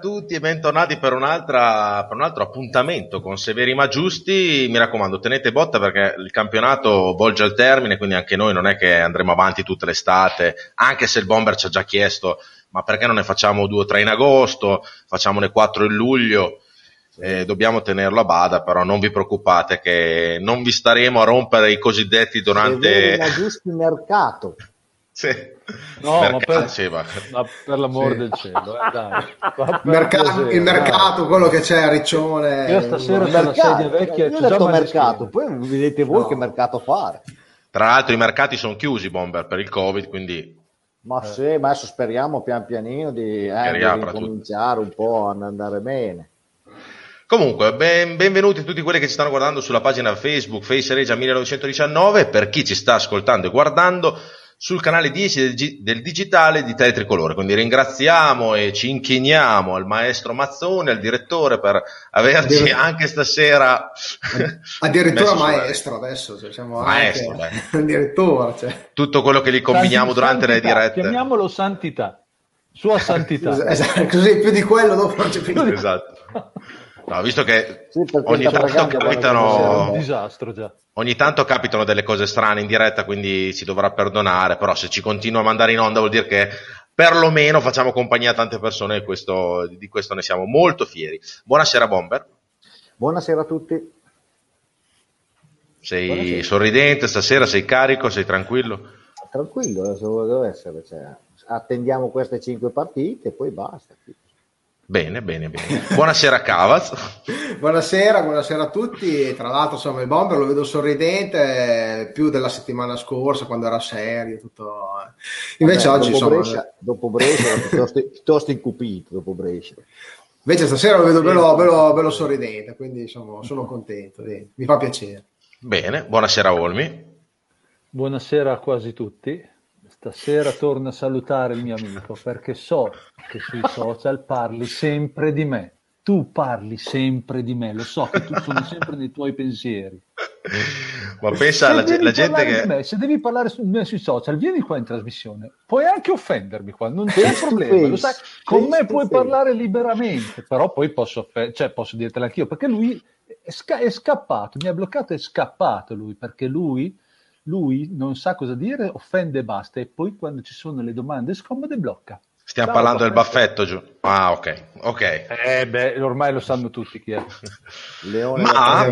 Tutti e bentornati per, per, un altro appuntamento con Severi ma Giusti. Mi raccomando, tenete botta perché il campionato volge al termine, quindi anche noi non è che andremo avanti tutta l'estate, anche se il Bomber ci ha già chiesto ma perché non ne facciamo due o tre in agosto, facciamone quattro in luglio. Eh, dobbiamo tenerlo a bada, però non vi preoccupate che non vi staremo a rompere i cosiddetti durante... Severi ma Giusti mercato. Sì. No, ma per, ma per, l'amor sì. del cielo, eh, dai. Mercato, il mercato, quello che c'è a Riccione. Io stasera c'è la sedia vecchia. Io ho detto mercato, poi vedete voi no. che mercato fare. Tra l'altro i mercati sono chiusi, Bomber, per il Covid, quindi... Ma eh. sì, ma adesso speriamo pian pianino di, eh, di cominciare un po' ad andare bene. Comunque, ben, benvenuti a tutti quelli che ci stanno guardando sulla pagina Facebook Face Regia 1919. Per chi ci sta ascoltando e guardando, sul canale 10 del, del digitale di Tele Tricolore. Quindi ringraziamo e ci inchiniamo al maestro Mazzoni, al direttore per averci Addir- anche stasera. Addirittura maestro adesso, cioè siamo maestro, anche addirittura. Cioè. Tutto quello che gli combiniamo Santi, durante santità, le dirette. Chiamiamolo santità. Sua santità. esatto, così più di quello dopo non c'è più. Esatto. No, visto che sì, ogni tanto capitano un disastro già. Ogni tanto capitano delle cose strane in diretta, quindi si dovrà perdonare, però se ci continua a mandare in onda vuol dire che perlomeno facciamo compagnia a tante persone e questo, di questo ne siamo molto fieri. Buonasera Bomber. Buonasera a tutti. Sei Buonasera. sorridente stasera, sei carico, sei tranquillo? Tranquillo, adesso deve essere. Cioè, attendiamo queste cinque partite e poi basta. Bene, bene, bene. Buonasera Cavaz. buonasera, buonasera a tutti. Tra l'altro, insomma, il Bomber lo vedo sorridente più della settimana scorsa quando era serio. Tutto... Invece Vabbè, oggi dopo insomma... Brescia, dopo Brescia piuttosto, piuttosto incupito. Dopo Brescia. Invece stasera lo vedo bello, bello, bello sorridente, quindi insomma, sono contento. Mi fa piacere. Bene, buonasera Olmi. Buonasera a quasi tutti. Stasera torno a salutare il mio amico perché so che sui social parli sempre di me. Tu parli sempre di me, lo so che tu sono sempre nei tuoi pensieri. Ma pensa alla la gente che... Me, se devi parlare su, sui social, vieni qua in trasmissione. Puoi anche offendermi qua, non c'è problema. Lo sai, con me puoi parlare liberamente, però poi posso, offe- cioè, posso dirtelo anch'io, perché lui è, sca- è scappato, mi ha bloccato, è scappato lui, perché lui lui non sa cosa dire, offende e basta, e poi quando ci sono le domande scomode blocca. Stiamo Ciao, parlando del baffetto giù. Ah, ok. ok. Eh, beh, ormai lo sanno tutti chi è. Leone ma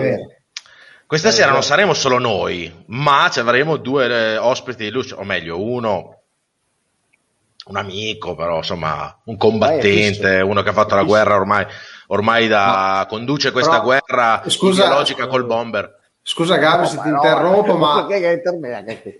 questa eh, sera non saremo solo noi, ma ci avremo due eh, ospiti di luce, o meglio, uno un amico, però insomma, un combattente, uno che ha fatto la guerra ormai, ormai da, conduce questa però, guerra scusa, ideologica col bomber. Scusa Gabri no, se ti no, interrompo, ma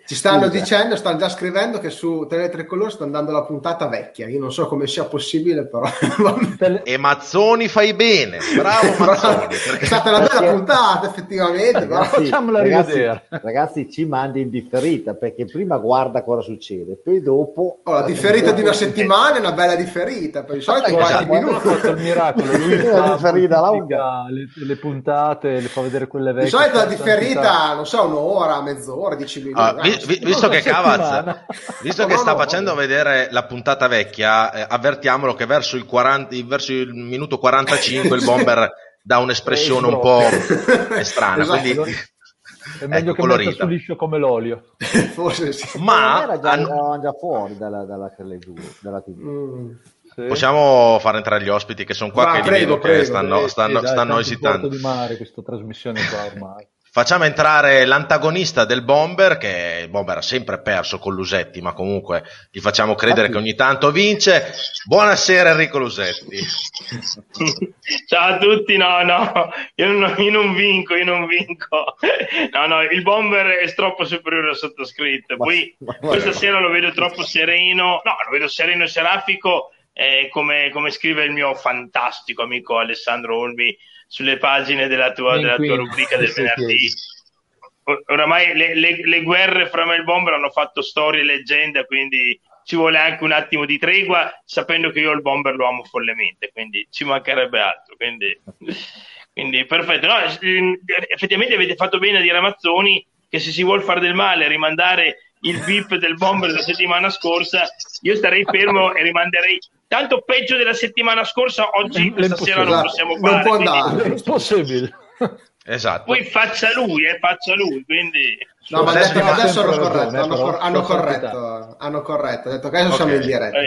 ci stanno Scusa. dicendo, stanno già scrivendo che su Tele Tricolore sta andando la puntata vecchia. Io non so come sia possibile, però. e Mazzoni fai bene, bravo Mazzoni. Perché... È stata una bella puntata, effettivamente. Ragazzi, Facciamola ragazzi, ragazzi, ci mandi in differita perché prima guarda cosa succede, poi dopo. Oh, la differita di una settimana è una bella differita. Per di solito qualche minuto. Ha fatto il miracolo, lui fa, differita, le, le puntate, le fa vedere quelle vecchie. Di solito la differita, non so, un'ora, mezz'ora, dieci minuti. Ah, vi, vi, visto che Cavaz, visto che sta facendo vedere la puntata vecchia, eh, avvertiamolo che verso il, 40, verso il minuto 45 il bomber dà un'espressione un po' strana. esatto. Quindi, è meglio ecco, che metta su liscio come l'olio. Forse sì. Ma era già, an... già fuori dalla, dalla, dalla TV. Mm. Sì. Possiamo far entrare gli ospiti che sono qua Ma, che prego, li vedo prego, che stanno, prego, stanno, sì, stanno esitando. di mare questa trasmissione qua ormai. Facciamo entrare l'antagonista del Bomber, che il Bomber ha sempre perso con Lusetti, ma comunque gli facciamo credere che ogni tanto vince. Buonasera Enrico Lusetti. Ciao a tutti, no, no, io non, io non, vinco, io non vinco. No, no, il Bomber è troppo superiore al sottoscritto. Poi ma, ma, questa sera lo vedo troppo sereno, no, lo vedo sereno e serafico, eh, come, come scrive il mio fantastico amico Alessandro Olmi sulle pagine della tua, della tua rubrica del venerdì. Oramai le, le, le, guerre fra me e il bomber hanno fatto storie e leggende, quindi ci vuole anche un attimo di tregua, sapendo che io il bomber lo amo follemente, quindi ci mancherebbe altro. Quindi, quindi perfetto. No, effettivamente avete fatto bene a dire a Mazzoni che se si vuole fare del male, rimandare il VIP del bomber della settimana scorsa, io starei fermo e rimanderei tanto peggio della settimana scorsa, oggi questa sera non possiamo fare. Non può andare. È possibile. Esatto. Poi faccia lui, eh, faccia lui, quindi... No, ma adesso, adesso hanno corretto, hanno, cor- hanno corretto, hanno corretto, detto che adesso okay. siamo in diretta.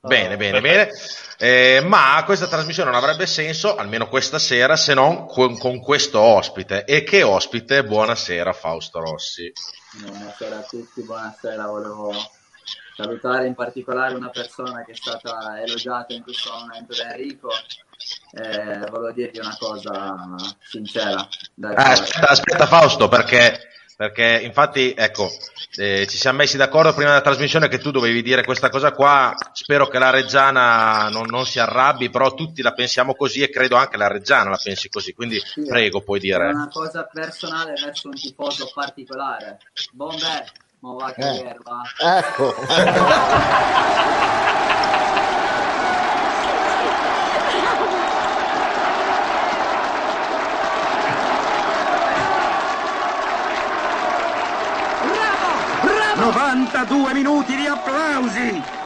Bene, bene, bene. Eh, ma questa trasmissione non avrebbe senso, almeno questa sera, se non con, con, questo ospite. E che ospite? Buonasera Fausto Rossi. Buonasera a tutti, buonasera. Volevo salutare in particolare una persona che è stata elogiata in questo momento da Enrico. Eh, volevo dirgli una cosa sincera. Eh, aspetta, aspetta Fausto, perché perché infatti ecco eh, ci siamo messi d'accordo prima della trasmissione che tu dovevi dire questa cosa qua spero che la Reggiana non, non, si arrabbi però tutti la pensiamo così e credo anche la Reggiana la pensi così quindi sì, prego puoi dire è una cosa personale verso un tifoso particolare Bomber ma va che eh. ecco Novantadue minuti di applausi!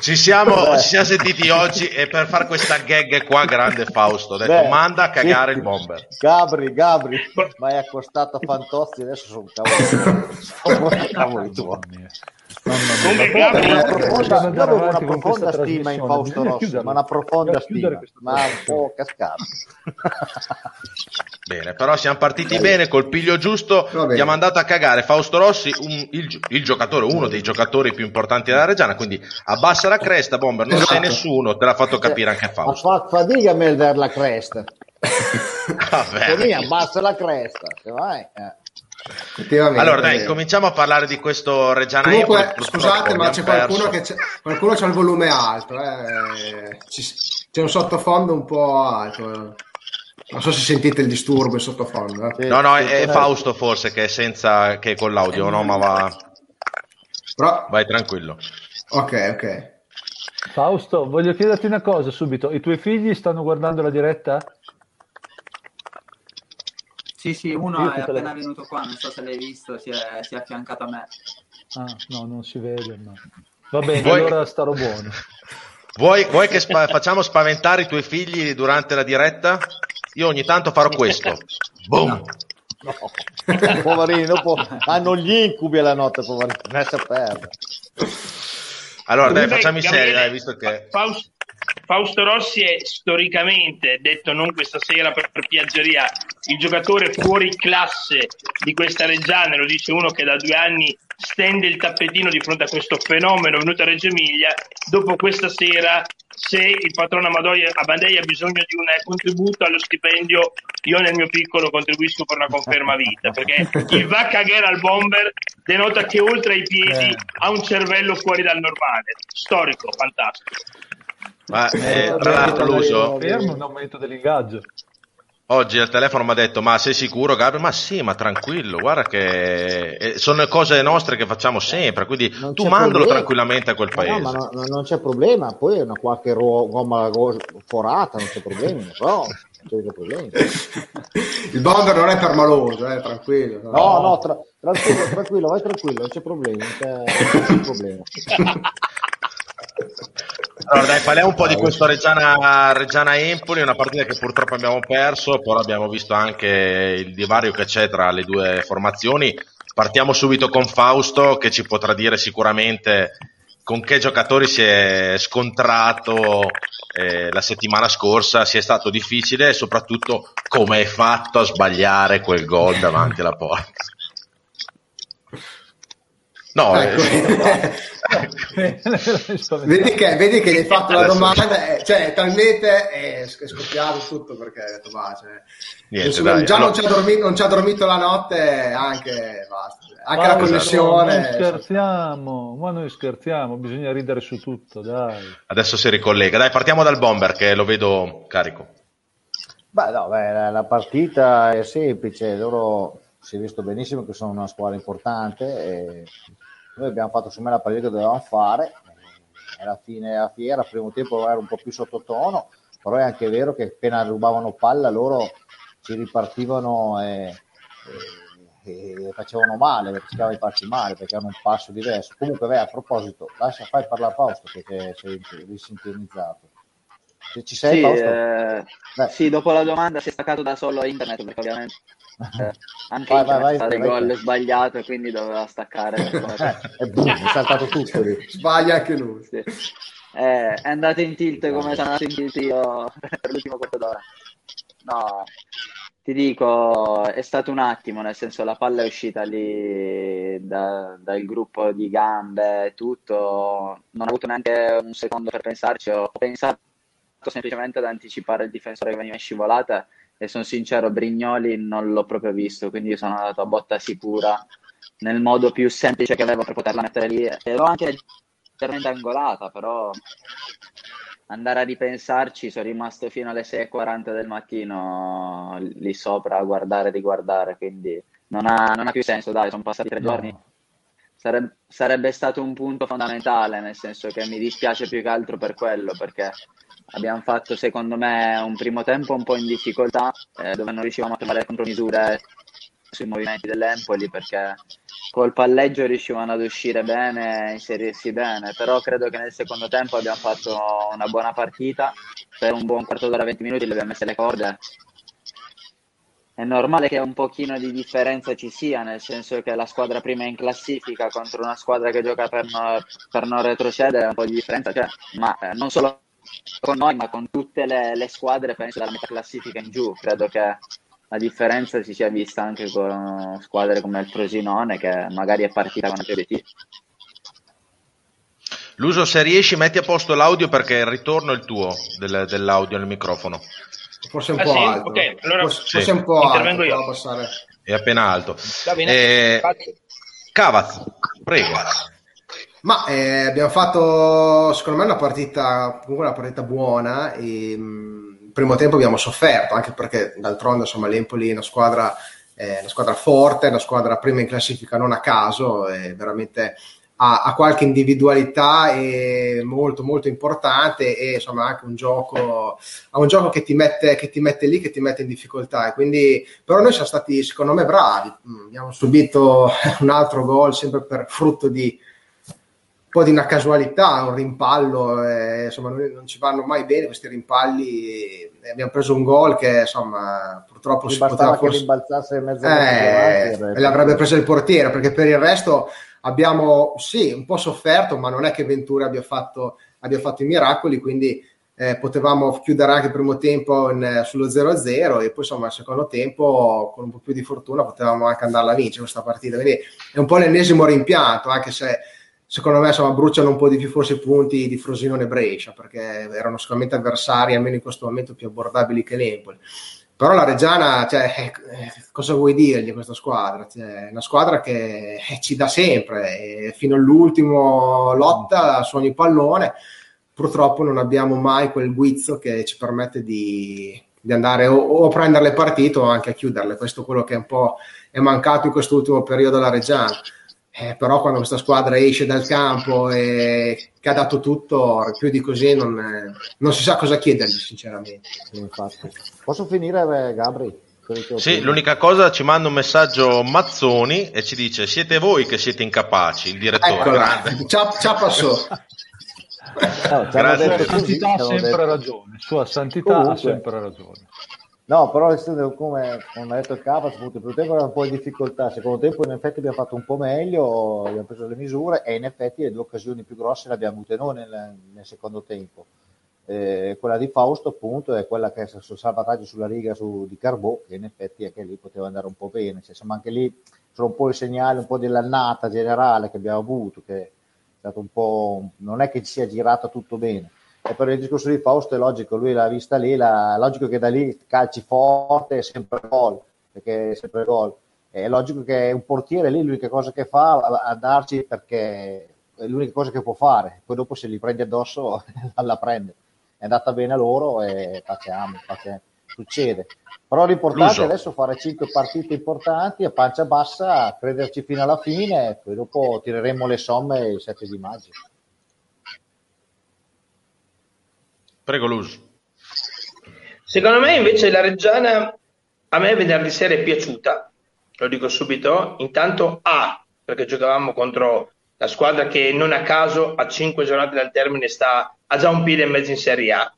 Ci siamo, ci siamo, sentiti oggi e per fare questa gag qua grande Fausto, ho detto Beh, manda a cagare il bomber. Gabri, Gabri, ma è accostato a Fantozzi, adesso sono cavoli. sono cavoli tuoi. Come Gabri, io avevo una profonda stima in Fausto Rossi, ma una profonda stima, ma un po' cascato. Bene, però siamo partiti bene col piglio giusto. Gli ha mandato a cagare Fausto Rossi, un, il, il, giocatore, uno dei giocatori più importanti della Reggiana. Quindi abbassa la cresta, Bomber. Non esatto. sei nessuno, te l'ha fatto capire anche Fausto. Ma fa fatica a me la cresta. Vabbè. abbassa la cresta, se vai. Eh. Allora dai, cominciamo a parlare di questo Reggiana Comunque, scusate, ma c'è qualcuno che c'è, qualcuno c'ha il volume alto, eh. c'è un sottofondo un po' alto. Non so se sentite il disturbo in sottofondo. Eh. No, no, è, è, Fausto forse che è senza che è con l'audio, no, ma va. Però... Vai tranquillo. Ok, ok. Fausto, voglio chiederti una cosa subito. I tuoi figli stanno guardando la diretta? Sì, sì, uno è appena le... venuto qua, non so se l'hai visto, si è, si è affiancato a me. Ah, no, non si vede, ma... Va bene, Vuoi... allora starò buono. Vuoi, vuoi che spa- facciamo spaventare i tuoi figli durante la diretta? Io ogni tanto farò questo. Boom! No. no. poverini, dopo hanno gli incubi alla notte, poverini. Lascia perdere. Allora, dai, facciamo in serie, dai, visto che... Fausto, Fausto Rossi è storicamente, detto non questa sera per, per piaggeria, il giocatore fuori classe di questa Reggiana, lo dice uno che da due anni stende il tappetino di fronte a questo fenomeno venuto a Reggio Emilia. Dopo questa sera, se il patrono Abandei ha bisogno di un contributo allo stipendio, io nel mio piccolo contribuisco per una conferma vita, perché il va cagare al bomber denota che oltre ai piedi eh. ha un cervello fuori dal normale. Storico, fantastico. Ma eh, tra l'altro l'uso fermo un aumento dell'ingaggio. Oggi al telefono mi ha detto: Ma sei sicuro, Gabriele? Ma sì, ma tranquillo, guarda che eh, sono cose nostre che facciamo sempre. Quindi non tu mandalo problema. tranquillamente a quel paese. No, ma no, non c'è problema. Poi è una qualche ro- gomma forata, non c'è problema. Però Il bomber non è permaloso, eh, tranquillo. No, no, no tra- tranquillo, tranquillo, vai tranquillo, non c'è problema. Non c'è, non c'è problema. Allora dai, parliamo un po' di questo Reggiana, Reggiana Empoli, una partita che purtroppo abbiamo perso, però abbiamo visto anche il divario che c'è tra le due formazioni. Partiamo subito con Fausto che ci potrà dire sicuramente con che giocatori si è scontrato eh, la settimana scorsa, se è stato difficile e soprattutto come hai fatto a sbagliare quel gol davanti alla porta. No, ecco. eh, vedi, che, vedi che gli hai fatto la domanda, eh, cioè talmente è, è scoppiato tutto perché ha detto va, cioè, Niente, dai, già allora... non, ci dormito, non, ci ha dormito, la notte, anche basta. Anche la connessione. Ma scherziamo, ma noi scherziamo, bisogna ridere su tutto, dai. Adesso si ricollega. Dai, partiamo dal bomber che lo vedo carico. Beh, no, beh, la partita è semplice, loro si è visto benissimo che sono una squadra importante e noi abbiamo fatto su me la partita che dovevamo fare alla fine della fiera, primo tempo era un po' più sottotono, però è anche vero che appena rubavano palla loro ci ripartivano e, e e facevano male, rischiava di farci male perché hanno un passo diverso. Comunque, beh, a proposito, lascia fai parlare Fausto perché sei risintonizzato. Se ci sei, sì, Fausto? Eh, sì, dopo la domanda si è staccato da solo internet perché ovviamente eh, anche vai, vai, vai, il gol sbagliato e quindi doveva staccare. e boom, è saltato tutto lì. Sbaglia anche lui. Sì. Eh, è andato in tilt come sono andato in tilt io per l'ultimo quarto d'ora. No, ti dico, è stato un attimo, nel senso la palla è uscita lì da, dal gruppo di gambe e tutto, non ho avuto neanche un secondo per pensarci, ho pensato semplicemente ad anticipare il difensore che veniva in scivolata e sono sincero, Brignoli non l'ho proprio visto, quindi sono andato a botta sicura nel modo più semplice che avevo per poterla mettere lì. Ero anche leggermente angolata, però andare a ripensarci, sono rimasto fino alle 6.40 del mattino lì sopra a guardare e riguardare, quindi non ha, non ha, più senso, dai, sono passati tre giorni. Sarebbe stato un punto fondamentale, nel senso che mi dispiace più che altro per quello, perché abbiamo fatto secondo me un primo tempo un po' in difficoltà, eh, dove non riuscivamo a trovare contromisure sui movimenti dell'Empoli, perché col palleggio riuscivano ad uscire bene, a inserirsi bene, però credo che nel secondo tempo abbiamo fatto una buona partita, per un buon quarto d'ora, 20 minuti le abbiamo messe le corde. È normale che un pochino di differenza ci sia, nel senso che la squadra prima in classifica contro una squadra che gioca per, no, per non retrocedere, un po' di differenza c'è, ma eh, non solo con noi, ma con tutte le, le squadre, penso dalla metà classifica in giù, credo che la differenza si sia vista anche con squadre come il Frosinone che magari è partita con altri obiettivi. L'uso se riesci metti a posto l'audio perché il ritorno è il tuo del, dell'audio nel microfono. Forse un ah, po' sì? alto. Okay, allora forse, sì. forse un po' alto. Io. Passare... È appena alto. Va bene. Eh, Cavaz, prego. Ma eh, abbiamo fatto secondo me una partita comunque una partita buona e mh, primo tempo abbiamo sofferto, anche perché d'altronde insomma, l'Empoli è una squadra, eh, una squadra forte, una squadra prima in classifica non a caso, è veramente ha, ha, qualche individualità molto molto importante e insomma anche un gioco, ha un gioco che ti, mette, che ti mette lì, che ti mette in difficoltà. E quindi, però noi siamo stati secondo me bravi, mm, abbiamo subito un altro gol sempre per frutto di po' di una casualità, un rimpallo, eh, insomma non ci vanno mai bene questi rimpalli, abbiamo preso un gol che insomma purtroppo si poteva forse... rimbalzasse in mezzo eh, e l'avrebbe preso il portiere perché per il resto abbiamo sì un po' sofferto ma non è che Ventura abbia fatto, abbia fatto i miracoli quindi eh, potevamo chiudere anche il primo tempo in, sullo 0-0 e poi insomma il secondo tempo con un po' più di fortuna potevamo anche andarla a vincere questa partita. Quindi è un po' l'ennesimo rimpianto anche se secondo me insomma, bruciano un po' di più forse i punti di Frosinone e Brescia perché erano sicuramente avversari almeno in questo momento più abbordabili che l'Empoli. Però la Reggiana cioè, eh, cosa vuoi dirgli a questa squadra? Cioè, è una squadra che eh, ci dà sempre fino all'ultimo lotta su ogni pallone. Purtroppo non abbiamo mai quel guizzo che ci permette di, di andare o, o, a prendere le partite o anche a chiuderle. Questo è quello che un po' è mancato in quest'ultimo periodo alla Reggiana eh, però quando questa squadra esce dal campo e che ha dato tutto, più di così non, non si sa cosa chiedergli, sinceramente. Infatti. Posso finire, eh, Gabri? Sì, l'unica cosa ci manda un messaggio Mazzoni e ci dice siete voi che siete incapaci, il direttore. Eccola, ciao, ciao passò. No, Grazie. Sua santità ha sempre ragione, sua santità Comunque. ha sempre ragione. No, però come, come ha detto il capo, il primo tempo era un po' in difficoltà, il secondo tempo in effetti abbiamo fatto un po' meglio, abbiamo preso le misure e in effetti le due occasioni più grosse le abbiamo avute noi nel, nel secondo tempo. Eh, quella di Fausto appunto è quella che è sul salvataggio sulla riga su, di Carbò, che in effetti anche lì poteva andare un po' bene, cioè, insomma anche lì sono un po' i segnali un po' dell'annata generale che abbiamo avuto, che è stato un po', non è che ci sia girato tutto bene e per il discorso di Fausto è logico, lui l'ha vista lì, è logico che da lì calci forte è sempre gol, perché è sempre gol. È logico che un portiere lì l'unica cosa che fa è a darci perché è l'unica cosa che può fare, poi dopo se li prende addosso la prende. È andata bene a loro e facciamo, facciamo. succede. Però l'importante Luso. è adesso fare cinque partite importanti a pancia bassa, crederci fino alla fine e poi dopo tireremo le somme il 7 di maggio. Prego, Luz. Secondo me invece la Reggiana a me venerdì sera è piaciuta lo dico subito. Intanto A, perché giocavamo contro la squadra che non a caso a 5 giornate dal termine sta, ha già un piede e mezzo in Serie A.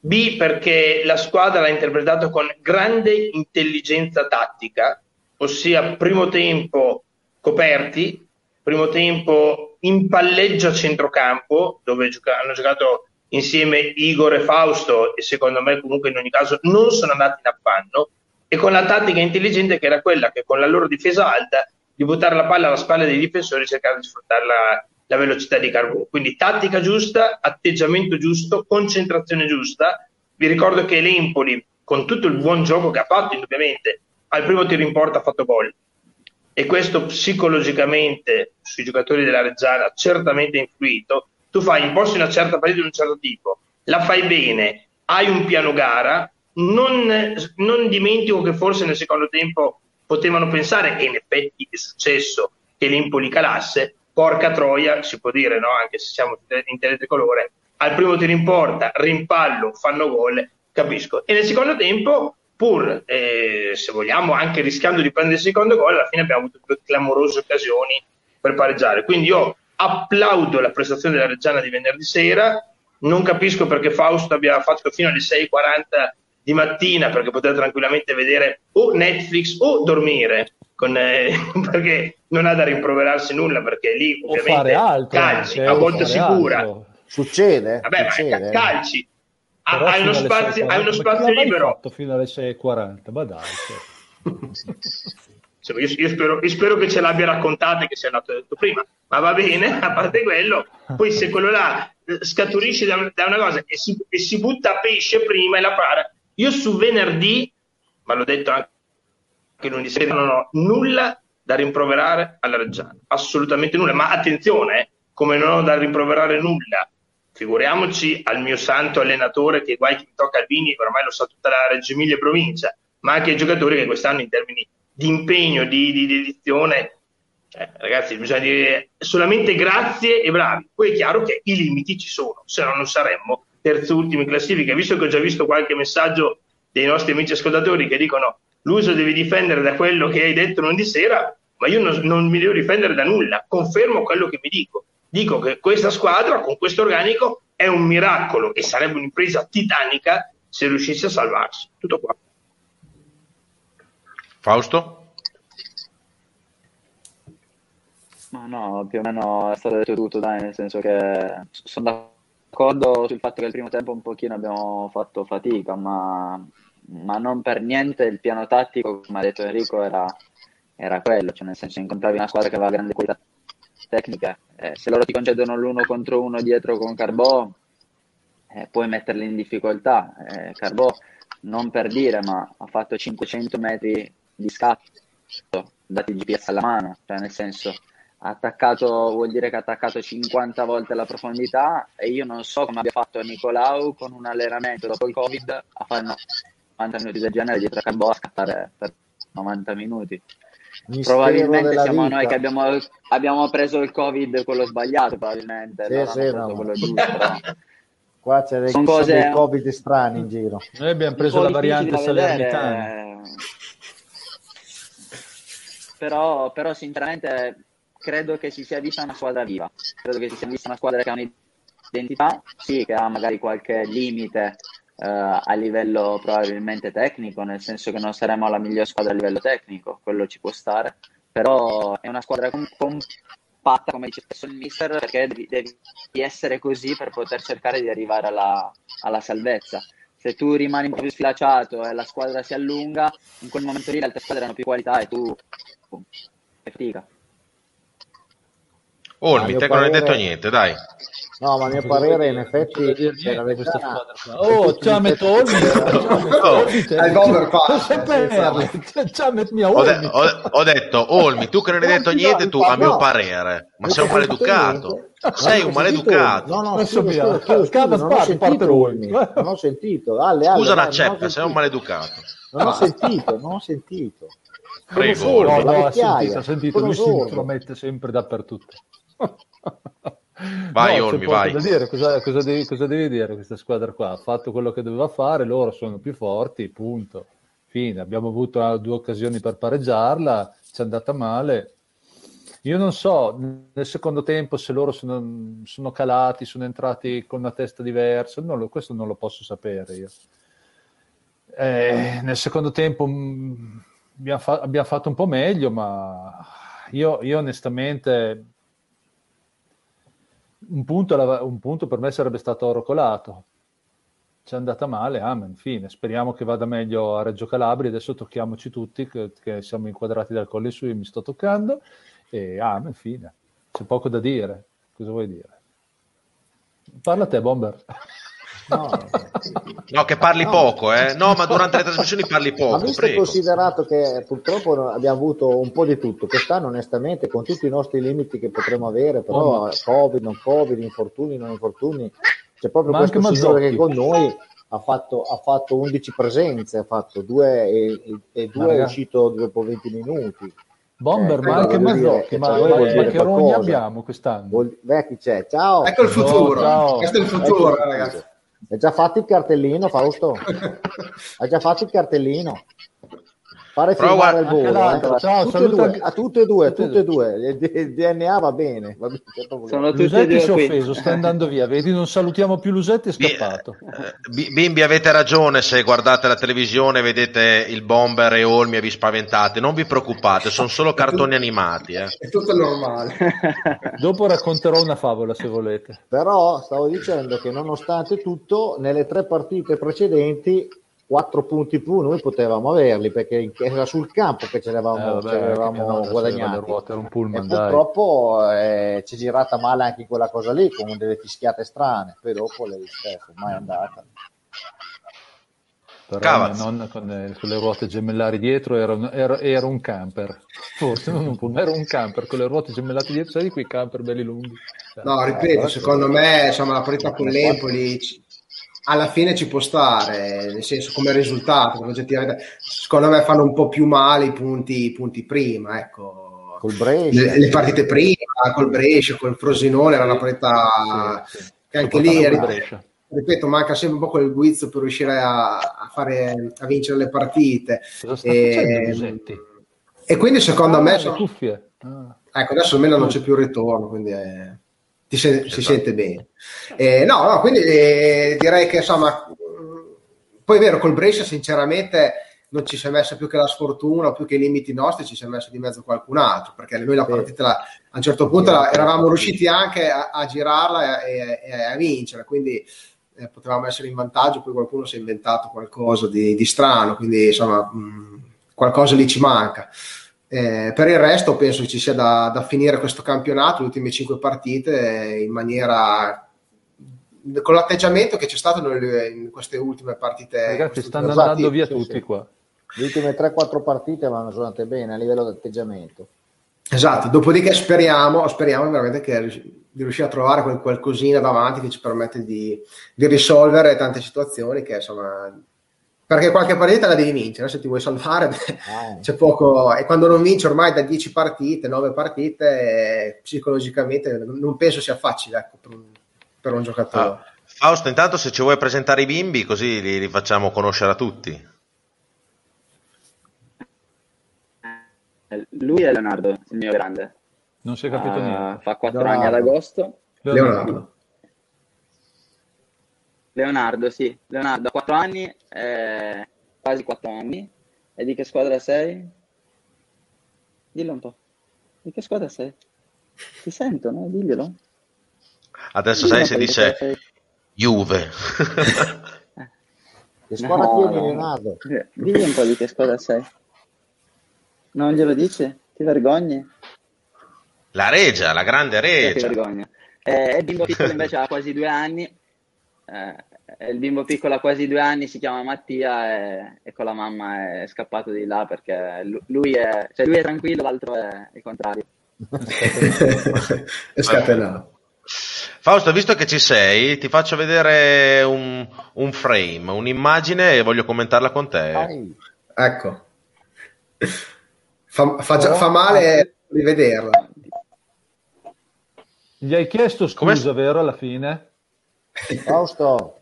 B, perché la squadra l'ha interpretato con grande intelligenza tattica, ossia primo tempo coperti, primo tempo in palleggio a centrocampo, dove gioca- hanno giocato insieme Igor e Fausto e secondo me comunque in ogni caso non sono andati in affanno e con la tattica intelligente che era quella che con la loro difesa alta di buttare la palla alla spalla dei difensori e cercare di sfruttare la, la velocità di Carbò. Quindi tattica giusta, atteggiamento giusto, concentrazione giusta. Vi ricordo che l'Empoli, con tutto il buon gioco che ha fatto, indubbiamente, al primo tiro in porta ha fatto gol. E questo psicologicamente sui giocatori della Reggiana certamente influito. Tu fai, imposti una certa partita di un certo tipo, la fai bene, hai un piano gara, non, non dimentico che forse nel secondo tempo potevano pensare, e in effetti è successo, che l'Empoli calasse, porca troia, si può dire, no? anche se siamo in teletricolore, al primo tiro in porta, rimpallo, fanno gol, capisco. E nel secondo tempo, pur eh, se vogliamo, anche rischiando di prendere il secondo gol, alla fine abbiamo avuto due clamorose occasioni per pareggiare. Quindi io applaudo la prestazione della Reggiana di venerdì sera, non capisco perché Fausto abbia fatto fino alle 6.40 di mattina perché potete tranquillamente vedere o Netflix o dormire con, eh, perché non ha da rimproverarsi nulla perché lì ovviamente altro, calci a volta sicura. altro. succede, Vabbè, succede. Ma calci. Hai uno spazio, hai uno spazio libero. fino alle 6.40 ma dai cioè. io, io, spero, io, spero, che ce l'abbia raccontata che sia andato detto prima ma va bene a parte quello poi se quello là scaturisce da, da una cosa e si, e si butta pesce prima e la para io su venerdì, ma l'ho detto anche lunedì sera, non ho nulla da rimproverare alla Reggiana, assolutamente nulla. Ma attenzione, eh, come non ho da rimproverare nulla, figuriamoci al mio santo allenatore che guai che mi tocca Albini, ormai lo sa tutta la Reggio Emilia provincia, ma anche ai giocatori che quest'anno in termini di impegno, di, di dedizione, cioè, ragazzi, bisogna dire solamente grazie e bravi. Poi è chiaro che i limiti ci sono, se no non saremmo terzultimo in classifica, visto che ho già visto qualche messaggio dei nostri amici ascoltatori che dicono l'uso devi difendere da quello che hai detto lunedì sera, ma io non, non, mi devo difendere da nulla, confermo quello che vi dico. Dico che questa squadra con questo organico è un miracolo e sarebbe un'impresa titanica se riuscisse a salvarsi. Tutto qua. Fausto? Ma no, più o meno è stato detto tutto, dai, nel senso che sono d'accordo sul fatto che il primo tempo un pochino abbiamo fatto fatica, ma, ma non per niente il piano tattico, come ha detto Enrico, era, era quello, cioè nel senso incontravi una squadra che aveva grande qualità tecnica, eh, se loro ti concedono l'uno contro uno dietro con Carbò, eh, puoi metterli in difficoltà. Eh, Carbò, non per dire, ma ha fatto 500 metri di scatto, dati GPS alla mano, cioè nel senso attaccato vuol dire che ha attaccato 50 volte la profondità e io non so come abbia fatto Nicolau con un allenamento dopo il covid a fare 90 minuti del genere dietro a Carbò a scattare per 90 minuti Mistero probabilmente siamo vita. noi che abbiamo, abbiamo, preso il covid quello sbagliato probabilmente sì, sì, no. quello giusto però. qua c'è dei, cose... dei covid strani in giro noi abbiamo preso la variante salernitana però, però sinceramente credo che si sia vista una squadra viva, credo che si sia vista una squadra che ha un'identità, sì, che ha magari qualche limite eh, a livello probabilmente tecnico, nel senso che non saremo la migliore squadra a livello tecnico, quello ci può stare, però è una squadra compatta, come dice spesso il mister, perché devi, devi, essere così per poter cercare di arrivare alla, alla salvezza. Se tu rimani un po' più sfilacciato e la squadra si allunga, in quel momento lì le altre squadre hanno più qualità e tu fatica. Olmi, te parere... non hai detto niente, dai. No, ma a mio parere in effetti c'era questa squadra qua. Oh, ciao metto Olmi. Hai bomber Ho detto Olmi, tu che non hai detto niente, tu a mio parere. Ma sei un maleducato. Sei un maleducato. No, no, non ho sentito Olmi. Non ho sentito. Scusa una ceppa, sei un maleducato. Non ho sentito, non ho sentito. Prego. No, no, sentito, sentito, lui si intromette sempre dappertutto. Vai, no, Olmi, vai. Dire, cosa, cosa, devi, cosa, devi, dire questa squadra qua? Ha fatto quello che doveva fare, loro sono più forti, punto. fine, abbiamo avuto due occasioni per pareggiarla, ci è andata male. Io non so nel secondo tempo se loro sono, sono calati, sono entrati con una testa diversa, non lo, questo non lo posso sapere io. Eh, nel secondo tempo mh, mm, abbiamo, fa- abbiamo, fatto un po' meglio, ma io, io onestamente un punto, un punto, per me sarebbe stato oro colato. Ci è andata male, amen, fine. Speriamo che vada meglio a Reggio Calabria. Adesso tocchiamoci tutti, che, che siamo inquadrati dal colle su, io mi sto toccando. E amen, fine. C'è poco da dire. Cosa vuoi dire? Parla te, Bomber. No, no che parli no. poco, eh? No, ma durante le trasmissioni parli poco. Ma visto prego. considerato che purtroppo abbiamo avuto un po' di tutto, quest'anno onestamente con tutti i nostri limiti che potremo avere, però oh, Covid, non Covid, infortuni, non infortuni, c'è proprio ma questo signore che con noi ha fatto, ha fatto 11 presenze, ha fatto due e, e due è uscito dopo 20 minuti. Bomber, eh, ma anche Mazzocchi, ma, ma, ma che rogni abbiamo quest'anno? Vuol, beh, chi c'è? Ciao! Ecco il futuro, oh, questo è il futuro, ecco, ragazzi. Hai già fatto il cartellino, Fausto? Hai già fatto il cartellino? Fare Però firmare il volo. Eh. Ciao, tutte, due, a tutte e due, tutte e due. Il DNA va bene. Va bene Sono tutti Lusetti si è offeso, sta andando via. Vedi, non salutiamo più Lusetti, è scappato. Eh, bimbi, avete ragione se guardate la televisione, vedete il bomber e Olmi e vi spaventate. Non vi preoccupate, sono solo cartoni animati. Eh. È tutto normale. Dopo racconterò una favola se volete. Però stavo dicendo che nonostante tutto, nelle tre partite precedenti 4 punti più noi potevamo averli perché era sul campo che ce l'avevamo, eh, vabbè, ce l'avevamo guadagnati. un pullman, e purtroppo eh, ci è girata male anche quella cosa lì con delle fischiate strane. Poi dopo le rispetto mai andata. Però non con, eh, con, le ruote gemellari dietro era, era, era, un camper. Forse non un pullman era un camper con le ruote gemellate dietro sai di quei camper belli lunghi? No ripeto secondo me insomma la partita con l'Empoli alla fine ci può stare, nel senso come risultato, secondo me fanno un po' più male i punti, i punti prima, ecco. Col Brescia. Le, le, partite prima, col Brescia, col Frosinone, era una partita sì, sì. che anche lì, ripeto, ripeto, manca sempre un po' quel guizzo per riuscire a, a, fare, a vincere le partite. E, e, quindi secondo ah, me... Sono, ah. Ecco, adesso almeno non c'è più ritorno, quindi è si, se, esatto. si sente bene. Eh, no, no, quindi eh, direi che insomma, poi è vero, col Brescia sinceramente non ci si è messo più che la sfortuna o più che i limiti nostri, ci si è messo di mezzo qualcun altro, perché noi la partita la, a un certo punto la, eravamo riusciti anche a, a girarla e, e, e, a vincere, quindi eh, potevamo essere in vantaggio, poi qualcuno si è inventato qualcosa di, di strano, quindi insomma mh, qualcosa lì ci manca. Eh, per il resto penso ci sia da, da, finire questo campionato, le ultime cinque partite, in maniera con l'atteggiamento che c'è stato nelle, in queste ultime partite. Ragazzi, stanno andando via tutti sì. qua. Le ultime 3-4 partite vanno andate bene a livello di atteggiamento. Esatto, dopodiché speriamo, speriamo veramente che, di riuscire a trovare quel qualcosina davanti che ci permette di, di risolvere tante situazioni che insomma perché qualche partita la devi vincere, se ti vuoi salvare eh. c'è poco, e quando non vinci ormai da 10 partite, 9 partite, psicologicamente non penso sia facile ecco, per, un, per, un, giocatore. Ah. Fausto, intanto se ci vuoi presentare i bimbi così li, li facciamo conoscere a tutti. Lui è Leonardo, il mio grande. Non si è capito uh, niente. Fa 4 Leonardo. anni ad agosto. Leonardo. Leonardo, sì. Leonardo, ha 4 anni, eh, quasi 4 anni. E di che squadra sei? Dillo un po'. Di che squadra sei? Ti sentono? Diglielo. Adesso Diglielo sai se dice sei... Juve. che squadra no, tieni, no. Leonardo? Digli un po' di che squadra sei. Non glielo dice? Ti vergogni? La Regia, la grande Regia. Che vergogna. Eh, il bimbo piccolo invece ha quasi due anni eh, il bimbo piccolo ha quasi due anni, si chiama Mattia e, e, con la mamma è scappato di là perché lui è, cioè lui è tranquillo, l'altro è il contrario. è scatenato. Fausto, visto che ci sei, ti faccio vedere un, un frame, un'immagine e voglio commentarla con te. Dai. Ecco. Fa, fa, fa male rivederla. Gli hai chiesto scusa, Come... vero, alla fine? Fausto,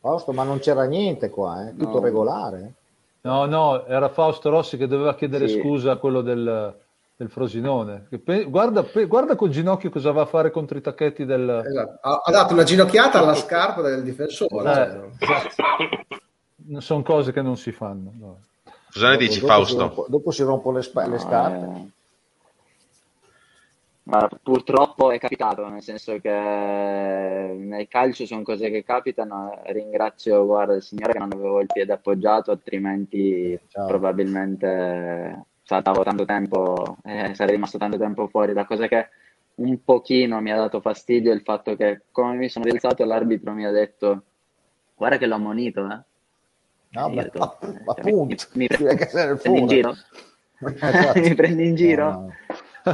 Fausto, ma non c'era niente qua, eh? tutto no. regolare. No, no, era Fausto Rossi che doveva chiedere sì. scusa a quello del, del Frosinone. Guarda, guarda col ginocchio cosa va a fare contro i tacchetti del... Esatto. Ha, ha, dato una ginocchiata alla scarpa del difensore. Eh, cioè. Sono cose che non si fanno. No. Cosa ne dici, dopo Fausto? Si dopo si rompono le, spa- le scarpe. Eh... Ma purtroppo è capitato, nel senso che nel calcio sono cose che capitano. Ringrazio guarda, il Signore che non avevo il piede appoggiato, altrimenti Ciao. probabilmente stavo tanto tempo, eh, sarei rimasto tanto tempo fuori. La cosa che un pochino mi ha dato fastidio è il fatto che come mi sono rialzato l'arbitro mi ha detto guarda che l'ho ammonito, eh. No, beh, detto, eh, appunto, mi, mi, prendi in giro? Esatto. mi prendi in giro? No.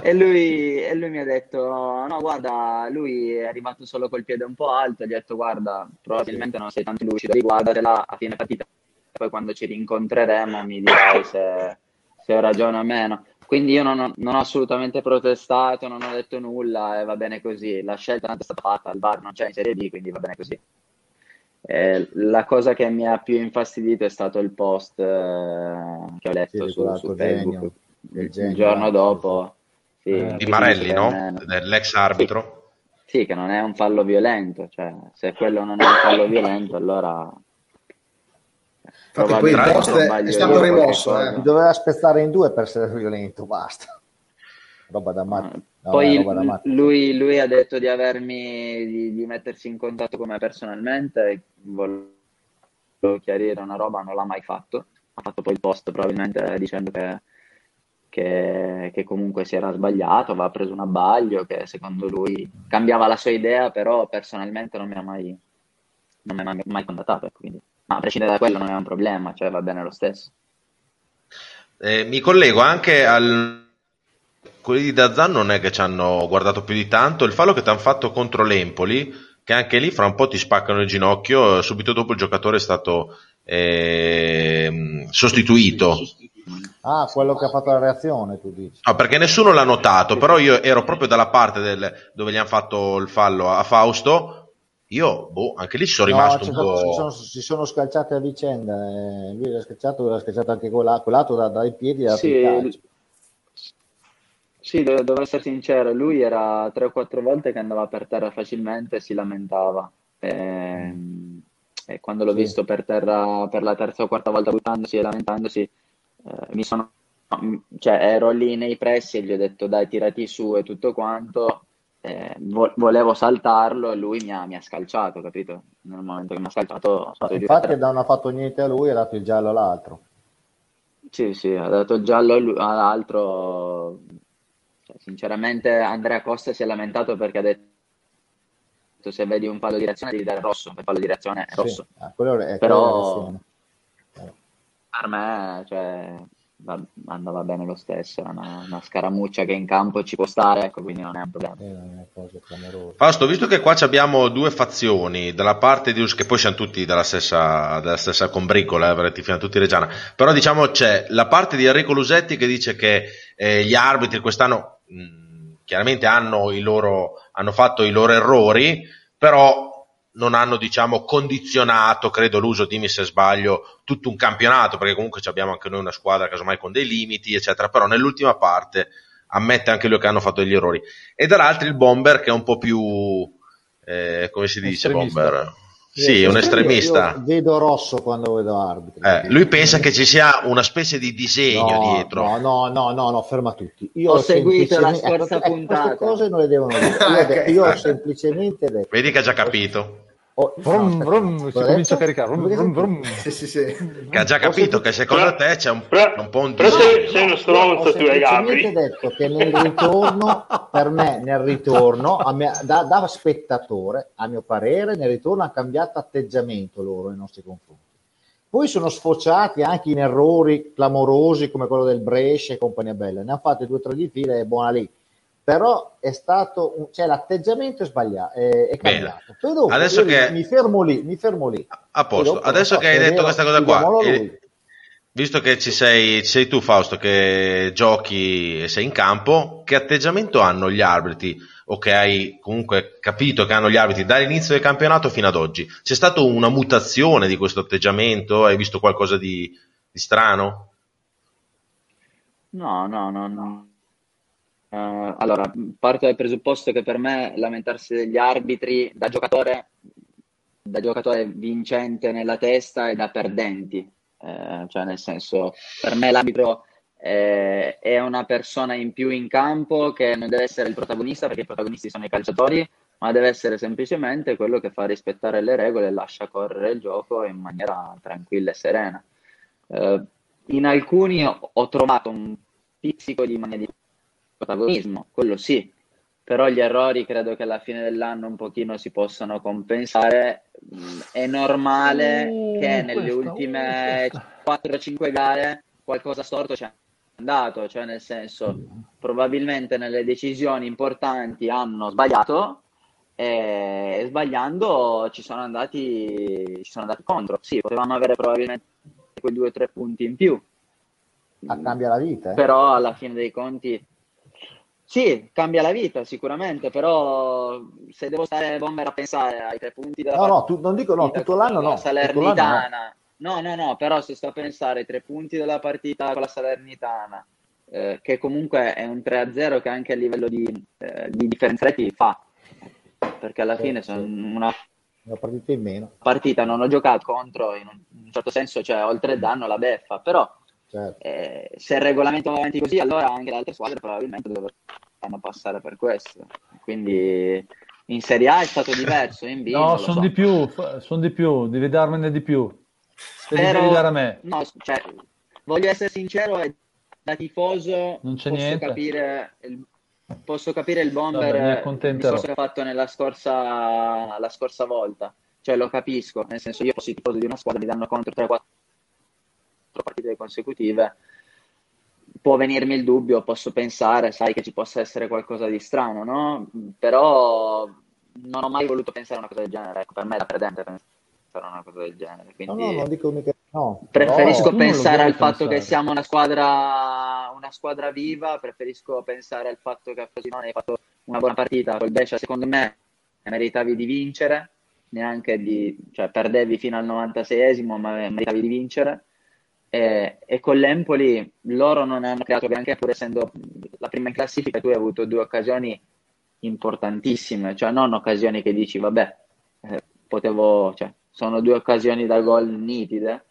E, lui, e, lui, mi ha detto: No, guarda, lui è arrivato solo col piede un po' alto. Gli ho detto: Guarda, probabilmente non sei tanto lucido, riguardatela a fine partita. Poi quando ci rincontreremo mi dirai se, se ho ragione o meno. Quindi io non ho, non ho, assolutamente protestato, non ho detto nulla e va bene così. La scelta è stata fatta, il VAR non c'è in Serie D, quindi va bene così. Eh, la cosa che mi ha più infastidito è stato il post eh, che ho letto sì, su, su Facebook il, il giorno dopo. Sì, eh, di Marelli, no? Dell'ex arbitro. Sì, sì, che non è un fallo violento. Cioè, se quello non è un fallo violento, allora Infatti poi il post è stato rimosso. Eh. Doveva spezzare in due per essere violento, basta. Roba da matti. No, poi da lui, lui, ha detto di avermi, di, di, mettersi in contatto con me personalmente, volevo chiarire una roba, non l'ha mai fatto. Ha fatto poi il post probabilmente dicendo che, che, che comunque si era sbagliato, aveva preso un abbaglio, che secondo lui cambiava la sua idea, però personalmente non mi ha mai, non mi ha mai contattato. Quindi ma a prescindere da quello non è un problema, cioè va bene lo stesso. Eh, mi collego anche al quelli di Dazan non è che ci hanno guardato più di tanto, il fallo che ti hanno fatto contro l'Empoli, che anche lì fra un po' ti spaccano il ginocchio, subito dopo il giocatore è stato eh, sostituito. Ah, quello che ha fatto la reazione, tu dici. No, perché nessuno l'ha notato, però io ero proprio dalla parte del, dove gli hanno fatto il fallo a Fausto, io, boh, anche lì ci sono no, rimasto un po'. Si sono, si sono scalciate a vicenda. Eh. Lui era scalciato, era scalciato anche quell'altro da, dai piedi da sì, sì, devo essere sincero, lui era tre o quattro volte che andava per terra facilmente e si lamentava. E, ehm, e quando l'ho sì. visto per terra per la terza o quarta volta buttandosi e lamentandosi, eh, mi sono, cioè, ero lì nei pressi e gli ho detto dai tirati su e tutto quanto eh, vo- volevo saltarlo e lui mi ha, mi ha, scalciato, capito? Nel momento che mi ha scalciato Infatti non ha fatto niente a lui, ha dato il giallo all'altro. Sì, sì, ha dato il giallo all'altro. Cioè, sinceramente Andrea Costa si è lamentato perché ha detto se vedi un fallo di reazione devi dare rosso, il fallo di reazione è rosso. Sì, ah, è Però per me, cioè, va, andava bene lo stesso, è una, una, scaramuccia che in campo ci può stare, ecco, quindi non è un problema. Eh, Fausto, visto che qua abbiamo due fazioni, dalla parte di che poi siamo tutti della stessa, della stessa combricola, eh, tutti Reggiana, però diciamo c'è la parte di Enrico Lusetti che dice che eh, gli arbitri quest'anno mh, chiaramente hanno, loro, hanno fatto i loro errori, però non hanno diciamo condizionato, credo l'uso, dimmi se sbaglio, tutto un campionato, perché comunque abbiamo anche noi una squadra casomai con dei limiti, eccetera, però nell'ultima parte ammette anche lui che hanno fatto degli errori. E dall'altro il bomber che è un po' più, eh, come si dice, estremista. bomber? Sì, un estremista. Io vedo rosso quando vedo arbitri. Eh, lui pensa che ci sia una specie di disegno no, dietro. No, no, no, no, no, ferma tutti. Io ho, ho seguito la scorsa eh, puntata. Queste cose non le devono dire. Io, io ho semplicemente detto. Vedi che ha già capito. Oh, vrum, vrum, si comincia a caricare. Vrum, vrum, sì, sì, sì. Che ha già capito che secondo te c'è un, un po' un Però sei, sei uno stronzo tu hai Gabri. Ho detto che nel ritorno, per me, nel ritorno, me, da, da, spettatore, a mio parere, nel ritorno ha cambiato atteggiamento loro nei nostri confronti. Poi sono sfociati anche in errori clamorosi come quello del Brescia e compagnia bella. Ne hanno fatte due o tre di fila e buona lì però è stato un, cioè l'atteggiamento è sbagliato è, è cambiato. Dopo, adesso che mi fermo lì mi fermo lì. A posto. Dopo, adesso che hai detto questa cosa qua eh, visto che ci sei, ci sei tu Fausto che giochi e sei in campo che atteggiamento hanno gli arbitri? O che hai comunque capito che hanno gli arbitri dall'inizio del campionato fino ad oggi? C'è stata una mutazione di questo atteggiamento? Hai visto qualcosa di, di di strano? No, no, no, no. Uh, allora, parto dal presupposto che per me lamentarsi degli arbitri da giocatore, da giocatore vincente nella testa e da perdenti. Eh, cioè, nel senso, per me l'arbitro eh, è una persona in più in campo che non deve essere il protagonista perché i protagonisti sono i calciatori, ma deve essere semplicemente quello che fa rispettare le regole e lascia correre il gioco in maniera tranquilla e serena. Eh, in alcuni ho, ho trovato un pizzico di mania di protagonismo, quello sì, però gli errori credo che alla fine dell'anno un pochino si possano compensare. È normale uh, che nelle questo, ultime 4-5 gare qualcosa storto c'è andato, cioè nel senso probabilmente nelle decisioni importanti hanno sbagliato e sbagliando ci sono andati, ci sono andati contro. Sì, potevamo avere probabilmente quei due o tre punti in più. Ma cambia la vita. Eh? Però alla fine dei conti sì, cambia la vita sicuramente, però se devo stare bomber a pensare ai tre punti della No, no, tu, non dico no, tutto l'anno no. Salernitana. No. no, no, no, però se sto a pensare ai tre punti della partita con la Salernitana, eh, che comunque è un 3-0 che anche a livello di, eh, di differenza reti fa, perché alla sì, fine sono una una partita in meno. Partita non ho giocato contro, in un, in un certo senso, cioè oltre danno la beffa, però Certo. Eh, se il regolamento va avanti così, allora anche le altre squadre probabilmente dovranno passare per questo. Quindi in Serie A è stato diverso, in B No, sono so. di più, sono di più, devi darmene di più. Spero, devi dare a me. No, cioè, voglio essere sincero e da tifoso non c'è posso niente. capire il, posso capire il bomber Vabbè, che ha fatto nella scorsa, la scorsa volta. Cioè lo capisco, nel senso io fossi tifoso di una squadra, mi danno contro 3-4 partite consecutive, può venirmi il dubbio, posso pensare, sai, che ci possa essere qualcosa di strano, no? Però non ho mai voluto pensare a una cosa del genere, ecco, per me è da perdente pensare a una cosa del genere. Quindi no, no, non dico mica no. Preferisco no, pensare al fatto pensare. che siamo una squadra, una squadra viva, preferisco pensare al fatto che a Frosinone hai fatto una buona partita col Brescia, secondo me meritavi di vincere, neanche di, cioè perdevi fino al 96esimo, ma meritavi di vincere e, e, con l'Empoli loro non hanno creato granché, pur essendo la prima in classifica, tu hai avuto due occasioni importantissime, cioè non occasioni che dici, vabbè, eh, potevo, cioè, sono due occasioni da gol nitide,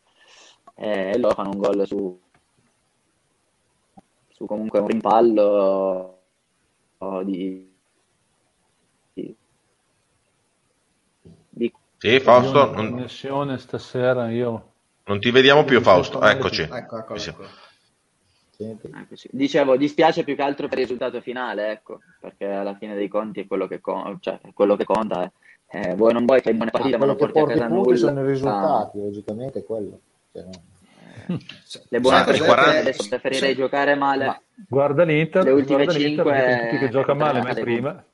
eh, e loro fanno un gol su, su comunque un rimpallo di, di, di... Sì, Fausto. Non... connessione stasera io non ti vediamo più, Fausto. Eccoci. Ecco, ecco, ecco. Dicevo, dispiace più che altro per il risultato finale, ecco, perché alla fine dei conti è quello che, con- cioè, quello che conta. Eh. Eh, vuoi non vuoi che in buone partite, ma non porti a casa nulla. sono i risultati, ah. logicamente, quello. Cioè, no. Eh, le buone partite 40... adesso preferirei sì. giocare male. Ma guarda l'Inter, le ultime 5 che gioca male, ma prima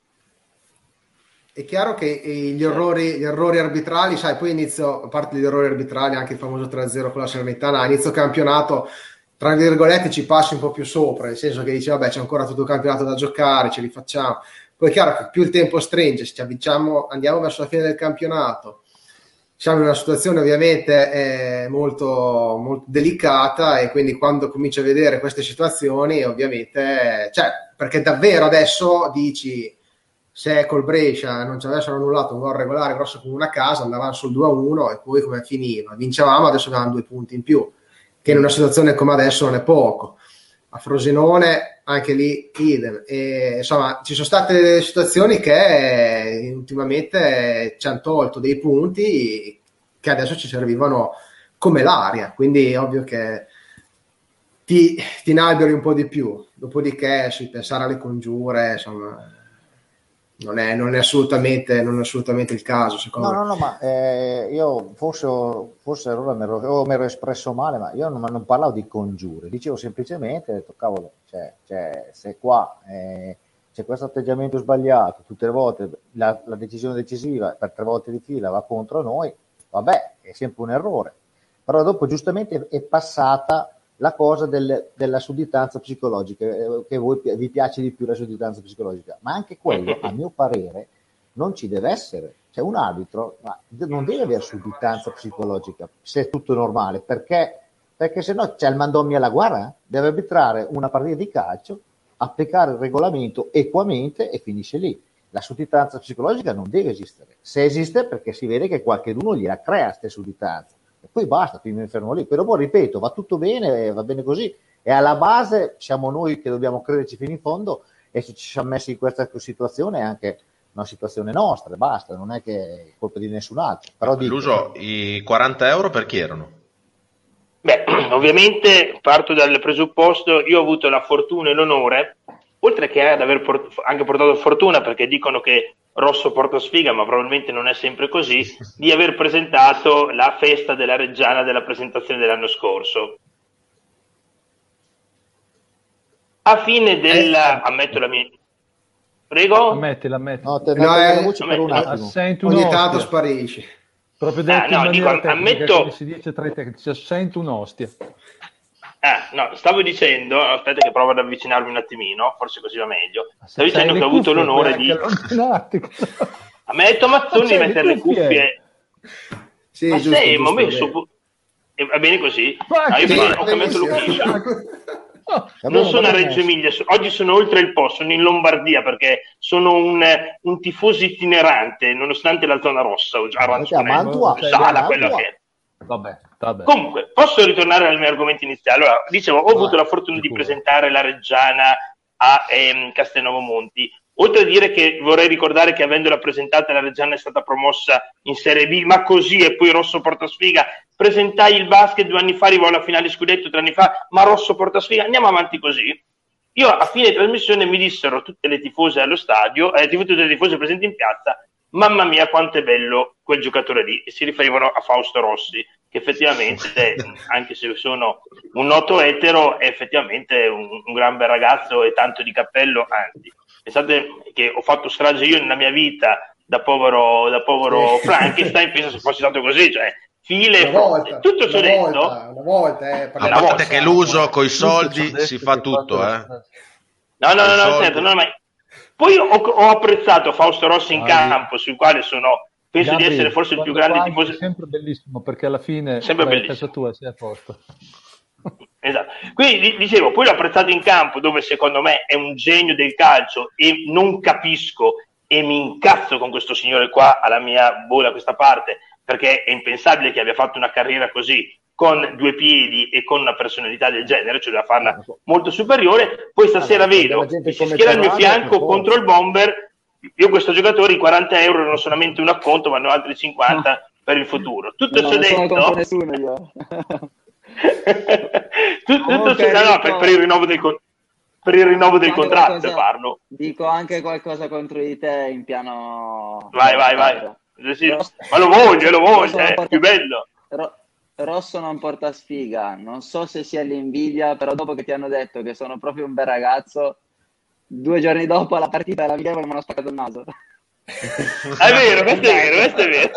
è chiaro che gli errori, gli errori, arbitrali, sai, poi inizio, a parte gli errori arbitrali, anche il famoso 3-0 con la Salernitana, inizio campionato, tra virgolette, ci passi un po' più sopra, nel senso che dici, vabbè, c'è ancora tutto il campionato da giocare, ce li facciamo. Poi è chiaro che più il tempo stringe, ci avviciniamo, andiamo verso la fine del campionato, siamo in una situazione ovviamente eh, molto, molto delicata e quindi quando cominci a vedere queste situazioni, ovviamente, cioè, perché davvero adesso dici se col Brescia non ci avessero annullato un gol regolare grosso come una casa, andavano sul 2-1 e poi come finiva? Vincevamo, adesso avevamo due punti in più, che in una situazione come adesso non è poco. A Frosinone anche lì idem. E, insomma, ci sono state situazioni che ultimamente ci hanno tolto dei punti che adesso ci servivano come l'aria, quindi è ovvio che ti, ti inalberi un po' di più. Dopodiché, sì, pensare alle congiure, insomma non è, non è, assolutamente, non è assolutamente il caso, secondo no, me. No, no, ma eh, io forse, forse allora mi ero, mi ero, espresso male, ma io non, non, parlavo di congiure, dicevo semplicemente, detto, cavolo, cioè, cioè, se qua eh, c'è questo atteggiamento sbagliato, tutte le volte la, la, decisione decisiva per tre volte di fila va contro noi, vabbè, è sempre un errore. Però dopo giustamente è passata la cosa del, della sudditanza psicologica, eh, che voi, vi piace di più la sudditanza psicologica, ma anche quello, a mio parere, non ci deve essere. Cioè un arbitro non deve avere sudditanza psicologica se è tutto normale, perché perché se no c'è il mandommi alla guerra, deve arbitrare una partita di calcio, applicare il regolamento equamente e finisce lì. La sudditanza psicologica non deve esistere. Se esiste perché si vede che qualcuno gliela crea questa sudditanza. E poi basta, mi fermo lì. Però poi ripeto, va tutto bene, va bene così. E alla base siamo noi che dobbiamo crederci fino in fondo e se ci siamo messi in questa situazione è anche una situazione nostra, basta, non è che è colpa di nessun altro. Però dico, Luso, i 40 euro per chi erano? Beh, ovviamente parto dal presupposto, io ho avuto la fortuna e l'onore, oltre che ad aver port- anche portato fortuna, perché dicono che Rosso porta sfiga, ma probabilmente non è sempre così, di aver presentato la festa della Reggiana della presentazione dell'anno scorso. A fine del... Eh, ammetto la mia... Prego? Ammetti, ammetti. No, te, no, eh, la voce per un attimo. Ogni tanto sparisci. Proprio detto ah, no, dico, tecnica, ammetto... si dice tra i tecnici, assento un'ostia. Ah, no, stavo dicendo, aspetta che provo ad avvicinarmi un attimino, forse così va meglio. Stavo dicendo che ho avuto l'onore di... Ammetto Mazzoni di mettere le cuffie. Sì, ma giusto, sei, giusto, ma messo... Va bene così? Ma no, io ho cambiato l'ufficio. non sono a Reggio Emilia, oggi sono oltre il Po, sono in Lombardia perché sono un, un tifoso itinerante, nonostante la zona rossa, ho già Mantua, sala, quello che Vabbè, vabbè. Comunque, posso ritornare al mio argomento iniziale? Allora, dicevo, ho avuto la fortuna di presentare la Reggiana a ehm, Castelnuovo Monti. Oltre a dire che vorrei ricordare che avendola presentata la Reggiana è stata promossa in Serie B, ma così e poi Rosso porta sfiga. Presentai il basket due anni fa, arrivò alla finale scudetto tre anni fa, ma Rosso porta sfiga. Andiamo avanti così. Io a fine trasmissione mi dissero tutte le tifose allo stadio, eh, tutte le tifose presenti in piazza, mamma mia quanto è bello quel giocatore lì, e si riferivano a Fausto Rossi, che effettivamente, anche se sono un noto etero, è effettivamente un, un gran bel ragazzo e tanto di cappello, anzi, pensate che ho fatto strage io nella mia vita da povero, da povero Frankenstein, penso se fosse stato così, cioè file, volta, tutto ciò detto. Volta, una volta, eh, a parte che l'uso con i soldi si fa tutto, eh. No, no, no, no, certo, no, ma poi ho, ho, apprezzato Fausto Rossi in ah, campo, sul quale sono, penso Gabri, di essere forse il più grande tifoso. È sempre bellissimo perché alla fine sempre beh, casa tua sei a posto. Esatto. Quindi dicevo, poi l'ho apprezzato in campo dove secondo me è un genio del calcio e non capisco e mi incazzo con questo signore qua alla mia bolla a questa parte perché è impensabile che abbia fatto una carriera così con due piedi e con una personalità del genere, cioè da farla molto superiore. Poi stasera vedo che si schiera al mio fianco contro il bomber. Io questo giocatore i 40 euro non solamente un acconto, ma hanno altri 50 no. per il futuro. Tutto no, ciò detto. Nessuno io. tutto, tutto ciò, no, per, per, il rinnovo del contratto per il rinnovo del contratto cosa, parlo. Dico anche qualcosa contro di te in piano. Vai, vai, vai. Sì, ma lo voglio, lo voglio, è eh, più bello. Rosso non porta sfiga, non so se sia l'invidia, però dopo che ti hanno detto che sono proprio un bel ragazzo, due giorni dopo la partita della amichevole mi hanno spaccato il naso. È vero, questo è vero, questo è vero.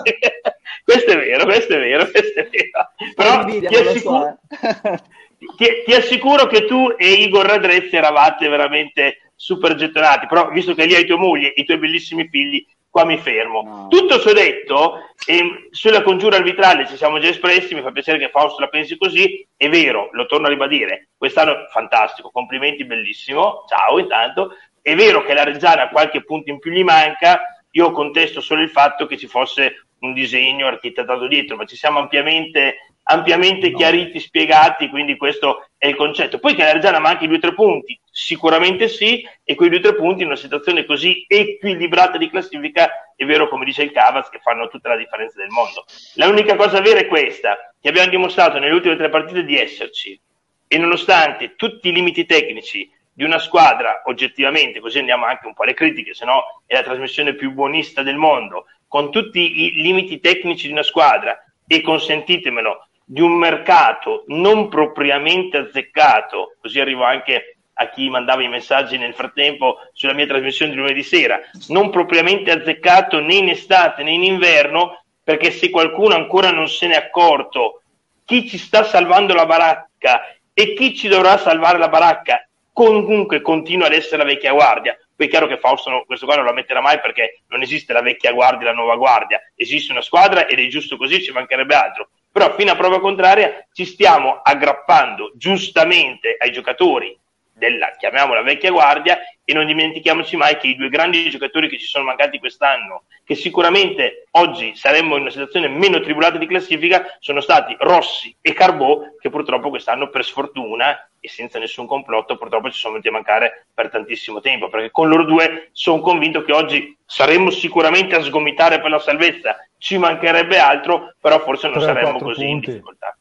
questo è vero, questo è vero, questo è vero. Però invidia, ti, assicuro, so, eh. ti, ti, assicuro che tu e Igor Radrezzi eravate veramente super gettonati, però visto che lì hai tua moglie e i tuoi bellissimi figli, qua mi fermo. No. Tutto ciò detto, e sulla congiura arbitrale ci siamo già espressi, mi fa piacere che Fausto la pensi così, è vero, lo torno a ribadire, quest'anno fantastico, complimenti, bellissimo, ciao intanto, è vero che la Reggiana qualche punto in più gli manca, io contesto solo il fatto che ci fosse un disegno architettato dietro, ma ci siamo ampiamente ampiamente no. chiariti, spiegati, quindi questo è il concetto. Poi che la Reggiana manchi due o tre punti, sicuramente sì, e quei due o tre punti in una situazione così equilibrata di classifica, è vero come dice il Cavaz, che fanno tutta la differenza del mondo. L'unica cosa vera è questa, che abbiamo dimostrato nelle ultime tre partite di esserci, e nonostante tutti i limiti tecnici di una squadra, oggettivamente, così andiamo anche un po' alle critiche, se no è la trasmissione più buonista del mondo, con tutti i limiti tecnici di una squadra, e consentitemelo, di un mercato non propriamente azzeccato, così arrivo anche a chi mandava i messaggi nel frattempo sulla mia trasmissione di lunedì sera, non propriamente azzeccato né in estate né in inverno, perché se qualcuno ancora non se n'è accorto, chi ci sta salvando la baracca e chi ci dovrà salvare la baracca comunque continua ad essere la vecchia guardia. Poi è chiaro che Fausto questo qua non la metterà mai perché non esiste la vecchia guardia e la nuova guardia, esiste una squadra ed è giusto così, ci mancherebbe altro però fino a prova contraria ci stiamo aggrappando giustamente ai giocatori della, chiamiamola vecchia guardia, e non dimentichiamoci mai che i due grandi giocatori che ci sono mancati quest'anno, che sicuramente oggi saremmo in una situazione meno tribulata di classifica, sono stati Rossi e Carbò, che purtroppo quest'anno per sfortuna e senza nessun complotto purtroppo ci sono venuti a mancare per tantissimo tempo, perché con loro due sono convinto che oggi saremmo sicuramente a sgomitare per la salvezza, ci mancherebbe altro, però forse non saremmo così punti. in difficoltà.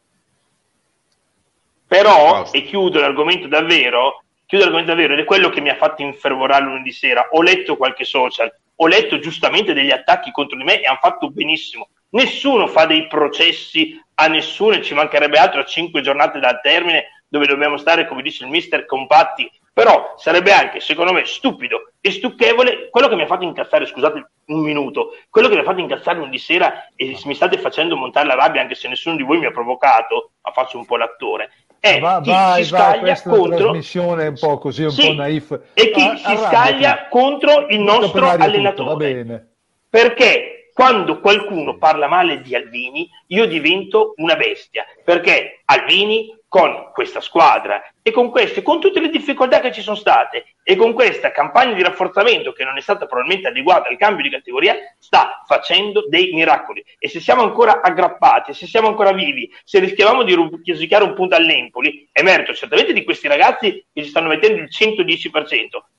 Però, e chiudo l'argomento davvero, chiudo l'argomento davvero, ed è quello che mi ha fatto infervorare lunedì sera. Ho letto qualche social, ho letto giustamente degli attacchi contro di me e hanno fatto benissimo. Nessuno fa dei processi a nessuno e ci mancherebbe altro a cinque giornate dal termine dove dobbiamo stare, come dice il mister, compatti però sarebbe anche, secondo me, stupido e stucchevole quello che mi ha fatto incazzare, scusate un minuto, quello che mi ha fatto incazzare lunedì sera e mi state facendo montare la rabbia anche se nessuno di voi mi ha provocato, ma faccio un po' l'attore, è Va, chi vai, si scaglia vai, contro trasmissione un po' così un sì, po' naif. E chi ah, si scaglia contro il nostro allenatore. tutto, perché quando qualcuno parla male di Alvini io divento una bestia perché Alvini con questa squadra e con queste, con tutte le difficoltà che ci sono state e con questa campagna di rafforzamento che non è stata probabilmente adeguata al cambio di categoria, sta facendo dei miracoli. E se siamo ancora aggrappati, se siamo ancora vivi, se rischiavamo di rosicare un punto all'Empoli, è merito certamente di questi ragazzi che ci stanno mettendo il 110%,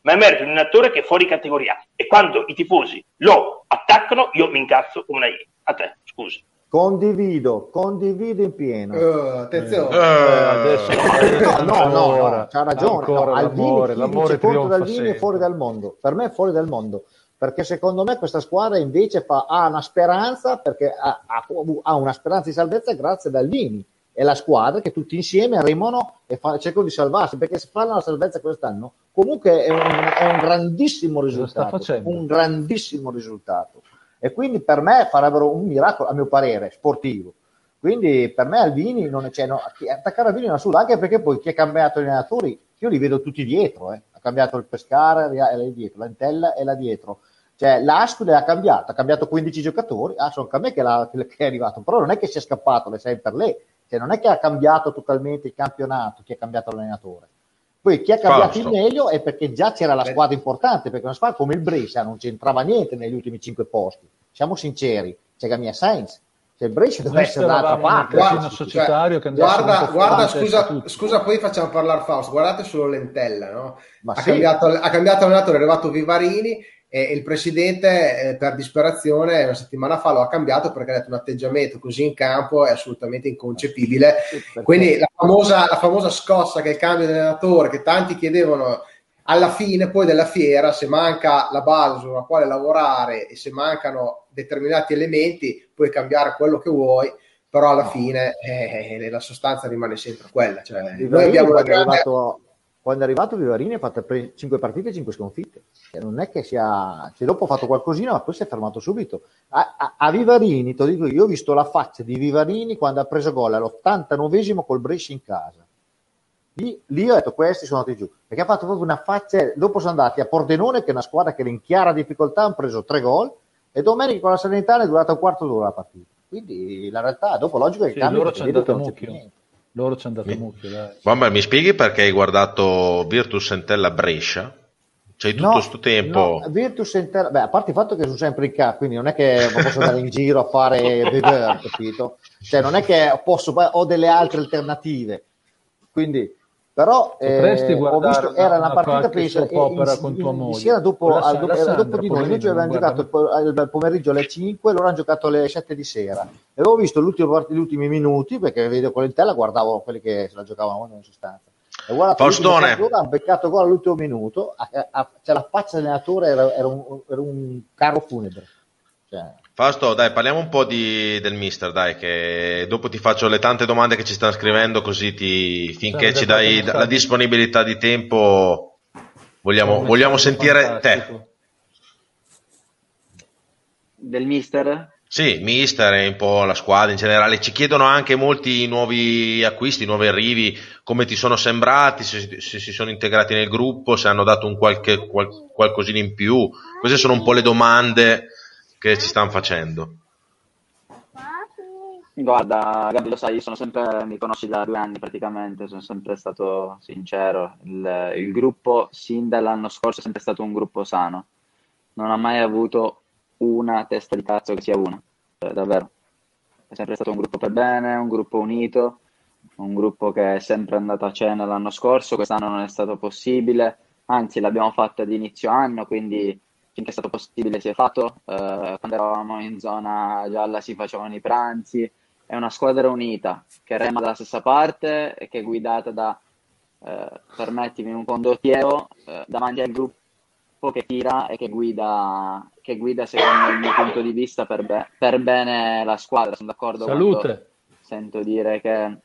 ma è merito di un attore che è fuori categoria. E quando i tifosi lo attaccano, io mi incazzo come una iena. A te, scusa. Condivido, condivido in pieno. Uh, attenzione. Uh, adesso, adesso no, no, no, c'ha ragione. No, l'amore, l'amore contro Dalvini è fuori dal mondo. Per me è fuori dal mondo. Perché secondo me questa squadra invece fa, ha una speranza, perché ha, ha, ha, una speranza di salvezza grazie ad Albini e la squadra che tutti insieme remano e fa, cercano di salvarsi. Perché se fanno la salvezza quest'anno, comunque è un, è un grandissimo risultato. Un grandissimo risultato e quindi per me farebbero un miracolo, a mio parere, sportivo. Quindi per me Alvini non è, cioè, no, attaccare Alvini non assurdo, anche perché poi chi ha cambiato gli allenatori, io li vedo tutti dietro, eh. ha cambiato il Pescara e la dietro, l'Antella e la dietro. Cioè l'Ascoli ha cambiato, ha cambiato 15 giocatori, ah, sono me che, che, è arrivato, però non è che sia scappato le 6 per lei, cioè non è che ha cambiato totalmente il campionato, chi ha cambiato l'allenatore. Poi chi ha cambiato Fausto. il meglio è perché già c'era la squadra importante, perché una squadra come il Brescia non c'entrava niente negli ultimi cinque posti. Siamo sinceri, c'è Gamia Sainz, cioè il Brescia deve essere dall'altra parte. Guarda, societario cioè, guarda, guarda scusa, scusa, poi facciamo parlare Fausto, guardate solo Lentella, no? ha, sì. cambiato, ha cambiato allenatore, è arrivato Vivarini e il presidente eh, per disperazione una settimana fa lo ha cambiato perché ha detto un atteggiamento così in campo è assolutamente inconcepibile. Quindi la famosa, la famosa scossa che è il cambio di allenatore che tanti chiedevano alla fine poi della fiera se manca la base sulla quale lavorare e se mancano determinati elementi puoi cambiare quello che vuoi però alla fine eh, la sostanza rimane sempre quella. Cioè, noi abbiamo una grande... arrivato quando è arrivato Vivarini ha fatto 5 partite e 5 sconfitte. Cioè, non è che sia... Cioè, dopo ha fatto qualcosina, ma poi si è fermato subito. A, a, a Vivarini, te lo dico io, ho visto la faccia di Vivarini quando ha preso gol all'89esimo col Brescia in casa. Lì, lì, ho detto questi sono andati giù perché ha fatto proprio una faccia dopo sono andati a Pordenone che è una squadra che era in chiara difficoltà hanno preso tre gol e domenica con la Salernitana è durata un quarto d'ora la partita quindi la realtà dopo logico che il sì, cambio loro c'è andato mucchio loro ci hanno dato mucchio. Dai. Bomber, mi spieghi perché hai guardato Virtus Entella Brescia? C'hai tutto questo no, tempo. No, Virtus Entella, beh, a parte il fatto che sono sempre in campo, quindi non è che posso andare in giro a fare bever, capito? Cioè, non è che posso, ho delle altre alternative. Quindi, però eh, ho visto, era una, una partita penso con tua moglie. Sera dopo, al, dopo, Sandra, dopo di noi, noi avevamo giocato il, pomeriggio alle 5, loro hanno giocato alle 7 di sera. E avevo visto gli ultimi minuti perché vedo con il tela, guardavo quelli che se la giocavano in sostanza. E guarda, Faustone ha beccato gol all'ultimo minuto, cioè la faccia dell'allenatore era, era, un, era un carro funebre. Cioè, Fausto, dai, parliamo un po' di, del mister, dai, che dopo ti faccio le tante domande che ci stanno scrivendo, così ti, finché ci dai la disponibilità di tempo, vogliamo, vogliamo sentire fantastico. te. Del mister? Sì, mister e un po' la squadra in generale. Ci chiedono anche molti nuovi acquisti, nuovi arrivi, come ti sono sembrati, se, se si sono integrati nel gruppo, se hanno dato un qualche, qual, qualcosina in più. Queste sono un po' le domande che ci stanno facendo. Guarda, Gabi, lo sai, sono sempre, mi conosci da due anni praticamente, sono sempre stato sincero. Il, il gruppo, sin dall'anno scorso, è sempre stato un gruppo sano. Non ha mai avuto una testa di cazzo che sia una, cioè, davvero. È sempre stato un gruppo per bene, un gruppo unito, un gruppo che è sempre andato a cena l'anno scorso, quest'anno non è stato possibile, anzi l'abbiamo fatto ad inizio anno, quindi finché è stato possibile si è fatto. Eh, quando eravamo in zona gialla si facevano i pranzi. È una squadra unita che rema dalla stessa parte e che è guidata da, eh, permettimi, un condottiero eh, davanti al gruppo che tira e che guida, che guida secondo il mio punto di vista per, be- per bene la squadra. Sono d'accordo Salute. Sento dire che,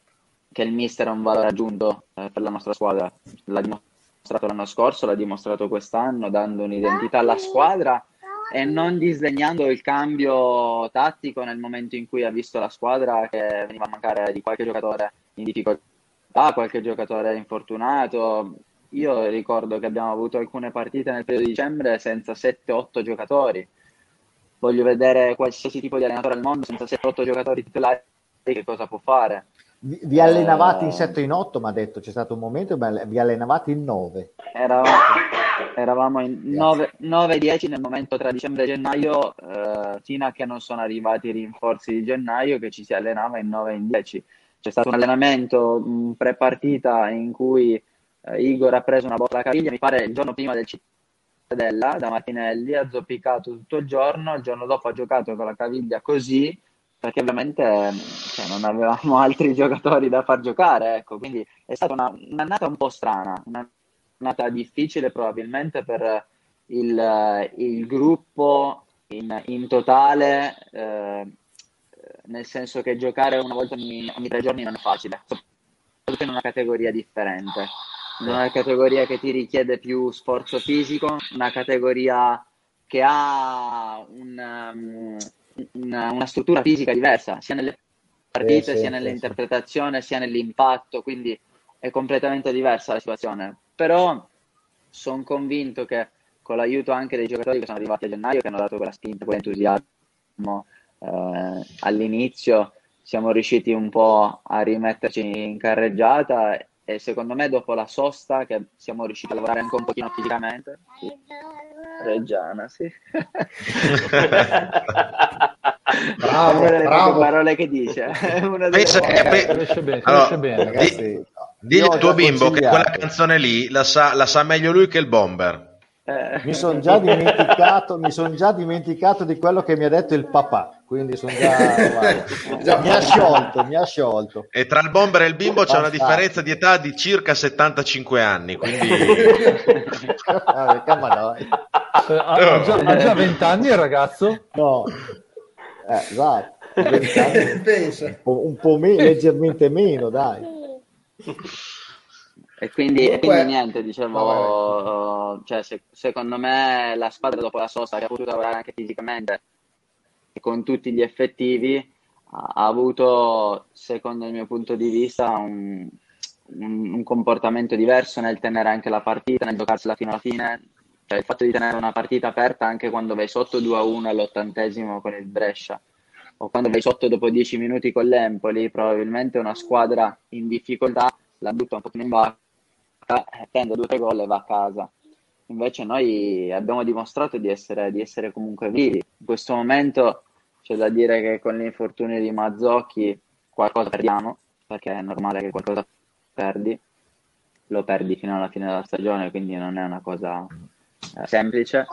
che, il mister è un valore aggiunto eh, per la nostra squadra. L'ha dimostrato dimostrato l'anno scorso, l'ha dimostrato quest'anno, dando un'identità alla squadra e non disdegnando il cambio tattico nel momento in cui ha visto la squadra che veniva a mancare di qualche giocatore in difficoltà, qualche giocatore infortunato. Io ricordo che abbiamo avuto alcune partite nel periodo di dicembre senza 7-8 giocatori. Voglio vedere qualsiasi tipo di allenatore al mondo senza 7-8 giocatori titolari che cosa può fare. Vi, allenavate in 7 o in 8, mi ha detto, c'è stato un momento, vi allenavate in 9. Eravamo, eravamo in 9-10 nel momento tra dicembre e gennaio, eh, fino a che non sono arrivati i rinforzi di gennaio, che ci si allenava in 9 in 10. C'è stato un allenamento mh, pre-partita in cui eh, Igor ha preso una bolla caviglia, mi pare il giorno prima del Cittadella, da Martinelli, ha zoppicato tutto il giorno, il giorno dopo ha giocato con la caviglia così, perché ovviamente cioè, non avevamo altri giocatori da far giocare, ecco, quindi è stata una, un'annata un po' strana, un'annata difficile probabilmente per il, il gruppo in, in totale, eh, nel senso che giocare una volta ogni, ogni, tre giorni non è facile, soprattutto in una categoria differente, in una categoria che ti richiede più sforzo fisico, una categoria che ha un... Um, una, una struttura fisica diversa, sia nelle partite, sì, sia nell'interpretazione, sia nell'impatto, quindi è completamente diversa la situazione. Però sono convinto che con l'aiuto anche dei giocatori che sono arrivati a gennaio, che hanno dato quella spinta, quell'entusiasmo eh, all'inizio, siamo riusciti un po' a rimetterci in carreggiata e secondo me dopo la sosta che siamo riusciti a lavorare anche un pochino fisicamente. Sì. Reggiana sì. Bravo, una delle bravo. parole che dice. Una pensa che pe- bene, allora, bene, ragazzi, di, di tuo bimbo che quella canzone lì la sa, la sa meglio lui che il bomber eh. Mi sono già dimenticato, mi sono già dimenticato di quello che mi ha detto il papà, quindi sono già, già mi ha sciolto, mi ha sciolto. E tra il bomber e il bimbo c'è una differenza di età di circa 75 anni, quindi Vabbè, eh, ha, già, ha già 20 anni il ragazzo? No. Eh, esatto. Un po', un po me- leggermente meno, dai. E quindi, Comunque, e quindi niente, diciamo, cioè, se, secondo me la squadra dopo la sosta che ha potuto lavorare anche fisicamente e con tutti gli effettivi ha, ha avuto, secondo il mio punto di vista, un, un, un, comportamento diverso nel tenere anche la partita, nel giocarsela fino alla fine. Cioè, il fatto di tenere una partita aperta anche quando vai sotto 2-1 all'ottantesimo con il Brescia o quando vai sotto dopo 10 minuti con l'Empoli, probabilmente una squadra in difficoltà la butta un po' in basso prende due tre gol e va a casa. Invece noi abbiamo dimostrato di essere, di essere comunque vivi. In questo momento c'è da dire che con l'infortunio di Mazzocchi qualcosa perdiamo, perché è normale che qualcosa perdi, lo perdi fino alla fine della stagione, quindi non è una cosa eh, semplice.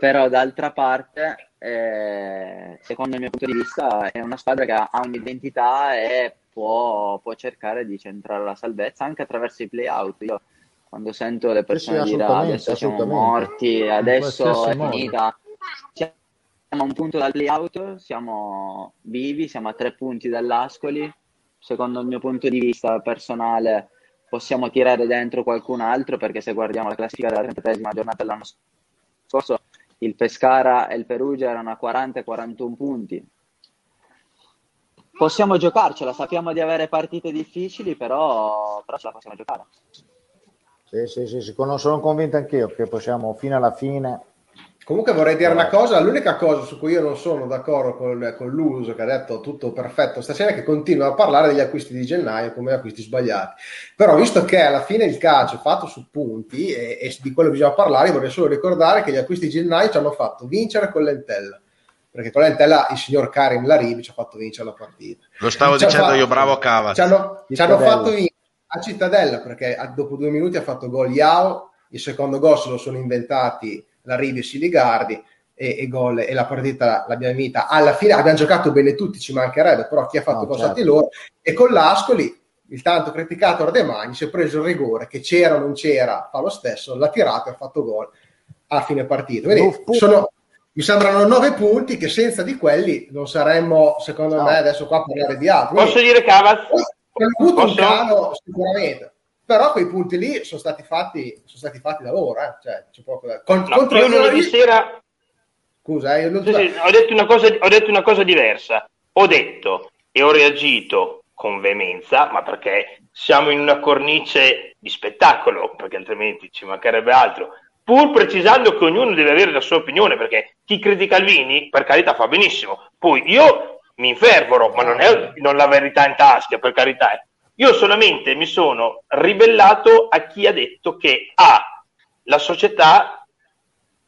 Però d'altra parte, eh, secondo il mio punto di vista, è una squadra che ha un'identità e può, può cercare di centrare la salvezza anche attraverso i play-out. Io quando sento le persone sì, dire adesso siamo morti, adesso è finita. Siamo a un punto dal playout, siamo vivi, siamo a tre punti dall'Ascoli. Secondo il mio punto di vista personale possiamo tirare dentro qualcun altro perché se guardiamo la classifica della 33esima giornata dell'anno scorso il Pescara e il Perugia erano a 40 e 41 punti. Possiamo giocarcela, sappiamo di avere partite difficili, però, però ce la possiamo giocare. Sì, sì, sì, sì, sono convinto anch'io che possiamo fino alla fine Comunque vorrei dire una cosa, l'unica cosa su cui io non sono d'accordo con, con l'uso che ha detto tutto perfetto stasera è che continua a parlare degli acquisti di gennaio come acquisti sbagliati. Però visto che alla fine il calcio è fatto su punti e, e di quello bisogna parlare, vorrei solo ricordare che gli acquisti di gennaio ci hanno fatto vincere con l'Entella perché con l'Entella il signor Karim Laribi ci ha fatto vincere la partita. Lo stavo dicendo fatto, io, bravo Cava. Ci hanno, ci hanno fatto vincere a Cittadella perché dopo due minuti ha fatto gol Yao, il secondo gol se lo sono inventati Laribi e Siligardi e, e, gol, e la partita l'abbiamo vinta. Alla fine abbiamo giocato bene tutti, ci mancherebbe, però chi ha fatto no, gol certo. loro. E con l'Ascoli, il tanto criticato Ardemagni, si è preso il rigore, che c'era o non c'era, fa lo stesso, l'ha tirato e ha fatto gol a fine partita. Quindi sono, mi sembrano nove punti che senza di quelli non saremmo, secondo no. me, adesso qua a parlare di altro. Posso dire Cavaz? Hanno avuto Posso? un calo sicuramente però quei punti lì sono stati fatti, sono stati fatti da loro. Eh. Cioè, c'è poco da... Con, no, contro io lunedì sera... Scusa, eh, non... sì, sì, ho, detto una cosa, ho detto una cosa diversa. Ho detto e ho reagito con veemenza, ma perché siamo in una cornice di spettacolo, perché altrimenti ci mancherebbe altro, pur precisando che ognuno deve avere la sua opinione, perché chi critica Alvini, per carità, fa benissimo. Poi io mi infervoro, ma non è non la verità in tasca, per carità. Eh. Io solamente mi sono ribellato a chi ha detto che A, la società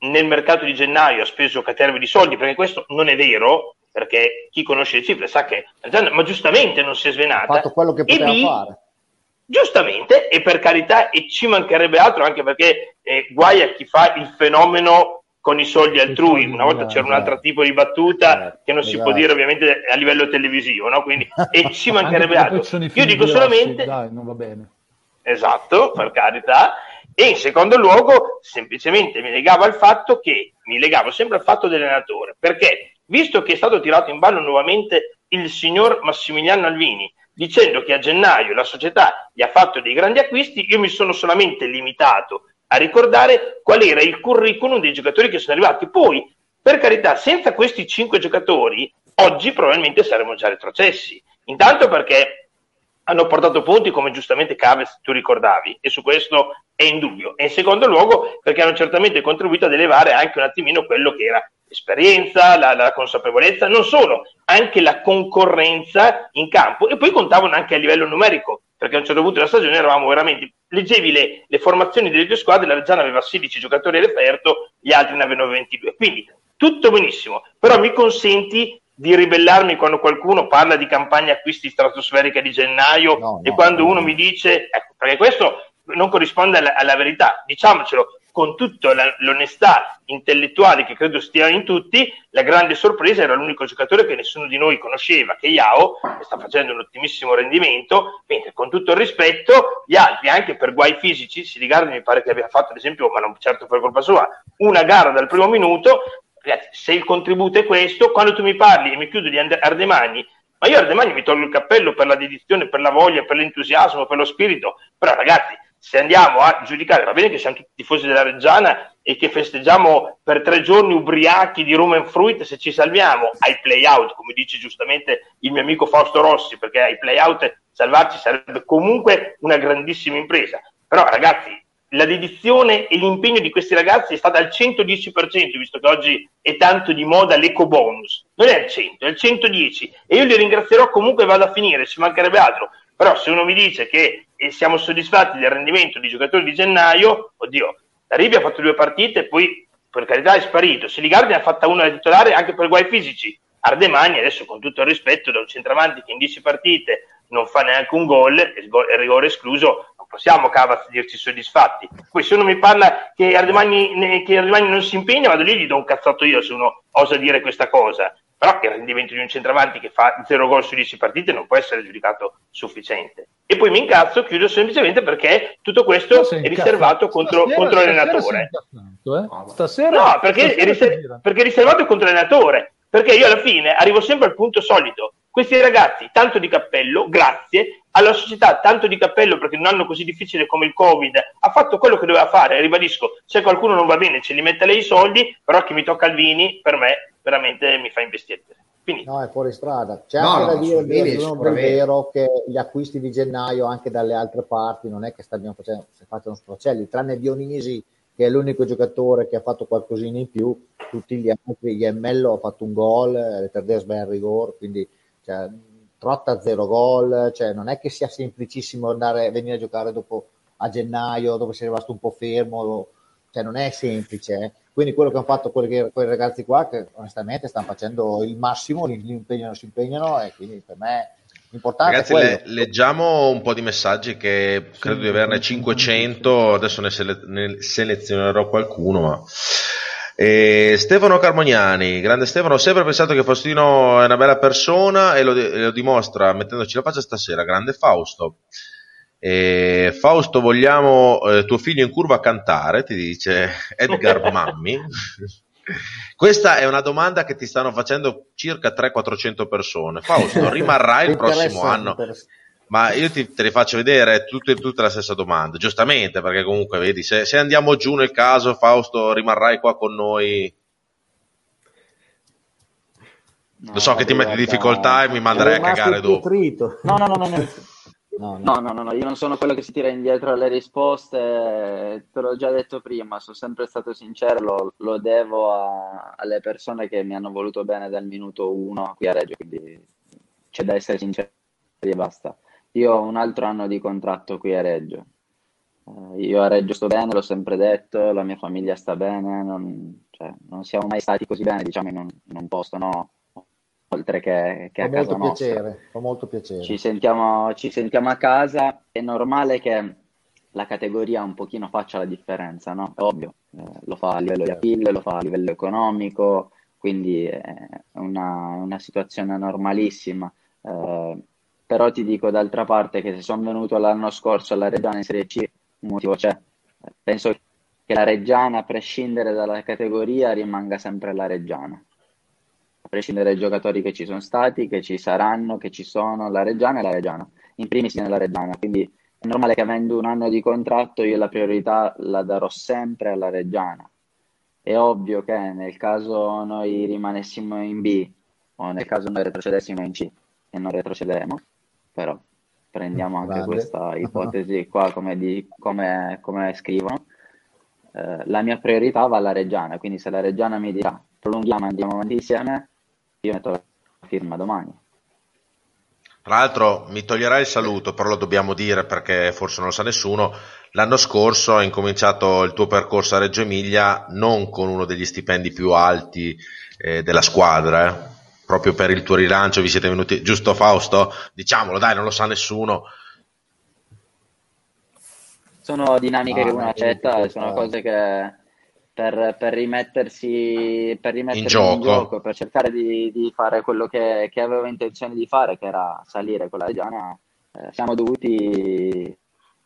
nel mercato di gennaio ha speso caterve di soldi, perché questo non è vero, perché chi conosce le cifre sa che, ma giustamente non si è svenata. Ha fatto quello che poteva B, fare. Giustamente, e per carità, e ci mancherebbe altro, anche perché eh, guai a chi fa il fenomeno con i soldi altrui. Una volta c'era un altro tipo di battuta eh, che non si può esatto. dire ovviamente a livello televisivo, no? Quindi, e ci mancherebbe altro. Io dico solamente... Dai, non va bene. Esatto, per carità. E in secondo luogo, semplicemente mi legavo al fatto che mi legavo sempre al fatto dell'allenatore, perché visto che è stato tirato in ballo nuovamente il signor Massimiliano Alvini, dicendo che a gennaio la società gli ha fatto dei grandi acquisti, io mi sono solamente limitato a ricordare qual era il curriculum dei giocatori che sono arrivati. Poi, per carità, senza questi cinque giocatori, oggi probabilmente saremmo già retrocessi. Intanto perché hanno portato punti, come giustamente Caves tu ricordavi, e su questo è indubbio. E in secondo luogo perché hanno certamente contribuito ad elevare anche un attimino quello che era l'esperienza, la, la consapevolezza, non solo, anche la concorrenza in campo. E poi contavano anche a livello numerico perché a un certo punto della stagione eravamo veramente leggevi le, le formazioni delle due squadre, la Reggiana aveva 16 giocatori all'aperto, gli altri ne avevano 22. Quindi tutto benissimo, però mi consenti di ribellarmi quando qualcuno parla di campagna acquisti stratosferica di gennaio no, e no, quando no. uno mi dice, ecco, perché questo non corrisponde alla, alla verità, diciamocelo, con tutta l'onestà intellettuale che credo stia in tutti, la grande sorpresa era l'unico giocatore che nessuno di noi conosceva, che Yao, che sta facendo un ottimissimo rendimento, mentre con tutto il rispetto, gli altri, anche per guai fisici, si rigardi mi pare che abbia fatto, ad esempio, ma non certo per colpa sua, una gara dal primo minuto, ragazzi, se il contributo è questo, quando tu mi parli e mi chiudo di Ardemagni, ma io Ardemagni mi tolgo il cappello per la dedizione, per la voglia, per l'entusiasmo, per lo spirito, però ragazzi, se andiamo a giudicare, va bene che siamo tutti tifosi della Reggiana e che festeggiamo per tre giorni ubriachi di rum fruit se ci salviamo ai play-out, come dice giustamente il mio amico Fausto Rossi, perché ai play-out salvarci sarebbe comunque una grandissima impresa. Però ragazzi, la dedizione e l'impegno di questi ragazzi è stata al 110%, visto che oggi è tanto di moda l'eco bonus. Non è al 100, è al 110 e io li ringrazierò comunque vado a finire, ci mancherebbe altro. Però se uno mi dice che e siamo soddisfatti del rendimento di giocatori di gennaio, oddio, la Ribi ha fatto due partite e poi per carità è sparito, Siligardi ne ha fatta una da titolare anche per guai fisici, Ardemagni adesso con tutto il rispetto da un centravanti che in 10 partite non fa neanche un gol e il rigore escluso, non possiamo Cavaz dirci soddisfatti. Poi se uno mi parla che Ardemagni, che Ardemagni non si impegna, vado lì e gli do un cazzotto io se uno osa dire questa cosa però il rendimento di un centravanti che fa 0 gol su 10 partite non può essere giudicato sufficiente. E poi mi incazzo, chiudo semplicemente perché tutto questo è riservato contro, stasera, contro l'allenatore. Stasera, eh? stasera no, perché, stasera è riser- perché è riservato contro l'allenatore. Perché io alla fine arrivo sempre al punto solito. Questi ragazzi, tanto di cappello, grazie alla società, tanto di cappello perché in un anno così difficile come il Covid ha fatto quello che doveva fare. Ribadisco, se qualcuno non va bene ce li mette lei i soldi, però chi mi tocca il Vini, per me veramente mi fa investire. Finito. No, è fuori strada. C'è no, anche no, da dire bene, non è vero che gli acquisti di gennaio anche dalle altre parti non è che stiano facendo, si facciano sprocelli, tranne Dionisi che è l'unico giocatore che ha fatto qualcosina in più, tutti gli altri, Iemmello ha fatto un gol, Letardes ben rigor, quindi cioè, Trotta zero gol, cioè non è che sia semplicissimo andare, venire a giocare dopo a gennaio dove sei rimasto un po' fermo, cioè non è semplice. Eh. Quindi quello che hanno fatto quei, quei ragazzi qua, che onestamente stanno facendo il massimo, li, impegnano, si impegnano e quindi per me Importante Ragazzi, le, leggiamo un po' di messaggi che sì, credo di averne 500, adesso ne, sele- ne selezionerò qualcuno, ma... E Stefano Carmognani, grande Stefano, ho sempre pensato che Faustino è una bella persona e lo, e lo dimostra mettendoci la faccia stasera, grande Fausto. E Fausto, vogliamo eh, tuo figlio in curva a cantare, ti dice Edgar Mammi. Questa è una domanda che ti stanno facendo circa 300-400 persone. Fausto, rimarrai il prossimo anno? Ma io ti, te le faccio vedere tutte, tutte la stessa domanda, giustamente, perché comunque vedi, se, se andiamo giù nel caso, Fausto, rimarrai qua con noi No, Lo so che ti metti in difficoltà e mi manderai a cagare dopo. No, no, no, no, no. No no. no, no, io non sono quello che si tira indietro alle risposte, te l'ho già detto prima, sono sempre stato sincero, lo, lo devo a, alle persone che mi hanno voluto bene dal minuto uno qui a Reggio, quindi c'è da essere sinceri e basta. Io ho un altro anno di contratto qui a Reggio, uh, io a Reggio sto bene, l'ho sempre detto, la mia famiglia sta bene, non, cioè, non siamo mai stati così bene, diciamo in un, in un posto, no, oltre che, che a casa piacere, Fa molto piacere. Ci sentiamo, ci sentiamo a casa, è normale che la categoria un pochino faccia la differenza, no? È ovvio, eh, lo fa a livello di appeal, lo fa a livello economico, quindi è una, una situazione normalissima. Eh, però ti dico d'altra parte che se sono venuto l'anno scorso alla Reggiana in Serie C, un motivo c'è. Penso che la Reggiana, a prescindere dalla categoria, rimanga sempre la Reggiana a prescindere dai giocatori che ci sono stati, che ci saranno, che ci sono, la Reggiana e la Reggiana, in primis nella Reggiana, quindi è normale che avendo un anno di contratto io la priorità la darò sempre alla Reggiana. È ovvio che nel caso noi rimanessimo in B o nel caso noi retrocedessimo in C e non retrocederemo, però prendiamo anche Grande. questa ipotesi qua come, di, come, come scrivono, eh, la mia priorità va alla Reggiana, quindi se la Reggiana mi dirà prolunghiamo e andiamo avanti insieme, io metto la firma domani. Tra l'altro mi toglierai il saluto, però lo dobbiamo dire perché forse non lo sa nessuno. L'anno scorso hai incominciato il tuo percorso a Reggio Emilia non con uno degli stipendi più alti eh, della squadra, eh. proprio per il tuo rilancio vi siete venuti, giusto Fausto? Diciamolo dai, non lo sa nessuno. Sono dinamiche ah, che uno accetta, sono cose che per, per, rimettersi, per rimettersi in, gioco. in, gioco. per cercare di, di fare quello che, che, avevo intenzione di fare, che era salire con la Reggiana, eh, siamo dovuti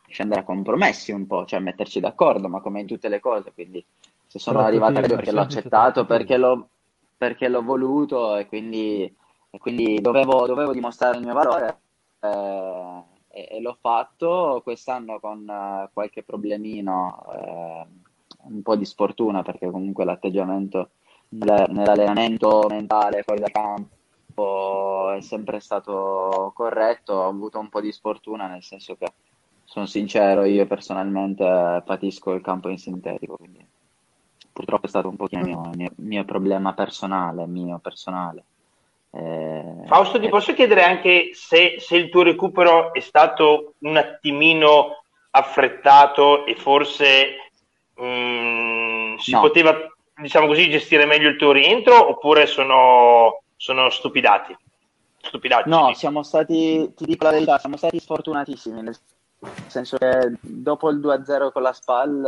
scendere a compromessi un po', cioè metterci d'accordo, ma come in tutte le cose, quindi se sono Però arrivato a perché l'ho accettato, perché l'ho, perché l'ho voluto e quindi, e quindi dovevo, dovevo, dimostrare il mio valore eh, e, e, l'ho fatto quest'anno con uh, qualche problemino. Eh, un po' di sfortuna perché comunque l'atteggiamento nell'allenamento mentale fuori da campo è sempre stato corretto, ho avuto un po' di sfortuna nel senso che sono sincero, io personalmente patisco il campo in sintetico, quindi purtroppo è stato un pochino il mio, mio, mio problema personale, mio personale. Eh, Fausto, ti posso chiedere anche se, se, il tuo recupero è stato un attimino affrettato e forse Mm, si no. poteva, diciamo così, gestire meglio il tuo rientro oppure sono, sono stupidati? stupidati? No, siamo stati, ti dico la verità, siamo stati sfortunatissimi, nel senso che dopo il 2-0 con la SPAL,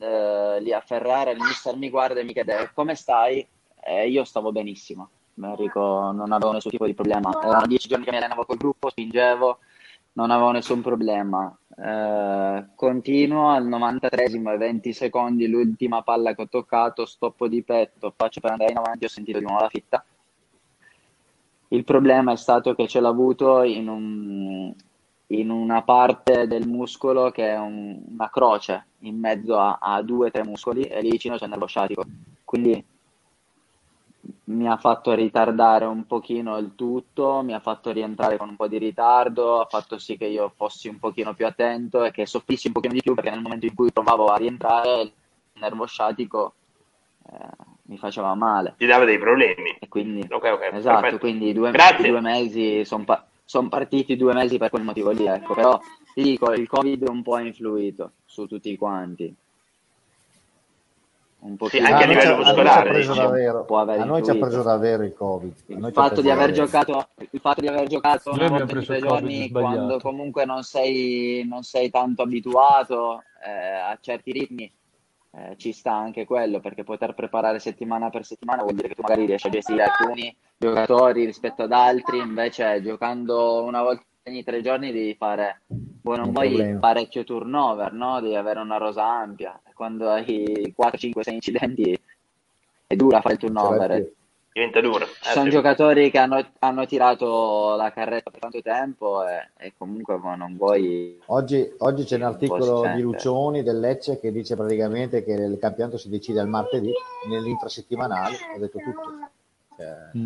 eh, lì a Ferrara, il mister mi guarda e mi chiede come stai? E io stavo benissimo, Enrico, non avevo nessun tipo di problema, erano dieci giorni che mi allenavo col gruppo, spingevo, non avevo nessun problema. Eh, continuo al 93esimo e 20 secondi, l'ultima palla che ho toccato, stoppo di petto, faccio per andare in avanti, ho sentito di nuovo la fitta. Il problema è stato che ce l'ho avuto in, un, in una parte del muscolo che è un, una croce in mezzo a, a due o tre muscoli e lì vicino c'è il nervo sciatico. Quindi mi ha fatto ritardare un pochino il tutto, mi ha fatto rientrare con un po' di ritardo, ha fatto sì che io fossi un pochino più attento e che soffrissi un pochino di più perché nel momento in cui provavo a rientrare il nervo sciatico eh, mi faceva male. Ti dava dei problemi. E quindi, okay, okay, esatto, perfetto. quindi due, due mesi sono pa- son partiti due mesi per quel motivo lì, ecco. Però ti dico, il Covid un po' ha influito su tutti quanti un po' sì, anche a livello muscolare a noi ci ha preso davvero il covid. Il fatto, di aver giocato, il fatto di aver giocato una volta in tre giorni quando comunque non sei, non sei tanto abituato eh, a certi ritmi eh, ci sta anche quello perché poter preparare settimana per settimana vuol dire che tu magari riesci a gestire alcuni giocatori rispetto ad altri. Invece giocando una volta ogni tre giorni devi fare buono non vuoi parecchio turnover no? devi avere una rosa ampia quando hai 4, 5, 6 incidenti è dura fare il turnover. Diventa duro. Ci eh, sono sì. giocatori che hanno, hanno, tirato la carretta per tanto tempo e, e comunque non vuoi... Oggi, oggi c'è un articolo di Lucioni del Lecce che dice praticamente che il campionato si decide al martedì, nell'intrasettimanale, ho detto tutto. Cioè, mm.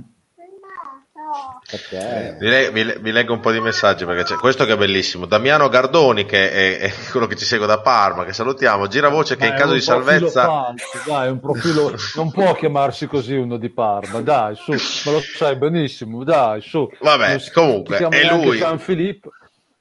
Perché? Vi, le, vi, vi, leggo un po' di messaggi perché c'è questo che è bellissimo. Damiano Gardoni, che è, è quello che ci segue da Parma, che salutiamo. Gira voce che dai, in caso di salvezza. Falso, dai, un profilo non può chiamarsi così uno di Parma, dai, su, ma lo sai benissimo, dai, su. Vabbè, comunque è lui. San Filippo.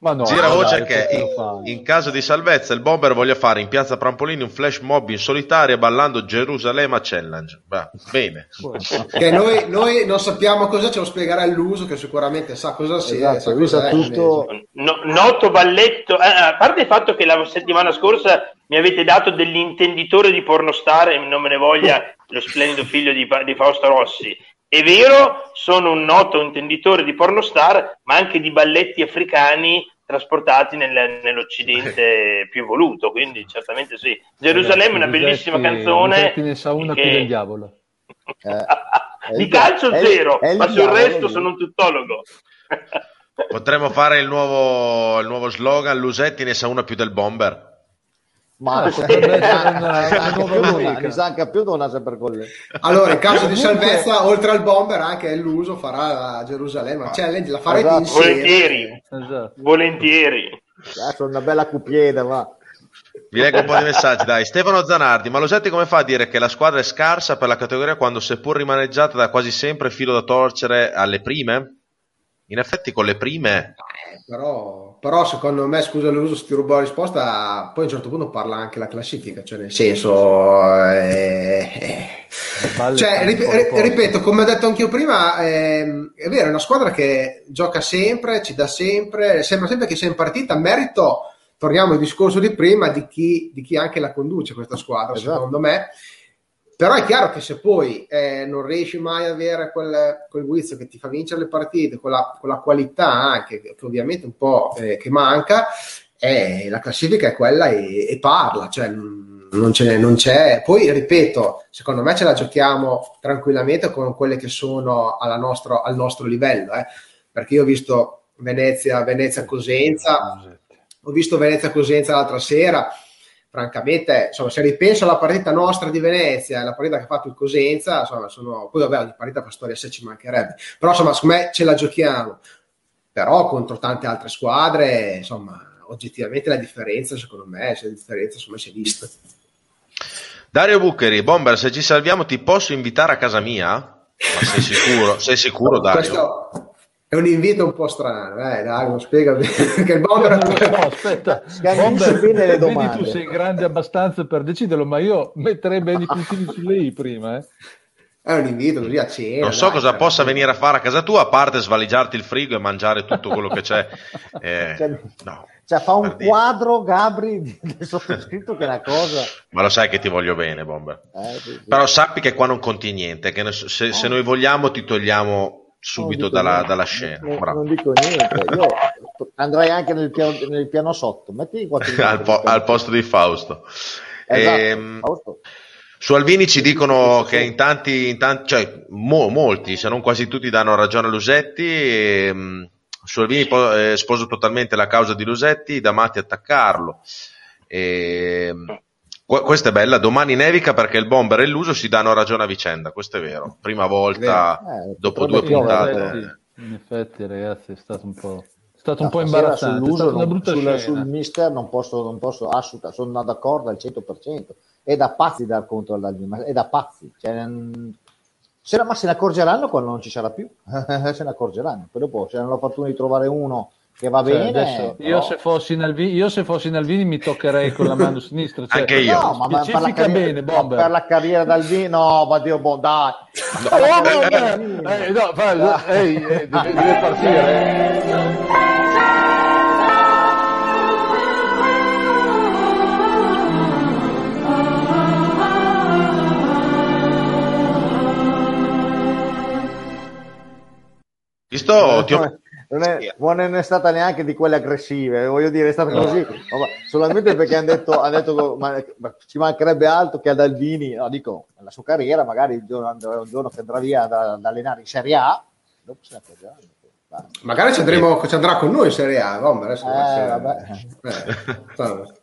Ma no, Gira voce dai, che in, in, caso di salvezza il bomber voglia fare in piazza Prampolini un flash mob in solitaria ballando Gerusalemme Challenge. Beh, bene. che noi, noi, non sappiamo cosa, ce lo spiegherà l'uso che sicuramente sa cosa sia. Esatto, sa tutto... no, noto balletto, eh, a parte il fatto che la settimana scorsa mi avete dato dell'intenditore di pornostar e non me ne voglia lo splendido figlio di, di Fausto Rossi è vero, sono un noto intenditore di pornostar, ma anche di balletti africani trasportati nel, nell'Occidente più evoluto, quindi certamente sì. Gerusalemme è una bellissima canzone. ne sa una che... più del diavolo. Eh, di calcio è, zero, è ma sul resto sono un tuttologo. Potremmo fare il nuovo, il nuovo slogan, Lusetti ne sa una più del bomber. Ma mi sa anche più donna sempre con lei. Allora, in caso di salvezza, oltre al bomber, anche l'uso farà a Gerusalemme. Challenge la farete esatto. insieme. Volentieri. Esatto. Volentieri. Adesso una bella cupieda, va. Vi leggo un po' di messaggi, dai. Stefano Zanardi, ma lo Losetti come fa a dire che la squadra è scarsa per la categoria quando seppur rimaneggiata da quasi sempre filo da torcere alle prime? In effetti con le prime... Eh, però, però, secondo me, scusa l'uso, ti rubo la risposta, poi a un certo punto parla anche la classifica, cioè nel senso... Eh, eh, cioè, rip- ripeto, come ho detto anche io prima, eh, è vero, è una squadra che gioca sempre, ci dà sempre, sembra sempre che sia in partita, merito, torniamo al discorso di prima, di chi, di chi anche la conduce questa squadra, esatto. secondo me però è chiaro che se poi eh, non riesci mai ad avere quel, quel guizzo che ti fa vincere le partite, quella, quella qualità anche che, che, ovviamente un po' eh, che manca, eh, la classifica è quella e, e parla, cioè non c'è, non c'è. Poi ripeto, secondo me ce la giochiamo tranquillamente con quelle che sono nostro, al nostro livello, eh. perché io ho visto Venezia, Venezia Cosenza, ho visto Venezia Cosenza l'altra sera francamente, insomma, se ripenso alla partita nostra di Venezia e la partita che ha fatto il Cosenza, insomma, sono, poi vabbè, ogni partita per storia se ci mancherebbe, però insomma, secondo me ce la giochiamo, però contro tante altre squadre, insomma, oggettivamente la differenza, secondo me, la differenza, insomma, si è vista. Dario Buccheri, Bomber, se ci salviamo ti posso invitare a casa mia? Ma sei sicuro? Sei sicuro, Dario? Questo, è un invito un po' strano, eh, dai, spiega perché il bomber... No, aspetta, bomber, bene le domande. Vedi tu sei grande abbastanza per deciderlo, ma io metterei bene i puntini sulle i prima, eh. È un invito così a cena. Non so dai, cosa possa venire a fare a casa tua, a parte svaligiarti il frigo e mangiare tutto quello che c'è. Eh, cioè, no, cioè, fa un quadro Gabri del sottoscritto che è una cosa. Ma lo sai che ti voglio bene, Bomber. Eh, sì, sì. Però sappi che qua non conti niente, che se, se noi vogliamo ti togliamo subito dalla, dalla, scena. Non, non, dico niente, io andrei anche nel piano, nel piano sotto, metti al, po- al, posto di Fausto. Esatto, ehm, Fausto. Su Alvini ci dicono che in tanti, in tanti cioè mo, molti, se non quasi tutti, danno ragione a Lusetti. E, um, su Alvini eh, sposo totalmente la causa di Lusetti, da Matti attaccarlo. E, ehm, questa è bella, domani nevica perché il bomber e l'uso si danno ragione a vicenda, questo è vero. Prima volta eh, dopo due puntate. In effetti, ragazzi, è stato un po', è stato un po imbarazzante. Sull'uso, non, sul, sul, mister non posso, non posso assolutamente, sono d'accordo al 100%. è da pazzi dar conto all'Aldini, è da pazzi. Cioè, se, ma se ne accorgeranno quando non ci sarà più, se ne accorgeranno. Poi dopo, se hanno la fortuna di trovare uno che va cioè, bene. Adesso, io, se fossi Nalvini, io se fossi Nalvini mi toccherei con la mano sinistra. Cioè, Anche io. No, ma, per, la carriera, bene, no, per la carriera d'Alvini, no, ma Dio, boh, dai. No, no, eh, no, fa, ehi, eh, deve, deve partire. Eh. Visto, ti ho non è, non è, stata neanche di quelle aggressive, voglio dire, è stata così, no. solamente perché hanno detto, hanno detto ma, ma ci mancherebbe altro che ad Albini, no, dico, nella sua carriera, magari un giorno, un giorno che andrà via da, ad allenare in Serie A, dopo se ne accorgeranno. Magari ci, andremo, ci andrà con noi in Serie A, no? adesso eh, eh,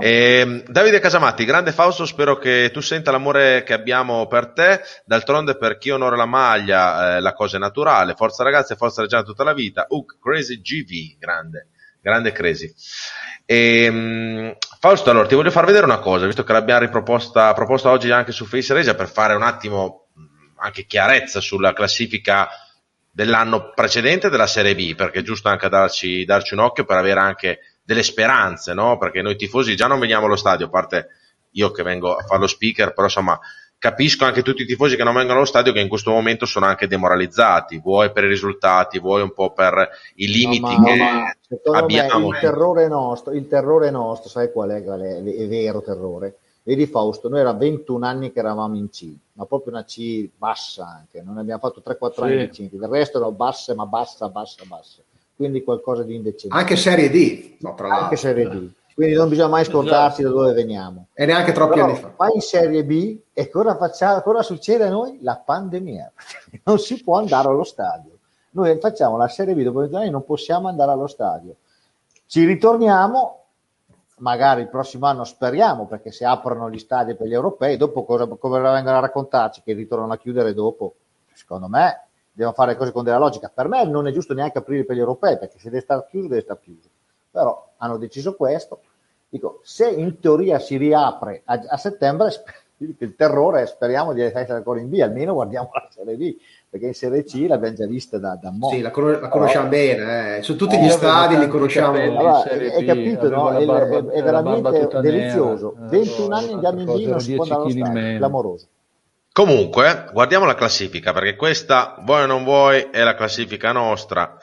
eh, Davide Casamatti, grande Fausto, spero che tu senta l'amore che abbiamo per te. D'altronde, per chi onora la maglia, eh, la cosa è naturale. Forza ragazzi, forza Reggiana tutta la vita. Uk, Crazy GV, grande, grande Crazy. E, ehm, Fausto, allora ti voglio far vedere una cosa, visto che l'abbiamo riproposta proposta oggi anche su Face Regia per fare un attimo anche chiarezza sulla classifica dell'anno precedente della Serie B, perché è giusto anche darci, darci un occhio per avere anche delle speranze, no? Perché noi tifosi già non veniamo allo stadio, a parte io che vengo a fare lo speaker, però insomma capisco anche tutti i tifosi che non vengono allo stadio che in questo momento sono anche demoralizzati, vuoi per i risultati, vuoi un po' per i limiti no, ma, che no, abbiamo. il terrore nostro, il terrore nostro, sai qual è, qual è, è vero terrore? Vedi Fausto, noi era 21 anni che eravamo in C, ma proprio una C bassa anche, non abbiamo fatto 3-4 sì. anni di C, il resto erano basse, ma bassa, bassa, bassa. Quindi qualcosa di indecente. Anche Serie D, no, tra l'altro. Anche Serie D. Quindi non bisogna mai scordarsi da dove veniamo. E neanche troppi Però, anni fa. Vai in Serie B e cosa, facciamo, cosa succede a noi? La pandemia. non si può andare allo stadio. Noi facciamo la Serie B dopo 20 anni non possiamo andare allo stadio. Ci ritorniamo magari il prossimo anno speriamo perché se aprono gli stadi per gli europei dopo cosa, come vengono a raccontarci che ritornano a chiudere dopo secondo me devono fare cose con della logica per me non è giusto neanche aprire per gli europei perché se deve stare chiuso deve stare chiuso però hanno deciso questo dico se in teoria si riapre a, a settembre il terrore speriamo di essere ancora in via almeno guardiamo la Serie B perché in Serie C l'abbiamo già vista da, da mo. Sì, la, con- la conosciamo allora, bene, eh. su tutti gli stadi li conosciamo. Allora, hai capito, no? È, barba, è, veramente delizioso. Nera. 21 eh, anni andiamo in giro, non si può andare allo stadio, clamoroso. Comunque, guardiamo la classifica, perché questa, vuoi o non vuoi, è la classifica nostra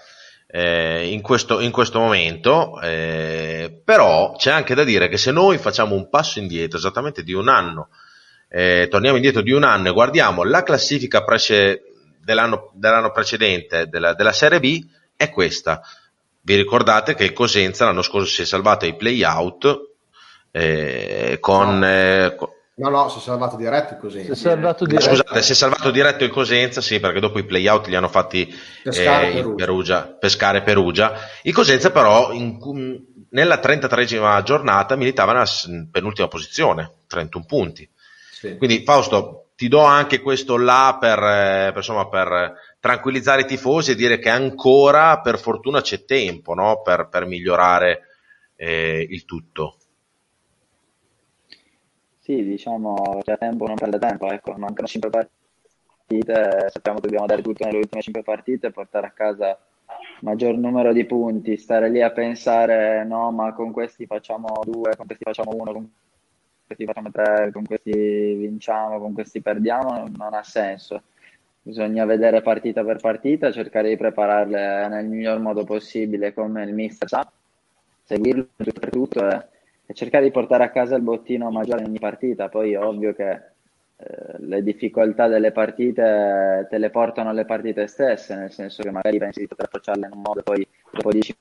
eh, in, questo, in, questo, momento, eh, però c'è anche da dire che se noi facciamo un passo indietro, esattamente di un anno, eh, torniamo indietro di un anno e guardiamo la classifica precedente, dell'anno, dell'anno precedente della, della, Serie B è questa. Vi ricordate che il Cosenza l'anno scorso si è salvato ai play-out eh, con... Eh, No, no, si è salvato diretto il Cosenza. Si è salvato diretto. Scusate, si è salvato diretto il Cosenza, sì, perché dopo i play-out li hanno fatti pescare, eh, Perugia. Perugia, pescare Perugia. Il Cosenza però in, nella 33esima giornata militava nella penultima posizione, 31 punti. Sì. Quindi Fausto, ti do anche questo là per, eh, per, insomma, per tranquillizzare i tifosi e dire che ancora per fortuna c'è tempo no? per, per, migliorare eh, il tutto. Sì, diciamo c'è tempo, non perde tempo, ecco, mancano 5 partite, sappiamo che dobbiamo dare tutto nelle ultime 5 partite, portare a casa maggior numero di punti, stare lì a pensare no, ma con questi facciamo due, con questi facciamo uno, con questi facciamo tre, con questi vinciamo, con questi perdiamo, non ha senso. Bisogna vedere partita per partita, cercare di prepararle nel miglior modo possibile come il mister sa, seguirlo per tutto e, e cercare di portare a casa il bottino maggiore in ogni partita. Poi è ovvio che eh, le difficoltà delle partite te le portano alle partite stesse, nel senso che magari pensi di poter approcciarle in un modo e poi dopo 10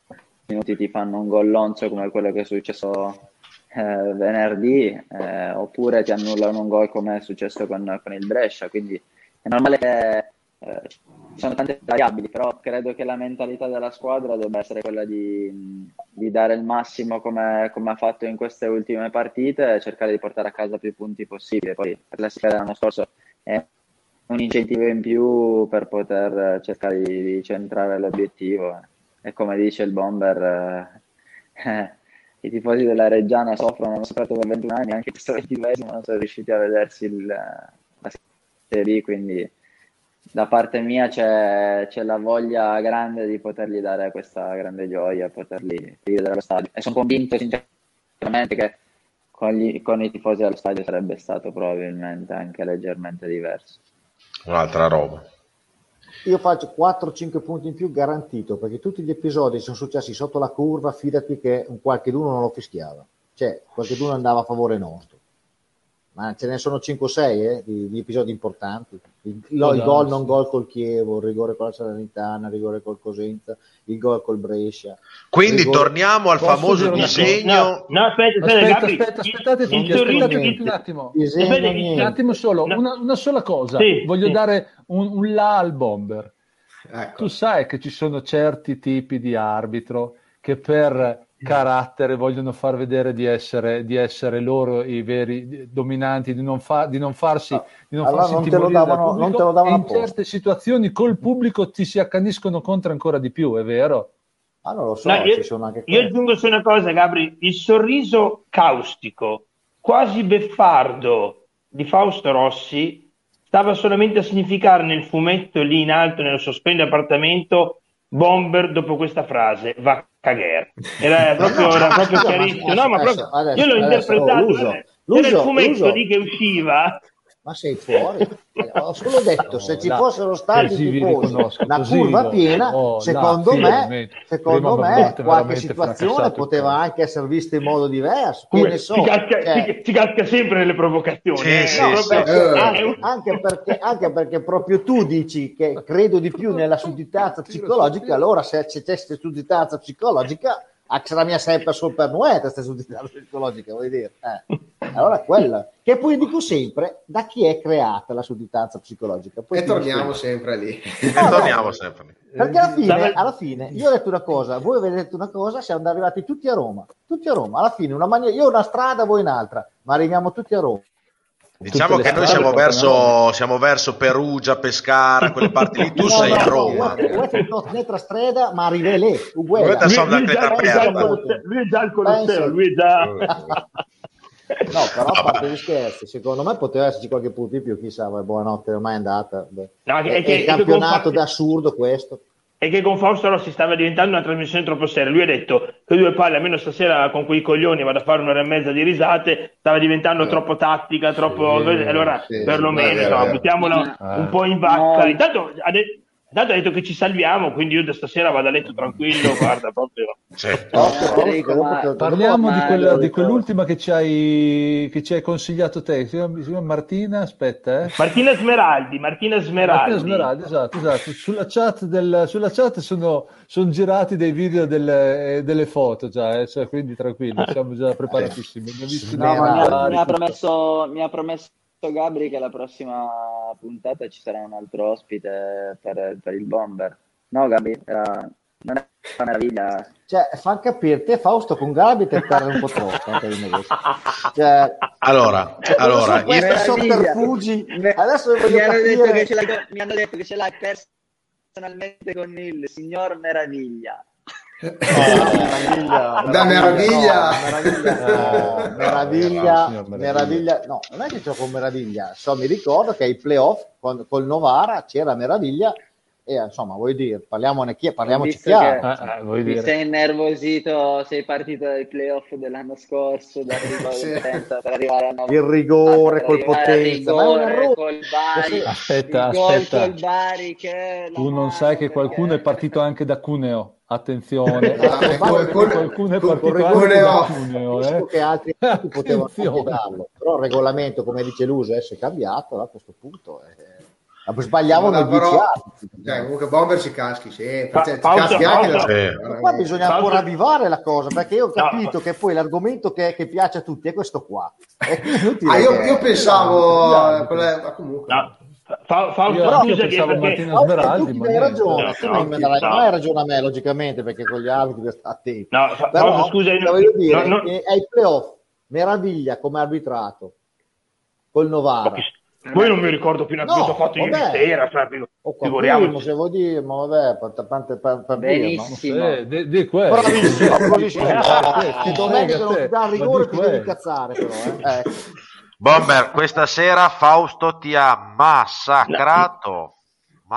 minuti ti fanno un gollonzo come quello che è successo eh, venerdì eh, oppure ti annullano un gol come è successo con, con il Brescia quindi è normale che eh, ci sono tante variabili però credo che la mentalità della squadra debba essere quella di, di dare il massimo come, come, ha fatto in queste ultime partite e cercare di portare a casa più punti possibile. Poi la sfera dell'anno scorso è un incentivo in più per poter cercare di, di centrare l'obiettivo. E come dice il bomber eh, i tifosi della Reggiana soffrono, hanno sofferto per 21 anni, anche questo 22 non sono riusciti a vedersi il, la Serie B, quindi da parte mia c'è, c'è, la voglia grande di potergli dare questa grande gioia, poterli vedere allo stadio. E sono convinto sinceramente che con, gli, con, i tifosi allo stadio sarebbe stato probabilmente anche leggermente diverso. Un'altra roba. Io faccio 4-5 punti in più garantito perché tutti gli episodi sono successi sotto la curva, fidati che un qualche d'uno non lo fischiava, cioè qualche d'uno andava a favore nostro ma ce ne sono 5-6 eh, di, di, episodi importanti. Il, oh, il gol non gol col Chievo, il rigore con la Salernitana, il rigore col Cosenza, il gol col Brescia. Quindi rigore... torniamo al Posso famoso disegno. No, no, aspetta, aspetta, aspetta, aspetta aspettate tutti, aspettate un attimo. un attimo solo, una, una sola cosa. Sì, Voglio sì. dare un, un là al bomber. Ecco. Tu sai che ci sono certi tipi di arbitro che per carattere, vogliono far vedere di essere, di essere loro i veri dominanti, di non, fa, di non farsi, di non allora farsi non te lo davano, non te lo davano in certe situazioni col pubblico ti si accaniscono contro ancora di più, è vero? Ah, non lo so, no, io, io aggiungo solo una cosa, Gabri, il sorriso caustico, quasi beffardo di Fausto Rossi stava solamente a significare nel fumetto lì in alto, nel sospeso appartamento, Bomber dopo questa frase va cagare. Era proprio, era proprio chiarissimo. No, ma proprio, io l'ho adesso, interpretato. L'uso, era il fumetto lì che usciva ma sei fuori. Ho solo detto, se ci fossero stati tifosi, una curva piena, oh, secondo me, secondo me qualche situazione poteva anche essere vista in modo diverso. Come, so, si, casca, cioè... si, si, casca, sempre nelle provocazioni. Sì, eh. sì, no, sì, perché, anche, anche, perché, anche, perché, proprio tu dici che credo di più nella sudditanza psicologica, allora se c'è sudditanza psicologica la mia sempre solo per noi questa sudditanza psicologica, vuoi dire? Eh. Allora quella, che poi dico sempre, da chi è creata la sudditanza psicologica? Poi e torniamo sempre lì. e torniamo sempre lì. Perché alla fine, alla fine, io ho detto una cosa, voi avete detto una cosa, siamo arrivati tutti a Roma, tutti a Roma, alla fine una maniera, io una strada, voi un'altra, ma arriviamo tutti a Roma. Diciamo che noi siamo verso, siamo verso, Perugia, Pescara, quelle parti lì. Tu no, sei no, a Roma. Un'altra strada, ma arrivi lì. Lui, lui, è già al Colosseo, lui è già... No, però a parte gli scherzi, secondo me poteva esserci qualche punto in più, chissà, buonanotte, ormai è andata. No, è, è, è, il campionato è assurdo questo e che con Fausto Rossi stava diventando una trasmissione troppo seria. Lui ha detto che due palle, almeno stasera con quei coglioni vado a fare un'ora e mezza di risate, stava diventando eh. troppo tattica, troppo... Sì, allora sì, perlomeno, insomma, buttiamola eh. un po' in vacca. Intanto ha, de- Intanto ha detto che ci salviamo, quindi io da stasera vado a letto tranquillo, guarda proprio. Certo. Parliamo di, quella, di, quell'ultima che ci, hai, che ci hai consigliato te, si chiama Martina, aspetta. Eh. Martina Smeraldi, Martina Smeraldi. Martina Smeraldi, esatto, esatto. Sulla chat, del, sulla chat sono, sono, girati dei video delle, delle foto già, eh, cioè, quindi tranquillo, siamo già preparatissimi. No, mi, ha, mi, ha promesso, mi ha promesso Gabri che la prossima puntata ci sarà un altro ospite per, per il bomber. No, Gabri, era, non è una meraviglia. Cioè, fa capire, te Fausto con Gabri te perde un po' troppo. Cioè, allora, allora io... sotterfugi. Adesso mi hanno, detto che ce l'hai, mi hanno detto che ce l'hai personalmente con il signor Meraviglia. Oh, da meraviglia, meraviglia, meraviglia, meraviglia, no, non è che c'ho con meraviglia, so, mi ricordo che ai playoff con, col Novara c'era meraviglia e insomma, vuoi dire, parliamone chi, parliamoci chiaro. Che, eh, eh, dire. sei innervosito, sei partito dai playoff dell'anno scorso da sì. per arrivare a Il rigore col potenza, errore. Col Bari, aspetta, aspetta. Bari tu non sai che qualcuno perché... è partito anche da Cuneo attenzione, ah, qualcuno è partito eh? che altri potevano darlo, però il regolamento, come dice l'uso, è cambiato a questo punto. Eh sbagliavano no, però, cioè, comunque Bomber ci caschi sì, pa- cioè, pausa, caschi pausa, anche la... qua bisogna pausa. ancora avvivare la cosa perché io ho capito no. che poi l'argomento che, che, piace a tutti è questo qua ah, io, io, pensavo eh, quelle... ma comunque no. Fa, fa, io, però, io pensavo Martino Smeraldi ma hai ragione no, tu non me darai mai ragione a me logicamente perché con gli arbitri sta attento no, fa, però, fa, scusa, voglio dire, è il playoff meraviglia come arbitrato col Novara Poi non mi ricordo più neanche no, cosa ho fatto vabbè. ieri sera, cioè, figuriamo. Se vuoi dire, ma vabbè, per, per, per, per Benissimo. Dire, no? di, di quello. Bravissimo, bravissimo. Domenica non ti dà rigore ti devi incazzare però, eh. Ecco. Bomber, questa sera Fausto ti ha massacrato.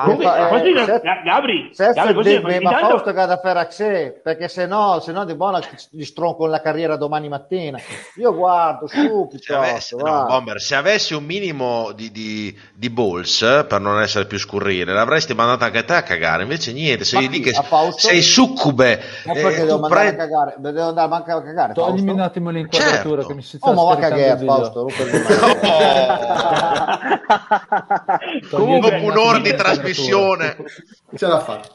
Comunque, eh, così, se, Gabri, se Gabri così, ma intanto... Fausto che ha da fare a sé, perché se no, se no di buona gli stronco la carriera domani mattina. Io guardo su se avessi, no, Bomber, se avessi un minimo di, di, di, balls per non essere più scurrile, l'avresti mandato anche a te a cagare. Invece niente, sei lì che sei succube. Ma eh, perché devo andare pre... a cagare? Devo andare anche a cagare. Toglimi un attimo l'inquadratura certo. che mi si sta Oh, ma va a cagare, Fausto. Comunque un'ora di trasmissione trasmissione. Ce l'ha fatta.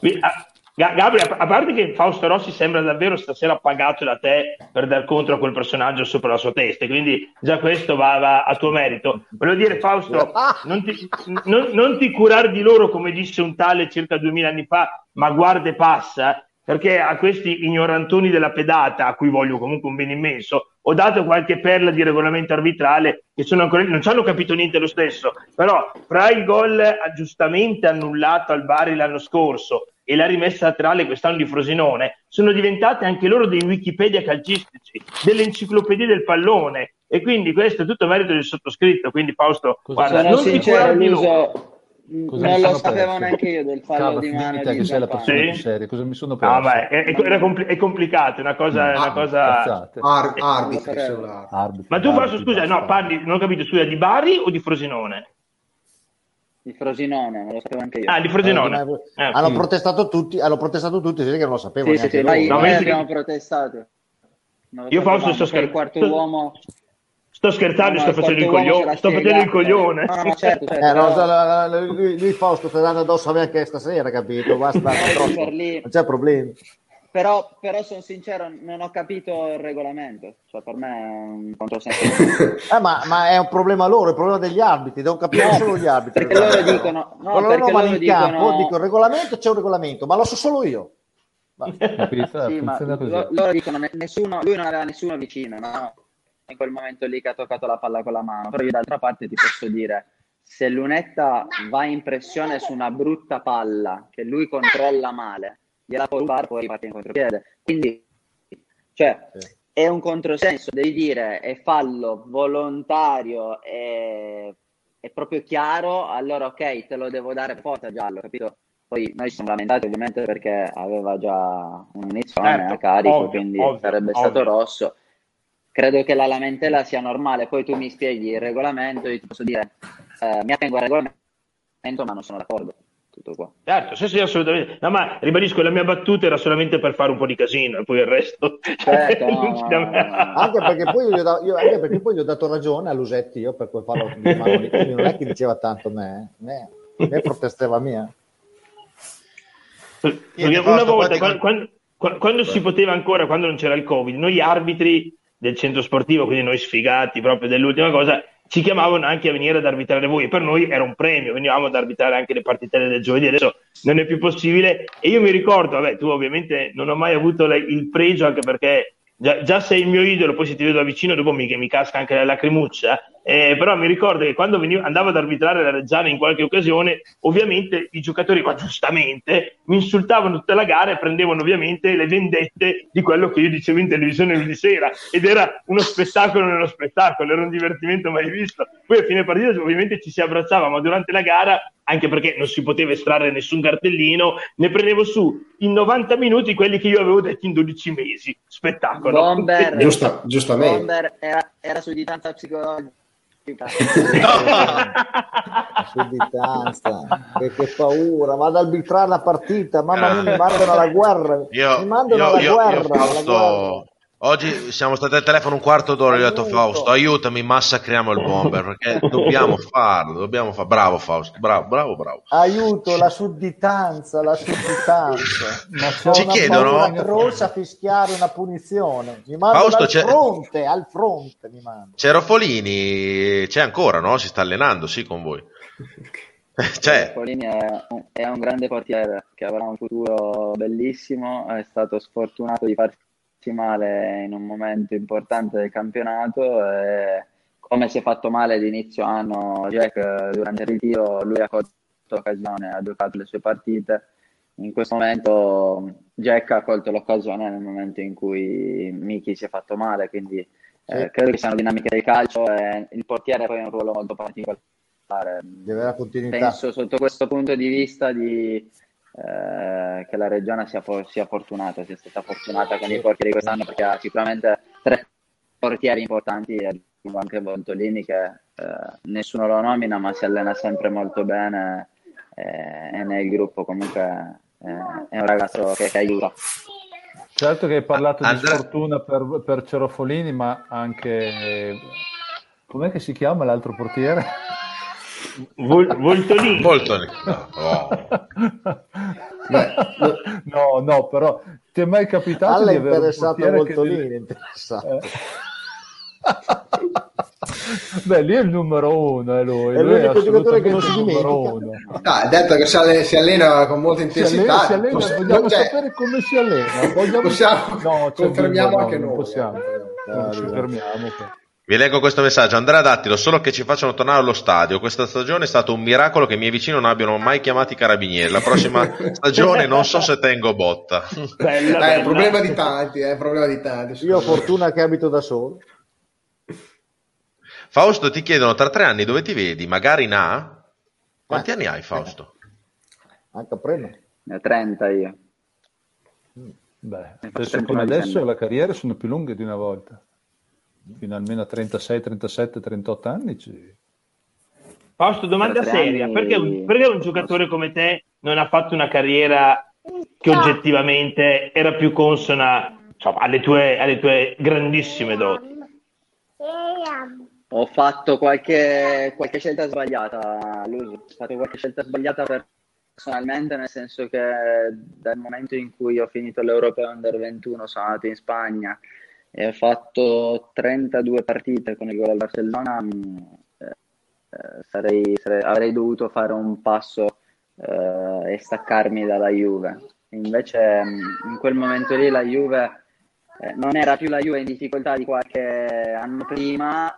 Gabriele, a parte che Fausto Rossi sembra davvero stasera pagato da te per dar contro a quel personaggio sopra la sua testa, quindi già questo va, va a tuo merito. Volevo dire, Fausto, non ti, non, non ti curare di loro come disse un tale circa duemila anni fa, ma guarda e passa, perché a questi ignorantoni della pedata, a cui voglio comunque un bene immenso, ho dato qualche perla di regolamento arbitrale che sono ancora non ci hanno capito niente lo stesso, però fra il gol giustamente annullato al Bari l'anno scorso e la rimessa laterale quest'anno di Frosinone sono diventate anche loro dei Wikipedia calcistici, delle enciclopedie del pallone. E quindi questo è tutto merito del sottoscritto, quindi Fausto, guarda, non sincero, l'uso Cosa non lo sapevo neanche io del fallo Cava, di mano di che sei la persona sì? seria cosa mi sono perso no, ma è, è, compl- è complicato è una cosa, ah, una cosa... Ar- arbitri, arbitri, ma tu posso scusa no parli non ho capito scusa di Bari o di Frosinone di Frosinone, non lo sapevo anche io. Ah, di Frosinone. Eh, hanno, sì. protestato tutti, hanno protestato tutti, sì che non lo sapevo. Sì, sì, noi, no, noi abbiamo protestato. Io forse sto scherzando. Il quarto uomo Sto scherzando, no, sto facendo il coglione. Sto facendo il coglione. No, no, certo, certo, eh, no, lui, lui Fausto sta dando addosso a me anche stasera, capito? Basta, non c'è problema. Però, però sono sincero, non ho capito il regolamento. Cioè, per me è un controsenso. eh, ma, ma, è un problema loro, è un problema degli arbitri, devono capire no, solo gli arbitri. Perché loro dicono... No, loro vanno in dicono... campo, dico il regolamento c'è un regolamento, ma lo so solo io. sì, ma loro dicono nessuno, lui non aveva nessuno vicino, no? In quel momento lì che ha toccato la palla con la mano. Però io d'altra parte ti posso dire, se Lunetta va in pressione su una brutta palla che lui controlla male, gliela può rubare, poi riparte in contropiede. Quindi, cioè, sì. è un controsenso, devi dire, è fallo volontario, è, è proprio chiaro, allora ok, te lo devo dare porta giallo, capito? Poi noi ci siamo lamentati ovviamente perché aveva già un inizio certo, a carico, ovvio, quindi ovvio, sarebbe ovvio. stato rosso credo che la lamentela sia normale. Poi tu mi spieghi il regolamento, io ti posso dire, eh, mi attengo al regolamento, ma non sono d'accordo. Tutto qua. Certo, sì, sì, assolutamente. No, ma ribadisco, la mia battuta era solamente per fare un po' di casino e poi il resto. Certo, no, anche, perché poi io, io, anche perché poi gli ho dato ragione a Lusetti io per quel fallo di quindi non è che diceva tanto me, me, me protestava mia. Perché una volta, quando, quando, quando si poteva ancora, quando non c'era il Covid, noi arbitri del centro sportivo, quindi noi sfigati proprio dell'ultima cosa, ci chiamavano anche a venire ad arbitrare voi. Per noi era un premio, venivamo ad arbitrare anche le partite del giovedì. Adesso non è più possibile. E io mi ricordo, vabbè, tu ovviamente non ho mai avuto il pregio, anche perché già, già sei il mio idolo, poi se ti vedo da vicino, dopo mi, mi casca anche la lacrimuccia. Eh, però mi ricordo che quando venivo, andavo ad arbitrare la Reggiana in qualche occasione, ovviamente i giocatori qua giustamente mi insultavano tutta la gara e prendevano ovviamente le vendette di quello che io dicevo in televisione lunedì sera ed era uno spettacolo nello spettacolo, era un divertimento mai visto. Poi a fine partita ovviamente ci si abbracciava, ma durante la gara, anche perché non si poteva estrarre nessun cartellino, ne prendevo su in 90 minuti quelli che io avevo detto in 12 mesi. Spettacolo. Bomber, Giusta, giustamente. Bomber era, era su distanza psicologica Sudditanza, che, che paura, vado ad arbitrare la partita, mamma mia, mi mandano alla guerra. Io, mi mandano io, alla io, guerra. Io Fausto, guerra. Oggi siamo stati al telefono un quarto d'ora e ho detto Fausto, aiutami, massacriamo il bomber perché dobbiamo farlo, dobbiamo farlo. Bravo Fausto, bravo, bravo, bravo. Aiuto, la sudditanza, la sudditanza. Ma Ci chiedono rossa a fischiare una punizione. Mi Fausto, al c'è... fronte, al fronte mi mando. C'è Rofolini, c'è ancora, no? Si sta allenando, sì, con voi. C'è. Rofolini è un, è un grande portiere che avrà un futuro bellissimo, è stato sfortunato di farsi male in un momento importante del campionato e come si è fatto male d'inizio anno Jack durante il ritiro, lui ha colto l'occasione, ha giocato le sue partite. In questo momento Jack ha colto l'occasione nel momento in cui Miki si è fatto male, quindi eh, credo che siano dinamiche del calcio e il portiere poi ha un ruolo molto particolare. Deve avere continuità. Penso sotto questo punto di vista di, eh, che la Reggiana sia, sia, fortunata, sia stata fortunata con i portieri quest'anno perché ha sicuramente tre portieri importanti anche Bontolini che eh, nessuno lo nomina ma si allena sempre molto bene eh, e nel gruppo comunque eh, è un ragazzo che, che, aiuta. Certo che hai parlato And- di sfortuna per, per Cerofolini ma anche com'è che si chiama l'altro portiere? Vol- Voltolini. Voltolini. No. no, no, però ti è mai capitato Alla di avere interessato un Voltolini, che... interessato. Eh. Beh, lì è il numero uno, è lui. È lui l'unico giocatore che non si dimentica. Ah, detto che si allena, si allena, con molta intensità. Si allena, si allena, vogliamo cioè, sapere come si allena. Vogliamo... Possiamo, no, confermiamo anche noi. Possiamo. Eh. Non ci fermiamo. Vi leggo questo messaggio. Andrea Dattilo, solo che ci facciano tornare allo stadio. Questa stagione è stato un miracolo che i miei vicini non abbiano mai chiamato i carabinieri. La prossima stagione non so se tengo botta. Bella, bella. È un problema di tanti, è un problema di tanti. Io ho fortuna che abito da solo. Fausto ti chiedono tra tre anni dove ti vedi, magari in A? Quanti eh, anni hai Fausto? Anche a prima. 30 io. Beh, adesso come adesso la carriera sono più lunghe di una volta. Fino almeno a 36, 37, 38 anni ci... Fausto, domanda seria. Anni... Perché, un, perché un giocatore come te non ha fatto una carriera che oggettivamente era più consona insomma, alle, tue, alle tue grandissime doti? Ho fatto qualche, qualche scelta sbagliata, Luso. Ho fatto qualche scelta sbagliata personalmente, nel senso che dal momento in cui ho finito l'Europeo Under 21 sono andato in Spagna e ho fatto 32 partite con il gol al Barcellona, eh, sarei, sarei, avrei dovuto fare un passo eh, e staccarmi dalla Juve. Invece in quel momento lì la Juve eh, non era più la Juve in difficoltà di qualche anno prima,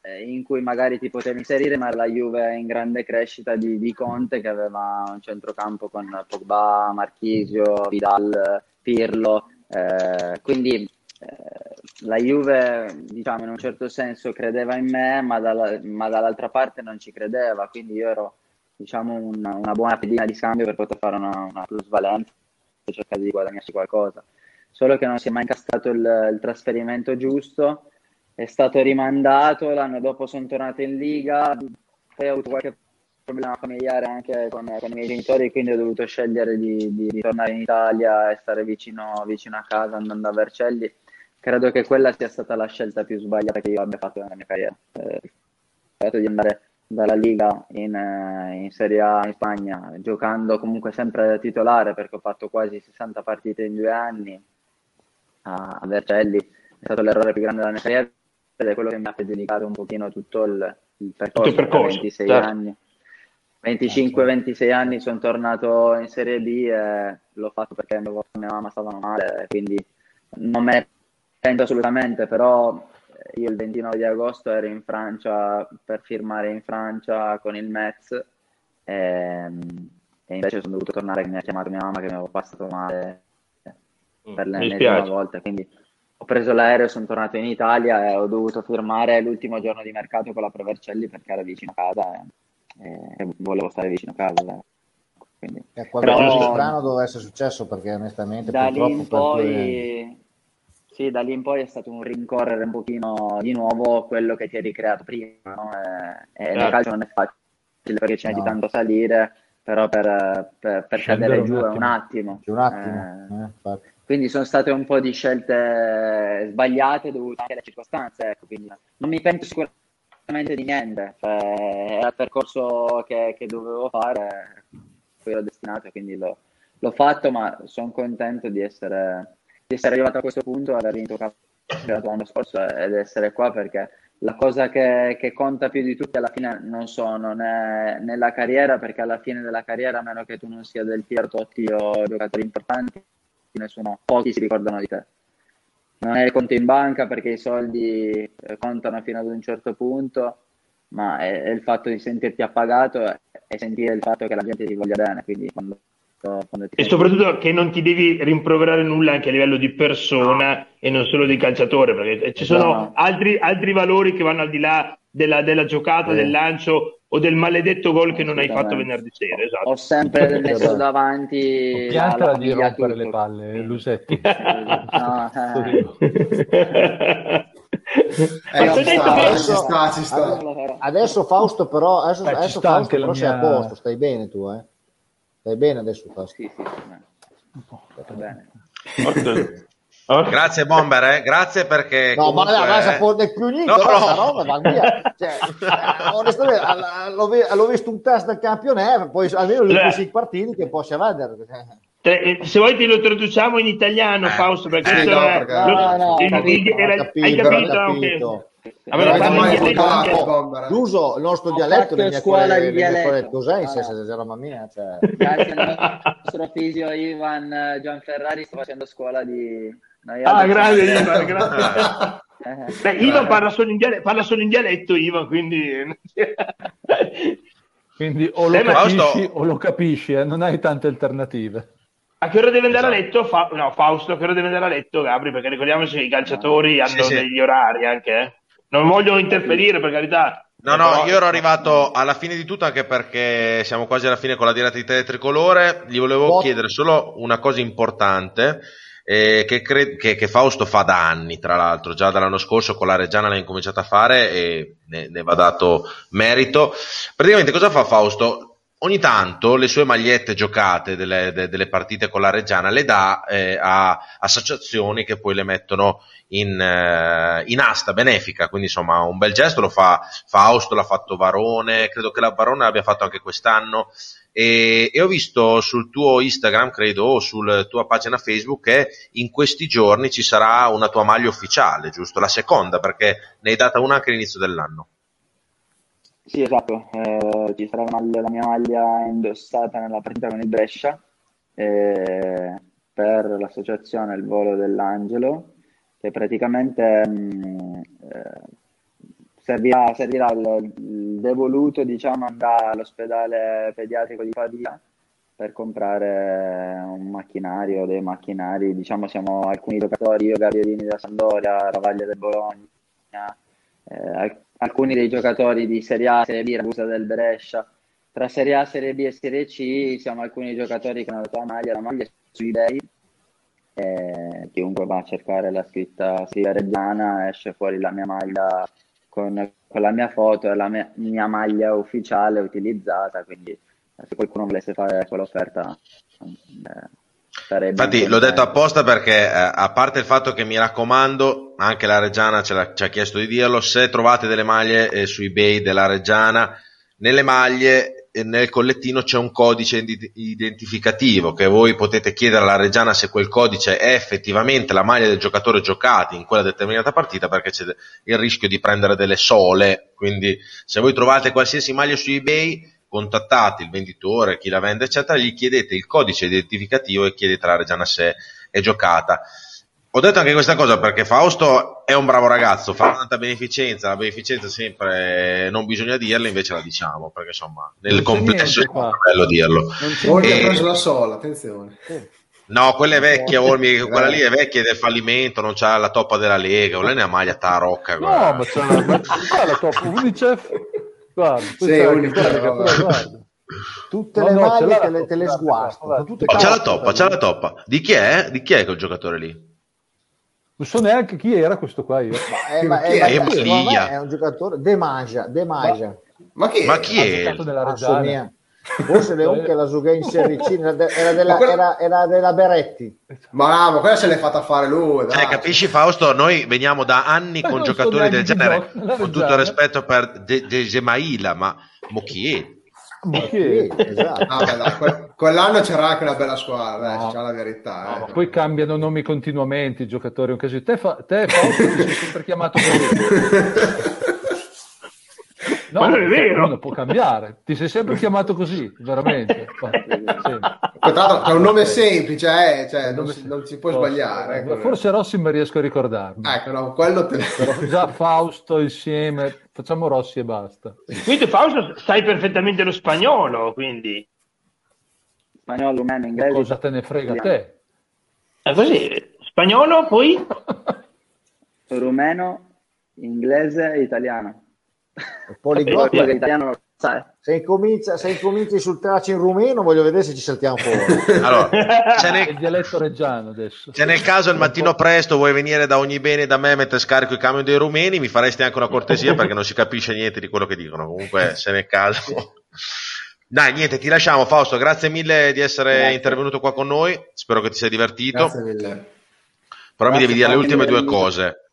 eh, in cui magari ti potevi inserire, ma la Juve in grande crescita di, di Conte che aveva un centrocampo con Pogba, Marchisio, Vidal, Pirlo, eh, quindi eh, la Juve diciamo in un certo senso credeva in me, ma, dalla, ma dall'altra parte non ci credeva, quindi io ero diciamo una, una buona pedina di scambio per poter fare una, una plusvalenza e cercare di guadagnarsi qualcosa. Solo che non si è mai incastrato il, il trasferimento giusto è stato rimandato, l'anno dopo sono tornato in Liga, poi ho avuto qualche problema familiare anche con, con i miei genitori, quindi ho dovuto scegliere di, di ritornare in Italia e stare vicino, vicino, a casa andando a Vercelli. Credo che quella sia stata la scelta più sbagliata che io abbia fatto nella mia carriera. Eh, di andare dalla Liga in, eh, in, Serie A in Spagna, giocando comunque sempre da titolare perché ho fatto quasi 60 partite in due anni a, a Vercelli. È stato l'errore più grande della mia carriera ed è quello che mi ha dedicato un pochino tutto il, il percorso, tutto il percorso 26 certo. anni. 25-26 anni sono tornato in Serie B e l'ho fatto perché mia mamma stava male, quindi non me ne pento assolutamente, però io il 29 di agosto ero in Francia per firmare in Francia con il Metz e, e invece sono dovuto tornare che mi ha chiamato mia mamma che mi avevo passato male per mm, l'ennesima volta, quindi ho preso l'aereo, sono tornato in Italia e ho dovuto firmare l'ultimo giorno di mercato con la Provercelli perché era vicino a casa e, e volevo stare vicino a casa. Quindi. È qualcosa di strano dove essere successo perché onestamente da lì in poi sì, da lì in poi è stato un rincorrere un pochino di nuovo quello che ti hai ricreato prima no? e, e nel certo. calcio non è facile perché c'è no. di tanto salire però per, per, per cadere giù è un attimo, un attimo. Eh, eh, quindi sono state un po' di scelte sbagliate dovute anche alle circostanze. Ecco, quindi non mi pento sicuramente di niente, cioè, era il percorso che, che, dovevo fare, poi ero destinato, quindi l'ho, l'ho fatto, ma sono contento di essere, di essere, arrivato a questo punto, aver vinto il l'anno scorso ed essere qua perché la cosa che, che, conta più di tutti alla fine non sono né, né, la carriera, perché alla fine della carriera, a meno che tu non sia del Pier Totti o giocatori importanti, nessuno, pochi si ricordano di te. non è il conto in banca perché i soldi eh, contano fino ad un certo punto, ma è, è il fatto di sentirti appagato e sentire il fatto che la gente ti voglia bene. Quindi quando e soprattutto che non ti devi rimproverare nulla anche a livello di persona e non solo di calciatore, perché ci sono no. altri, altri valori che vanno al di là della, della giocata, eh. del lancio o del maledetto gol che non hai fatto venerdì sera. Esatto. Ho sempre messo davanti. Piantala di rompere tutto. le palle, Lusetti. no, eh. Eh, adesso, adesso, Fausto però adesso, eh, adesso Fausto però mia... sei a posto stai bene tu eh? Stai bene adesso Fausto sì, sì, sì, bene. Grazie Bomber, eh? grazie perché... No, comunque... ma non sapore più niente, no, no. roba va via. Cioè, eh, onestamente, l'ho visto un test del campionato, poi almeno le cioè... partiti che possa vedere. Eh, se vuoi te lo traduciamo in italiano, eh, Fausto, perché eh, no, perché... No, no, no, hai capito? Hai capito? Allora, l'uso il nostro dialetto le mie scuola di dialetto cos'è in senso mamma mia cioè... grazie al nostro fisio Ivan Gianferrari sto facendo scuola di noi ah, grande Ivan, grazie. Beh, Ivan parla solo, dialetto, parla solo, in dialetto, Ivan, quindi... quindi o lo eh, capisci o lo capisci, eh? non hai tante alternative. A che ora deve andare esatto. a letto? Fa... No, Fausto, a che ora deve andare a letto, Gabri? Perché ricordiamoci che i calciatori hanno sì, degli orari anche, eh? Non voglio interferire, per carità. No, no, io ero arrivato alla fine di tutto anche perché siamo quasi alla fine con la diretta di Teletricolore. Gli volevo What? chiedere solo una cosa importante eh, che, cre- che, che, Fausto fa da anni, tra l'altro, già dall'anno scorso con la Reggiana l'ha incominciato a fare e ne, ne va dato merito. Praticamente cosa fa Fausto? Ogni tanto le sue magliette giocate delle, de, delle partite con la Reggiana le dà eh, a associazioni che poi le mettono in, eh, in, asta benefica, quindi insomma un bel gesto lo fa Fausto, l'ha fatto Varone, credo che la Varone l'abbia fatto anche quest'anno e, e, ho visto sul tuo Instagram, credo, o sulla tua pagina Facebook che in questi giorni ci sarà una tua maglia ufficiale, giusto? La seconda, perché ne hai data una anche all'inizio dell'anno. Sì, esatto, eh, ci sarà maglia, la mia maglia indossata nella partita con il Brescia eh, per l'associazione Il Volo dell'Angelo, che praticamente mh, mm, eh, servirà, servirà il, il, devoluto diciamo, all'ospedale pediatrico di Pavia per comprare un macchinario, dei macchinari, diciamo siamo alcuni giocatori, io Gabrielini da Sandoria, Ravaglia del Bologna, eh, alcuni dei giocatori di Serie A, Serie B, Ragusa del Brescia. Tra Serie A, Serie B e Serie C siamo alcuni giocatori che hanno la tua maglia, la maglia su eBay. E chiunque va a cercare la scritta Silvia Reggiana esce fuori la mia maglia con, con la mia foto e la mia, mia, maglia ufficiale utilizzata. Quindi se qualcuno volesse fare quell'offerta eh, Infatti l'ho detto apposta perché eh, a parte il fatto che mi raccomando, anche la Reggiana ci ha chiesto di dirlo, se trovate delle maglie eh, su eBay della Reggiana, nelle maglie e nel collettino c'è un codice identificativo che voi potete chiedere alla Reggiana se quel codice è effettivamente la maglia del giocatore giocati in quella determinata partita perché c'è il rischio di prendere delle sole, quindi se voi trovate qualsiasi maglia su eBay contattate il venditore, chi la vende, eccetera, gli chiedete il codice identificativo e chiedete alla Reggiana se è giocata. Ho detto anche questa cosa perché Fausto è un bravo ragazzo, fa tanta beneficenza, la beneficenza sempre non bisogna dirla, invece la diciamo, perché insomma nel complesso niente, è bello dirlo. Non e... ha preso la sola, attenzione. No, quella è vecchia, Olmi, quella lì è vecchia del fallimento, non c'ha la toppa della Lega, lei ne ha maglia tarocca. No, ma c'è la, c'è la toppa Unicef Guarda, sei unico. Tutte no, le no, maglie te le, te le sguasto. Oh, c'è la toppa, c'è la toppa. Di chi è? Di chi è quel giocatore lì? Non so neanche chi era questo qua io. Ma è, ma è, è, è, è un giocatore De Magia, De Magia. Ma, ma chi è? Ma chi è? Della Forse Leon che la giocò in Serie C era, della, quella... era, era, della, Beretti. Ma no, quella se l'è fatta fare lui. Eh, capisci Fausto? Noi veniamo da anni con giocatori del genere, con tutto il rispetto per De, De Gemaila, ma Mochier. Mochier, esatto. ah, beh, que- quell'anno c'era anche una bella squadra, dai, no. c'è la verità. No, eh. Poi cambiano nomi continuamente i giocatori. Te, fa- te Fausto, ti sei sempre chiamato così. No, ma non è vero. Non può cambiare. Ti sei sempre chiamato così, veramente. Tra l'altro è un nome semplice, eh? cioè, non, si, non, si, può Forse, sbagliare. Ecco. Forse Rossi mi riesco a ricordarmi. Ecco, no, quello te Però già Fausto insieme, facciamo Rossi e basta. Quindi Fausto sai perfettamente lo spagnolo, quindi. Spagnolo, rumeno, inglese. Cosa te ne frega italiano. te? È così. Spagnolo, poi? Rumeno, inglese e italiano. Poliglota. italiano Se, incomincia, se incominci sul traccio in rumeno, voglio vedere se ci saltiamo fuori. Allora, c'è nel, il dialetto reggiano adesso. C'è nel caso il mattino presto vuoi venire da ogni bene da me mentre scarico i camion dei rumeni, mi faresti anche una cortesia perché non si capisce niente di quello che dicono. Comunque, se nel caso. Dai, niente, ti lasciamo Fausto, grazie mille di essere grazie. intervenuto qua con noi, spero che ti sia divertito. Grazie mille. Però grazie, mi devi dire le ultime due cose.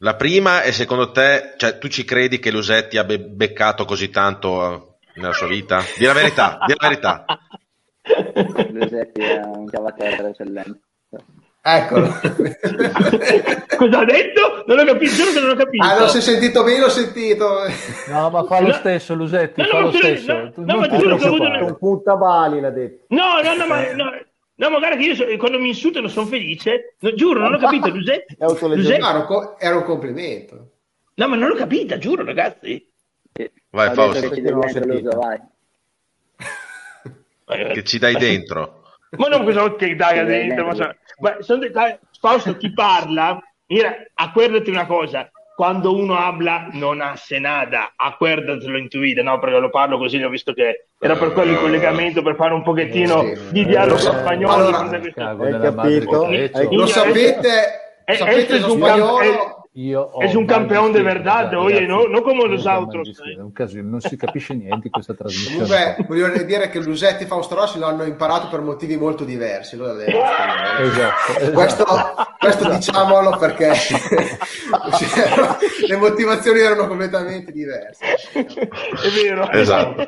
La prima è secondo te, cioè tu ci credi che Lusetti abbia beccato così tanto eh, nella sua vita? Di la verità, di la verità. Lusetti è un cavattere eccellente. Eccolo. Cosa ha detto? Non ho capito, non ho capito. Ah, non si è sentito bene, ho sentito. No, ma fa lo stesso, Lusetti, no, fa lo stesso. No, no ma ti giuro che ho avuto... Un puntabali l'ha detto. No, no, no, ma... No. No, magari che io so, quando mi insultano sono felice. No, giuro, non ho capito. Lusetti, Lusetti... Era, un complimento. No, ma non l'ho capita, giuro, ragazzi. Vai, Fausto. Che, vai. che ci dai dentro. ma non cosa che dai dentro. Ma, so, ma sono, Fausto, chi parla, mira, acuérdate una cosa. Quando uno habla non hace nada, acuérdatelo in tu vida, no? Perché lo parlo così, ho visto che era per quello il collegamento, per fare un pochettino eh, sì, di dialogo eh, spagnolo. Allora, hai capito? Lo sapete, è, sapete lo spagnolo... Io è un campione di verità, oye, no, non come los altros. È un casino, non si capisce niente in questa trasmissione. Comunque, voglio dire che Lusetti e Fausto Rossi lo hanno imparato per motivi molto diversi. Lo esatto, esatto. Questo, questo diciamolo perché le motivazioni erano completamente diverse. È vero. Esatto.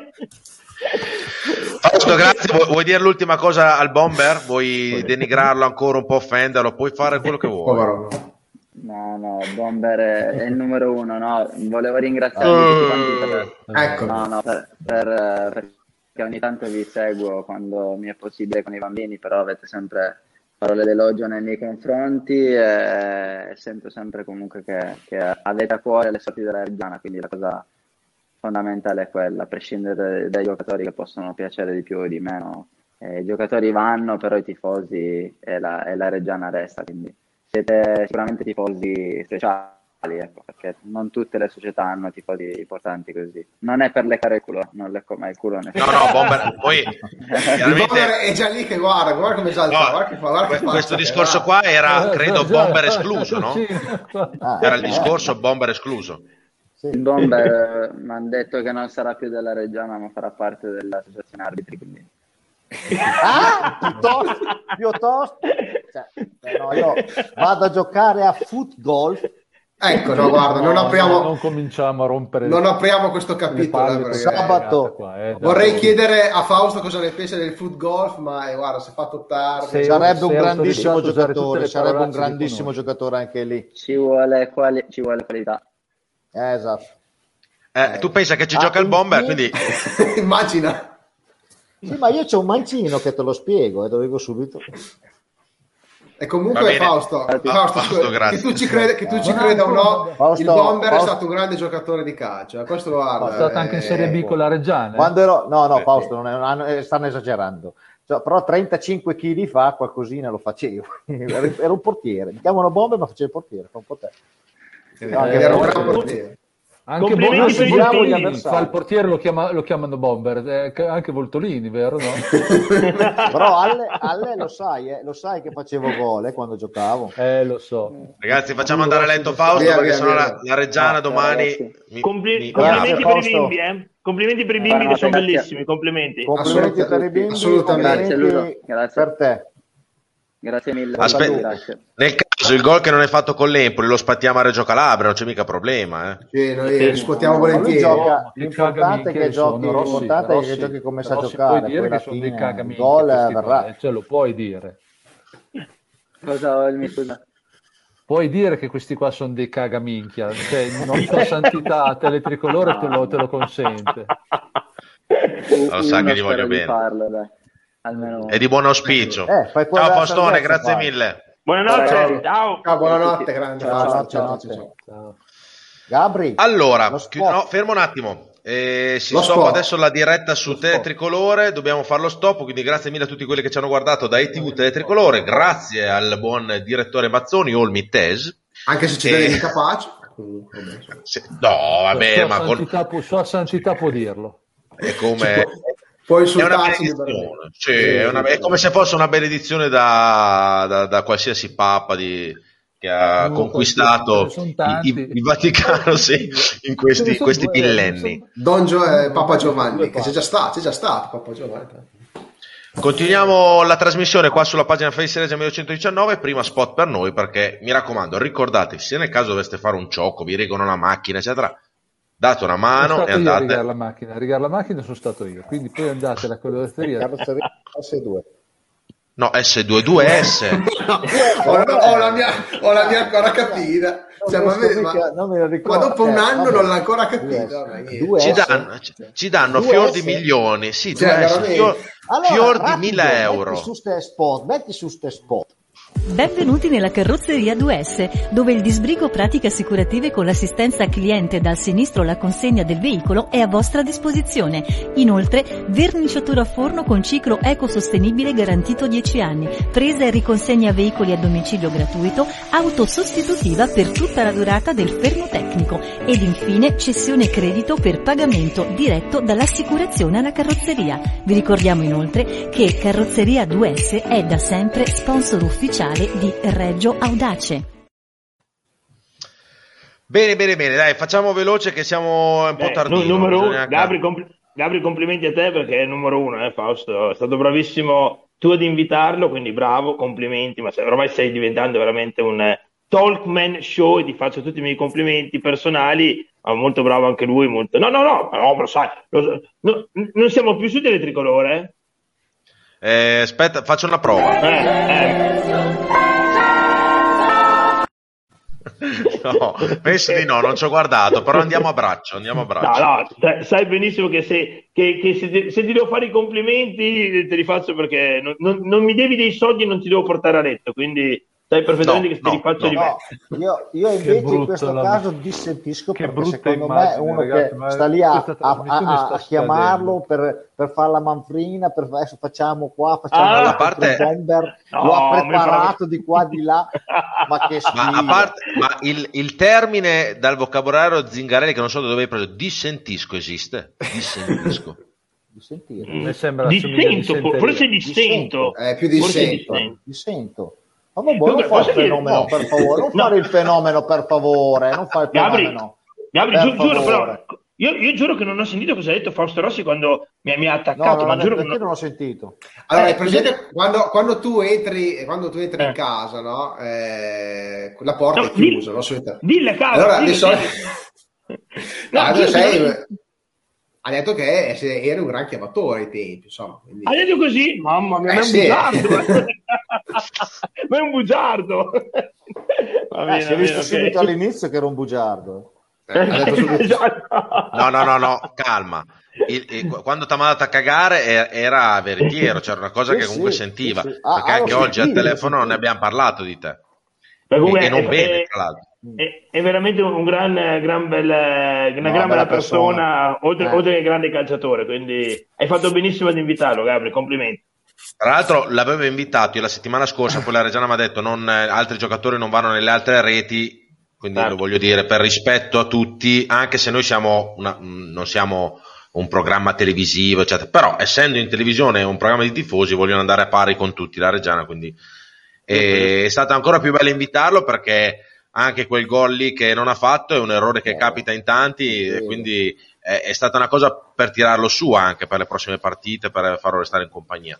Fausto, grazie. Vu- vuoi dire l'ultima cosa al bomber? Vuoi denigrarlo ancora un po', offenderlo? Puoi fare quello che vuoi. No, no, Bomber è, il numero uno, no? Volevo ringraziarvi uh, tutti per, ecco. no, no, per, per, perché ogni tanto vi seguo quando mi è possibile con i bambini, però avete sempre parole d'elogio nei miei confronti e, e sento sempre comunque che, che, avete a cuore le sorti della Reggiana, quindi la cosa fondamentale è quella, a prescindere dai, dai giocatori che possono piacere di più o di meno. Eh, I giocatori vanno, però i tifosi e la, e la Reggiana resta, quindi siete sicuramente tifosi speciali, ecco, perché non tutte le società hanno tifosi importanti così. Non è per leccare il culo, non lecco mai il culo. No, no, Bomber, poi chiaramente... Bomber è già lì che guarda, guarda come salta, no, guarda che fa, guarda che Questo discorso qua era, credo, Bomber escluso, no? Era il discorso Bomber escluso. Il Bomber mi hanno detto che non sarà più della regione, ma farà parte dell'associazione arbitri, quindi ah, piuttosto, piuttosto cioè, eh, no, io vado a giocare a foot golf Ecco, no, guarda, non apriamo. Non cominciamo a rompere. Non apriamo questo capitolo. Sabato. Qua, eh, Vorrei chiedere a Fausto cosa ne pensa del foot golf, ma eh, guarda, si è fatto tardi. Sarebbe un grandissimo giocatore, sarebbe un grandissimo giocatore anche lì. Ci vuole, quali... ci vuole qualità. Eh, esatto. Eh, tu pensa che ci ah, gioca il bomber, quindi immagina. Sì, ma io c'ho un mancino che te lo spiego e eh, dovevo subito. E comunque Fausto, Fausto, Fausto che tu ci, crede, che tu ci creda o no, Fausto, il Bomber Fausto. è stato un grande giocatore di calcio. Eh, questo guarda, è stato anche in Serie B con la Reggiana. Quando ero, no, no, Fausto, non è, non è, stanno esagerando. Cioè, però 35 kg fa qualcosina lo facevo. ero un portiere. Mi chiamano Bomber, ma facevo il portiere. Fa un po' te. Eh, no, era un gran portiere. Anche Voltolini, fa il portiere lo, chiama, lo chiamano Bomber, eh, anche Voltolini, vero? No? Però Alle, Alle lo sai, eh, lo sai che facevo gol eh, quando giocavo. Eh, lo so. Ragazzi, facciamo andare a letto Fausto via, perché sennò la, la Reggiana ah, domani... Mi, Compli- mi... complimenti per i bimbi, eh? Complimenti per i bimbi che sono bellissimi, complimenti. Complimenti per i bimbi, assolutamente. Grazie, per te. Grazie mille. Aspetta, nel caso il gol che non è fatto con l'Empoli lo spattiamo a Reggio Calabria, non c'è mica problema. Eh. Sì, noi riscuotiamo volentieri. Gioca, l'importante è che giochi, Rossi, l'importante Rossi, è che giochi come sa giocare. Puoi dire che sono dei cagamenti. Gol verrà. Ce lo puoi dire. Cosa mi scusa? puoi dire che questi qua sono dei cagaminchia, cioè, non tua santità teletricolore te lo, te lo consente. Lo sa che gli voglio bene. Farlo, Almeno... È di buon auspicio. Eh, ciao Faustone, grazie fai. mille. Buonanotte, ciao. ciao. buonanotte, grande. Ciao, ciao, ciao, ciao. Gabri. Allora, no, fermo un attimo. Eh, si lo stop adesso la diretta su Teletricolore, dobbiamo fare lo stop, quindi grazie mille a tutti quelli che ci hanno guardato da ITV Teletricolore, grazie al buon direttore Mazzoni, Olmi Tes. Anche se ci vede incapace. No, vabbè, sua ma santità, con... sua santità può dirlo. È come... Puoi è una benedizione, sì, è, una... è, come se fosse una benedizione da, da, da qualsiasi papa di, che ha no, conquistato il, il, Vaticano sì, in questi, questi millenni. Don Gio- eh, Papa Giovanni, che c'è già stato, c'è già stato Papa Giovanni. Continuiamo la trasmissione qua sulla pagina Facebook Regia 1119, prima spot per noi perché mi raccomando ricordatevi se nel caso doveste fare un ciocco, vi reggono la macchina eccetera, date una mano e andate. A rigare la macchina, a rigare la macchina sono stato io, quindi poi andate alla carrozzeria. Carrozzeria S2. No, S22S. no, ho, ho, la mia, ho la mia ancora capita. Cioè, ma, ma, ma, dopo un anno vabbè, non l'ha ancora capito. Ci danno, ci danno fior di milioni. Sì, cioè, fior, allora, fior di mila euro. Metti su ste spot, metti su ste spot. Benvenuti nella carrozzeria 2S, dove il disbrigo pratiche assicurative con l'assistenza cliente dal sinistro alla consegna del veicolo è a vostra disposizione. Inoltre, verniciatura a forno con ciclo ecosostenibile garantito 10 anni, presa e riconsegna veicoli a domicilio gratuito, auto sostitutiva per tutta la durata del fermo tecnico ed infine cessione credito per pagamento diretto dall'assicurazione alla carrozzeria. Vi ricordiamo inoltre che Carrozzeria 2S è da sempre sponsor ufficiale ufficiale di Reggio Audace. Bene, bene, bene, dai, facciamo veloce che siamo un Beh, po' tardini. Numero uno, Gabri, compl- Gabri, complimenti a te perché è il numero uno, eh, Fausto. È stato bravissimo tu ad invitarlo, quindi bravo, complimenti, ma ormai stai diventando veramente un eh, talkman show e ti faccio tutti i miei complimenti personali. Ma molto bravo anche lui. Molto... No, no, no, no, lo sai, lo... No, non siamo più su delle tricolore, eh? Aspetta, faccio una prova. Eh, eh. No, penso di no, non ci ho guardato, però andiamo a braccio, andiamo a braccio. No, no, sai benissimo che, se, che, che se, ti, se, ti, devo fare i complimenti te li faccio perché non, non, non mi devi dei soldi e non ti devo portare a letto, quindi Sai perfettamente no, che no, ti rifaccio no, di me. Io, io invece in questo la... caso dissentisco che perché secondo immagine, me è uno ragazzi, che sta lì a, a, a, a chiamarlo per, per, fare la manfrina, per adesso facciamo qua, facciamo ah, la parte... bomber, no, lo ha preparato di qua di là, ma che ma, a parte, ma il, il, termine dal vocabolario Zingarelli che non so da dove hai preso, dissentisco esiste? Dissentisco. Dissentire. Mm. Mi sembra dissento, forse dissento. È più dissento. Dissento. Ma vabbè, non fare il fenomeno, per favore. Non fare il fenomeno, per favore. Non fare il fenomeno. Gabri, Gabri gi- giuro, però, io, io, giuro che non ho sentito cosa ha detto Fausto Rossi quando mi, mi ha attaccato. No, ma giuro che non... non ho sentito. Allora, eh, presente, quando, quando, tu entri, quando tu entri eh. in casa, no? Eh, la porta no, è chiusa, dill- no? Dille, cavolo. Allora, dille, solito... no, allora, sei ha detto che era un gran chiamatore ai tempi. Insomma, quindi... Ha detto così? Mamma mia, eh, ma è un sì. bugiardo! ma è un bugiardo! eh, si è visto okay. subito all'inizio che era un bugiardo. Eh, no, no, no, no, calma. Il, il, quando ti ha mandato a cagare era veritiero, c'era una cosa sì, che comunque sì, sentiva. Sì, ah, perché ah, anche oggi al telefono non ne abbiamo parlato di te. Comunque, e non è, bene, tra l'altro. È, è, veramente un gran, gran bel, una no, gran bella persona, persona oltre, eh. oltre, che grande calciatore. Quindi hai fatto benissimo ad invitarlo, Gabri. Complimenti. Tra l'altro l'avevo invitato io la settimana scorsa, poi la Reggiana mi ha detto non, altri giocatori non vanno nelle altre reti, quindi certo. lo voglio dire per rispetto a tutti, anche se noi siamo una, non siamo un programma televisivo, eccetera, però essendo in televisione un programma di tifosi vogliono andare a pari con tutti la Reggiana, quindi e è stato ancora più bello invitarlo perché anche quel gol lì che non ha fatto è un errore che capita in tanti quindi è, è, stata una cosa per tirarlo su anche per le prossime partite, per farlo restare in compagnia.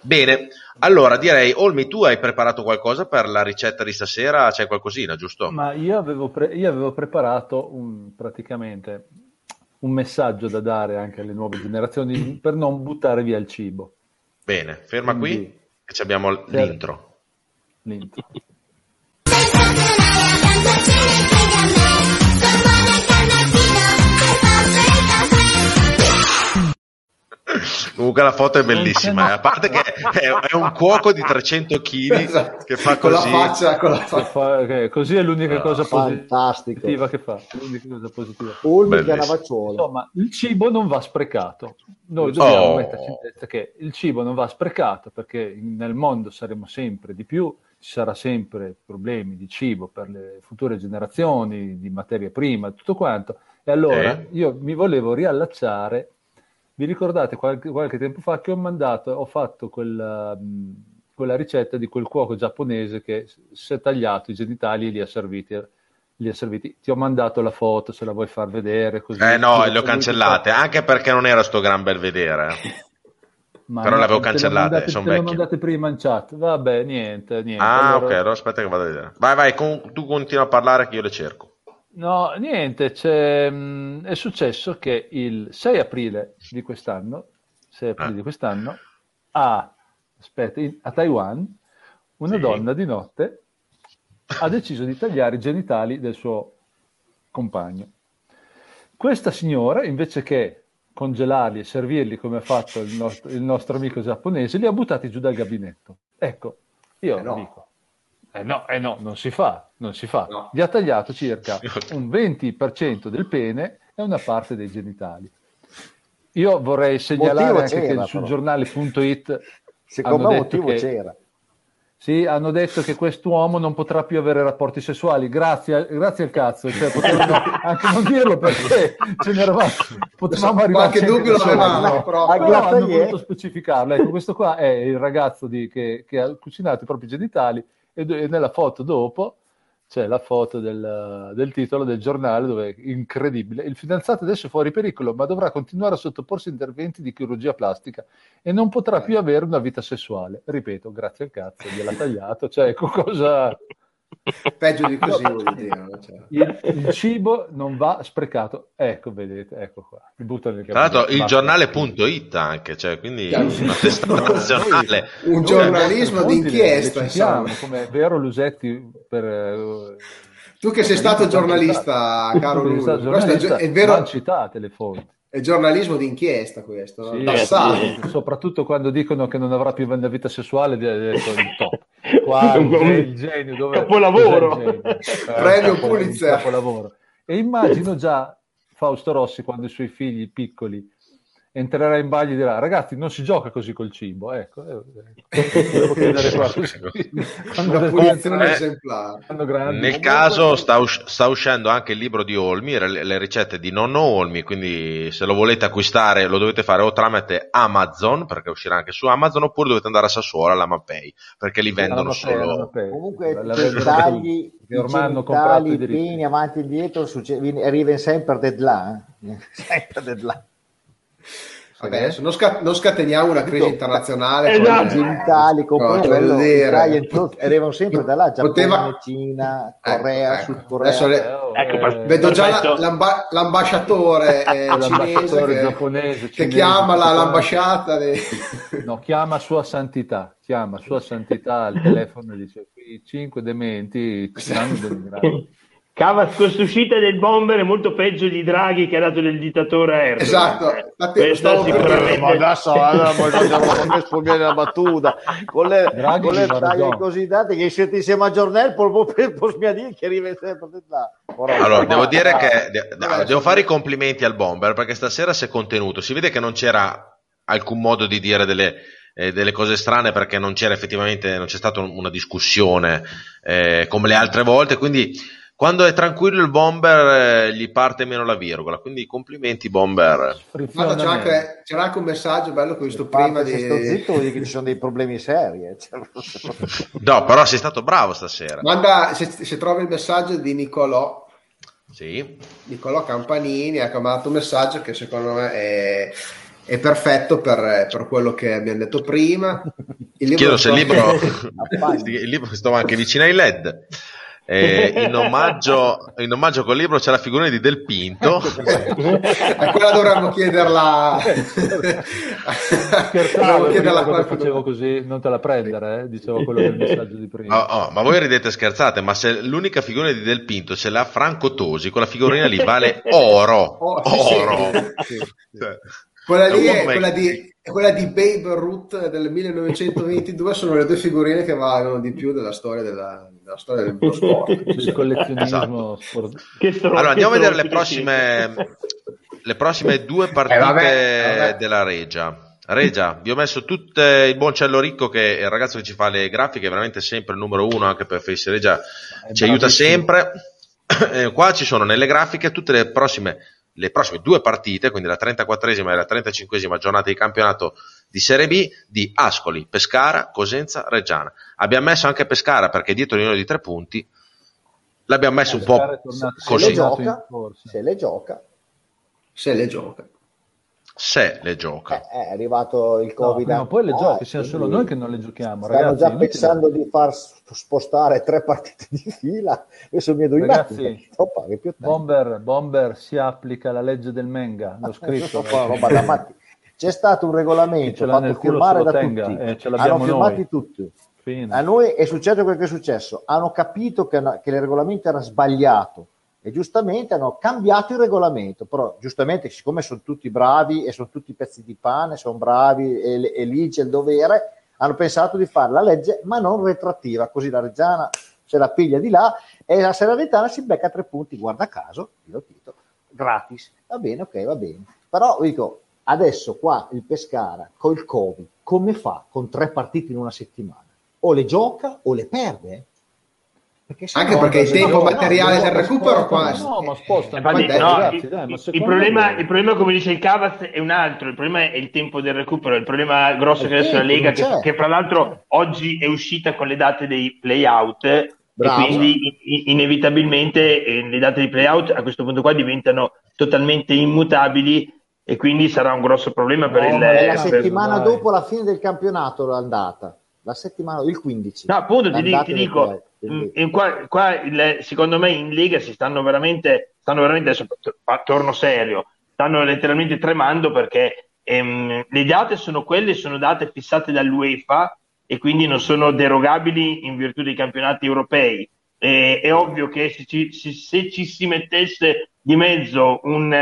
Bene, allora direi, Olmi, tu hai preparato qualcosa per la ricetta di stasera? C'è qualcosina, giusto? Ma io avevo, pre- io avevo preparato un, praticamente un messaggio da dare anche alle nuove generazioni per non buttare via il cibo. Bene, ferma Quindi, qui e abbiamo l'intro. L'intro. Comunque la foto è bellissima, eh. a parte che è, è, un cuoco di 300 kg esatto. che fa con così. La faccia, con la faccia. Fa, okay. Così è l'unica cosa positiva che fa. L'unica cosa positiva. Insomma, il cibo non va sprecato. Noi dobbiamo oh. metterci in testa che il cibo non va sprecato perché nel mondo saremo sempre di più, ci sarà sempre problemi di cibo per le future generazioni, di materia prima, tutto quanto. E allora eh. io mi volevo riallacciare vi ricordate qualche, qualche, tempo fa che ho mandato, ho fatto quella, quella, ricetta di quel cuoco giapponese che si è tagliato i genitali e li ha serviti. Li ha serviti. Ti ho mandato la foto se la vuoi far vedere. Così. Eh no, le ho cancellate, anche perché non era sto gran bel vedere. Ma Però l'avevo cancellate, mandate, sono vecchie. le mandate prima in chat. Vabbè, niente, niente. Ah, allora... ok, allora aspetta che vado a vedere. Vai, vai, con, tu continua a parlare che io le cerco. No, niente, mm, è successo che il 6 aprile di quest'anno, 6 aprile ah. di quest'anno a, aspetta, a Taiwan, una sì. donna di notte ha deciso di tagliare i genitali del suo compagno. Questa signora, invece che congelarli e servirli come ha fatto il nostro, il nostro amico giapponese, li ha buttati giù dal gabinetto. Ecco, io eh no. dico, eh no, eh no, non si fa, non si fa. No. Gli ha tagliato circa un 20% del pene e una parte dei genitali. Io vorrei segnalare anche che sul giornale.it secondo me motivo che, c'era. Sì, hanno detto che quest'uomo non potrà più avere rapporti sessuali, grazie, grazie al cazzo, cioè, potevano anche non dirlo perché ce n'eravamo, potevamo arrivare qualche dubbio lo avevamo, però, però hanno voluto specificarlo. Ecco, questo qua è il ragazzo di, che, che ha cucinato i propri genitali e, nella foto dopo c'è la foto del, del, titolo del giornale dove è incredibile. Il fidanzato adesso è fuori pericolo, ma dovrà continuare a sottoporsi a interventi di chirurgia plastica e non potrà più avere una vita sessuale. Ripeto, grazie al cazzo, gliel'ha tagliato. Cioè, ecco cosa. Peggio di così, dire. Cioè. Il, il, cibo non va sprecato. Ecco, vedete, ecco qua. Tra l'altro, il giornale.it anche, cioè, quindi una nazionale. Un giornalismo d'inchiesta, insomma. Come vero Lusetti per... Eh, tu che sei stato giornalista, caro Lu, giornalista, è vero... citate le fonti. È giornalismo d'inchiesta questo, sì, sì, soprattutto quando dicono che non avrà più una vita sessuale, detto il top. Qua il genio, dove capolavoro. Premio eh, Pulitzer. Capolavoro. E immagino già Fausto Rossi quando i suoi figli piccoli entrerà in bagno e dirà ragazzi non si gioca così col cibo ecco eh, devo chiedere qua. Nel caso sta, us- sta, uscendo anche il libro di Olmi le, le, ricette di nonno Olmi quindi se lo volete acquistare lo dovete fare o tramite Amazon perché uscirà anche su Amazon oppure dovete andare a Sassuolo alla Mapei perché li vendono solo. comunque i tagli ormai hanno comprato i peni avanti e indietro succe- arriva sempre deadline sempre deadline Vabbè, adesso non, scat- non, scateniamo una crisi internazionale esatto. genitali, con quello, arrivano sempre da là, Giappone, Poteva... Cina, ecco, Corea, ecco, Sud Corea. Adesso le... ecco, eh, vedo già la, l'amba- l'ambasciatore eh, cinese che, giapponese, che chiama la, l'ambasciata. De... No, chiama Sua Santità, chiama Sua Santità al telefono e dice qui cinque dementi ci stanno denigrando. Cava questa uscita del bomber è molto peggio di Draghi che ha dato del dittatore Erdogan. Esatto, infatti stavo sicuramente... Ma adesso non sfogliare la battuta. Con le, con le taglie così date che siete insieme a Giornel può dire che arriva sempre là. Allora, devo dire che de- devo fare i complimenti al bomber perché stasera si è contenuto, si vede che non c'era alcun modo di dire delle, eh, delle cose strane perché non c'era effettivamente, non c'è stata una discussione eh, come le altre volte, quindi quando è tranquillo il bomber eh, gli parte meno la virgola, quindi complimenti bomber. Guarda, c'era, anche, c'era anche un messaggio bello che ho visto prima di... sto zitto vuol dire che ci sono dei problemi seri. Eh. Cioè, no, però sei stato bravo stasera. Manda, se, se trovi il messaggio di Nicolò, sì. Nicolò Campanini ha mandato un messaggio che secondo me è, è perfetto per, per, quello che abbiamo detto prima. Il libro Chiedo se il libro, il libro sto anche vicino ai LED. Eh, in, omaggio, in omaggio col libro c'è la figura di Del Pinto. a quella dovremmo chiederla. Scherzavo, chiederla quando facevo così, non te la prendere, eh? dicevo quello del messaggio di prima. Oh, oh, ma voi ridete scherzate, ma se l'unica figura di Del Pinto ce l'ha Franco Tosi, quella figurina lì vale oro. Oh, oro. Sì, sì. Quella lì è quella di, quella di Babe Ruth del 1922, sono le due figurine che valgono di più della storia, della, della storia del sport. del collezionismo esatto. allora andiamo a vedere le prossime, le prossime due partite eh, vabbè, vabbè. della Regia. Regia, vi ho messo tutto il buon Cello Ricco che è il ragazzo che ci fa le grafiche, è veramente sempre il numero uno anche per Face Regia, ci aiuta sempre. Eh, qua ci sono nelle grafiche tutte le prossime, le prossime due partite, quindi la 34esima e la 35esima giornata di campionato di Serie B di Ascoli, Pescara, Cosenza, Reggiana. Abbiamo messo anche Pescara perché dietro l'unione di tre punti l'abbiamo messo eh, un po' così. Se le gioca, se le gioca. Se le gioca se le gioca. Eh, è arrivato il Covid. No, poi le ah, giochi, siamo solo noi che non le giochiamo. Stanno ragazzi, già pensando di far spostare tre partite di fila. Adesso mi do ragazzi, Bomber, Bomber si applica la legge del Menga. L'ho scritto. roba C'è stato un regolamento fatto firmare da tenga, tutti. Eh, ce Hanno firmati noi. tutti. Fine. A noi è successo quel che è successo. Hanno capito che, che il regolamento era sbagliato e giustamente hanno cambiato il regolamento, però giustamente siccome sono tutti bravi e sono tutti pezzi di pane, sono bravi e, e lì c'è il dovere, hanno pensato di fare la legge ma non retrattiva, così la Reggiana se la piglia di là e la Salernitana si becca tre punti, guarda caso, io Tito, gratis, va bene, ok, va bene, però dico, adesso qua il Pescara col Covid, come fa con tre partite in una settimana? O le gioca o le perde? Perché Anche no, perché il tempo materiale no, del recupero qua no, ma sposta Infatti, no, ragazzi, dai, ma il, problema, me... il, problema, come dice il Cavaz è un altro. Il problema è il tempo del recupero il problema grosso che adesso la Lega che, che, fra l'altro oggi è uscita con le date dei playout e quindi inevitabilmente eh, le date di playout a questo punto qua diventano totalmente immutabili e quindi sarà un grosso problema per il la settimana per... dopo la fine del campionato l'andata la settimana il 15 no appunto ti, ti dico Mm, qua, qua il, secondo me in Lega si stanno veramente, stanno veramente adesso torno serio, stanno letteralmente tremando perché ehm, le date sono quelle, sono date fissate dall'UEFA e quindi non sono derogabili in virtù dei campionati europei. E, è ovvio che se ci, se, se ci si mettesse di mezzo un,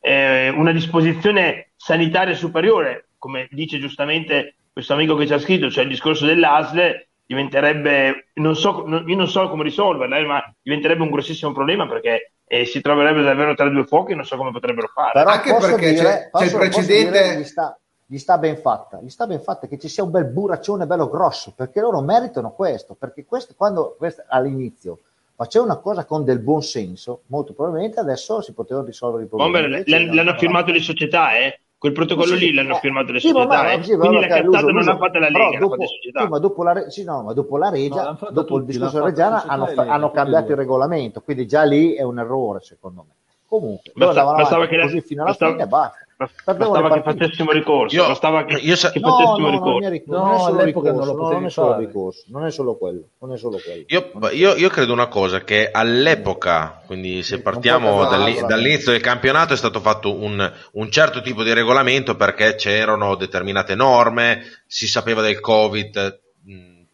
eh, una disposizione sanitaria superiore, come dice giustamente questo amico che ci ha scritto, cioè il discorso dell'ASL, diventerebbe, non so, io non so come risolverla, eh, ma diventerebbe un grossissimo problema perché eh, si troverebbe davvero tra due fuochi e non so come potrebbero fare. Però Anche perché dire, c'è, posso, c'è, il precedente. Gli sta, gli sta, ben fatta, gli sta ben fatta che ci sia un bel buraccione bello grosso perché loro meritano questo. Perché questo, quando questo, all'inizio faceva una cosa con del buon senso, molto probabilmente adesso si potevano risolvere i problemi. Bomber, l'hanno firmato le società, eh? Quel protocollo sì, lì l'hanno eh, firmato le sì, società, ma, eh? sì, quindi la cazzata non l'ha fatta la Lega, dopo, sì, ma dopo la, sì, no, ma dopo la Regia, no, dopo tutti, il discorso Reggiana hanno, hanno cambiato il regolamento, quindi già lì è un errore secondo me. Comunque, basta, bastava che così fino alla bastava, fine basta. Bastava che facessimo ricorso, io, bastava che, io sa- che facessimo no, ricorso. No, non, è solo ricorso, non, non, è solo ricorso, non è solo quello, non è solo quello. Io, io, io credo una cosa, che all'epoca, quindi se partiamo dall'inizio del campionato, è stato fatto un, un certo tipo di regolamento perché c'erano determinate norme, si sapeva del Covid,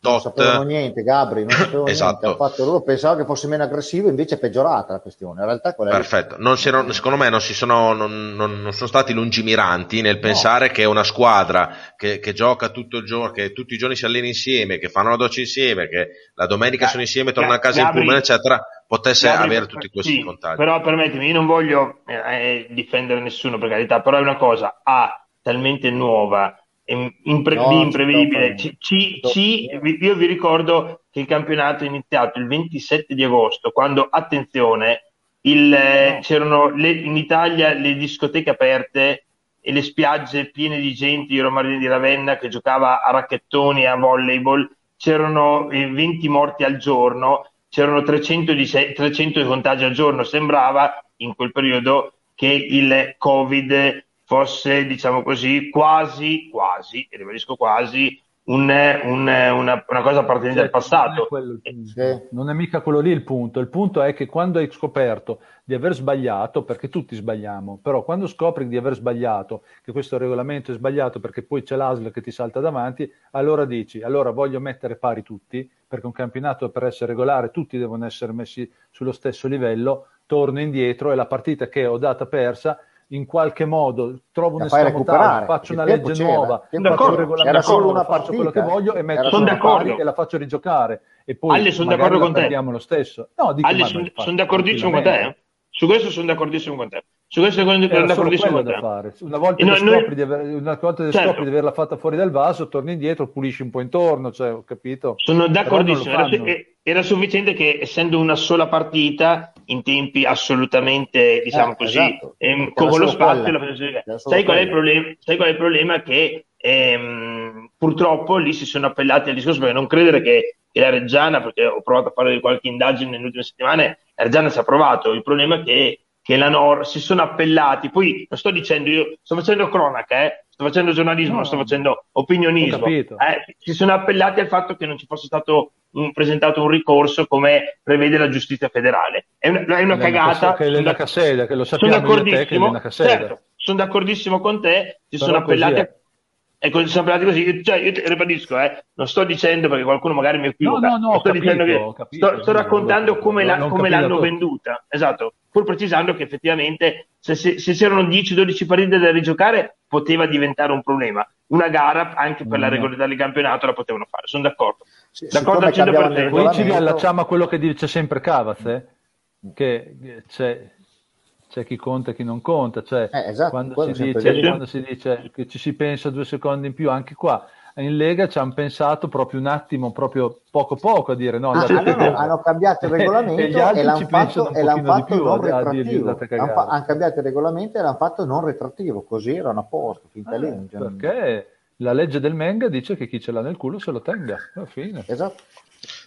non sapevano niente, Gabri, non sapevano esatto. niente. Fatto, loro pensavano che fosse meno aggressivo, invece è peggiorata la questione. In realtà qual è Perfetto, non erano, secondo me non, sono, non, non, non, sono, stati lungimiranti nel pensare no. che una squadra che, che, gioca tutto il giorno, che tutti i giorni si allena insieme, che fanno la doccia insieme, che la domenica Ga- sono insieme, tornano a casa Gabri, in pullman, eccetera, potesse Gabri, avere tutti questi sì, contagi. Però permettimi, io non voglio eh, eh, difendere nessuno per carità, però è una cosa, A, talmente nuova impre- no, imprevedibile. C- C- C- io vi ricordo che il campionato è iniziato il 27 di agosto, quando, attenzione, il, eh, no. c'erano le, in Italia le discoteche aperte e le spiagge piene di gente, io ero Marino di Ravenna che giocava a racchettoni e a volleyball, c'erano 20 morti al giorno, c'erano 300 di, 300 di contagi al giorno, sembrava in quel periodo che il Covid fosse, diciamo così, quasi, quasi, e ribadisco quasi, un, un, una, una, cosa appartenente al passato. Non è, non è, mica quello lì il punto. Il punto è che quando hai scoperto di aver sbagliato, perché tutti sbagliamo, però quando scopri di aver sbagliato, che questo regolamento è sbagliato perché poi c'è l'ASL che ti salta davanti, allora dici, allora voglio mettere pari tutti, perché un campionato per essere regolare tutti devono essere messi sullo stesso livello, torno indietro e la partita che ho data persa in qualche modo trovo un escamotaggio, faccio una legge c'era, nuova, faccio un regolamento, una faccio quello che voglio e metto sono d'accordo e la faccio rigiocare e poi Alle sono d'accordo con te. lo stesso. No, dico, Alle sono, sono d'accordissimo con te. Eh? Su questo sono d'accordissimo con te. Su questo sono d'accordissimo te. Fare. Una volta, no, che, noi... scopri, di aver, una volta che certo. scopri di averla fatta fuori dal vaso, torni indietro, pulisci un po' intorno, cioè, ho capito? Sono d'accordissimo. Era, era, sufficiente che, essendo una sola partita, in tempi assolutamente, diciamo eh, così, esatto. ehm, con lo spazio, la... sai, qual è il problema? sai qual è il problema? Che ehm, purtroppo lì si sono appellati al discorso, perché non credere che che la Reggiana, perché ho provato a fare qualche indagine nelle ultime settimane, la Reggiana ci ha provato, il problema è che, che la NOR si sono appellati, poi lo sto dicendo io, sto facendo cronaca, eh? sto facendo giornalismo, no, sto facendo opinionismo, eh, si sono appellati al fatto che non ci fosse stato un, presentato un ricorso come prevede la giustizia federale. È una, è una cagata. Che è Caseda, che lo sappiamo sono d'accordissimo, certo, sono d'accordissimo con te, si Però sono appellati a Ecco, sono appellati così. Cioè, io ribadisco, eh, non sto dicendo perché qualcuno magari mi equivoca. No, no, no, sto, capito, che, capito, sto, sto raccontando come, la, come l'hanno venduta. Esatto, pur precisando che effettivamente se, se, se c'erano 10-12 partite da rigiocare poteva diventare un problema. Una gara anche per mm. la regolarità del campionato la potevano fare, sono d'accordo. Sì, d'accordo al 100%. Poi ci riallacciamo a quello che dice sempre Cavaz, eh? che c'è c'è chi conta e chi non conta, cioè eh, esatto, quando, si dice, quando, si dice, che ci si pensa due secondi in più, anche qua in Lega ci hanno pensato proprio un attimo, proprio poco poco a dire no, ah, no, no hanno cambiato il regolamento e, e l'hanno fatto, e l'hanno fatto non a, retrattivo. hanno, fa- hanno, cambiato il regolamento e l'hanno fatto non retrattivo, così erano a posto, finta ah, lì. Perché la legge del Menga dice che chi ce l'ha nel culo se lo tenga, alla fine. Esatto.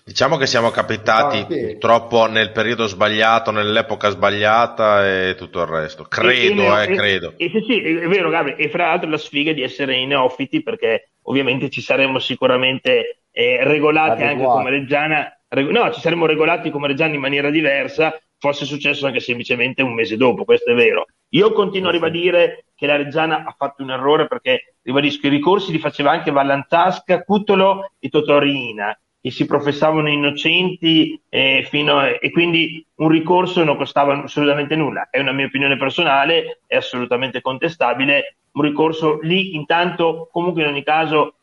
Diciamo che siamo capitati ah, sì. purtroppo nel periodo sbagliato, nell'epoca sbagliata e tutto il resto. Credo, e, eh, e, credo. E, sì, sì, è vero, Gabri. E fra l'altro la sfiga di essere i neofiti, perché ovviamente ci saremmo sicuramente eh, regolati anche come Reggiana. Reg- no, ci saremmo regolati come Reggiana in maniera diversa, fosse successo anche semplicemente un mese dopo, questo è vero. Io continuo a ribadire che la Reggiana ha fatto un errore perché, ribadisco, i ricorsi li faceva anche Vallantasca, Cutolo e Totorina che si professavano innocenti eh, a, e quindi un ricorso non costava assolutamente nulla. È una mia opinione personale, è assolutamente contestabile. Un ricorso lì intanto, comunque in ogni caso,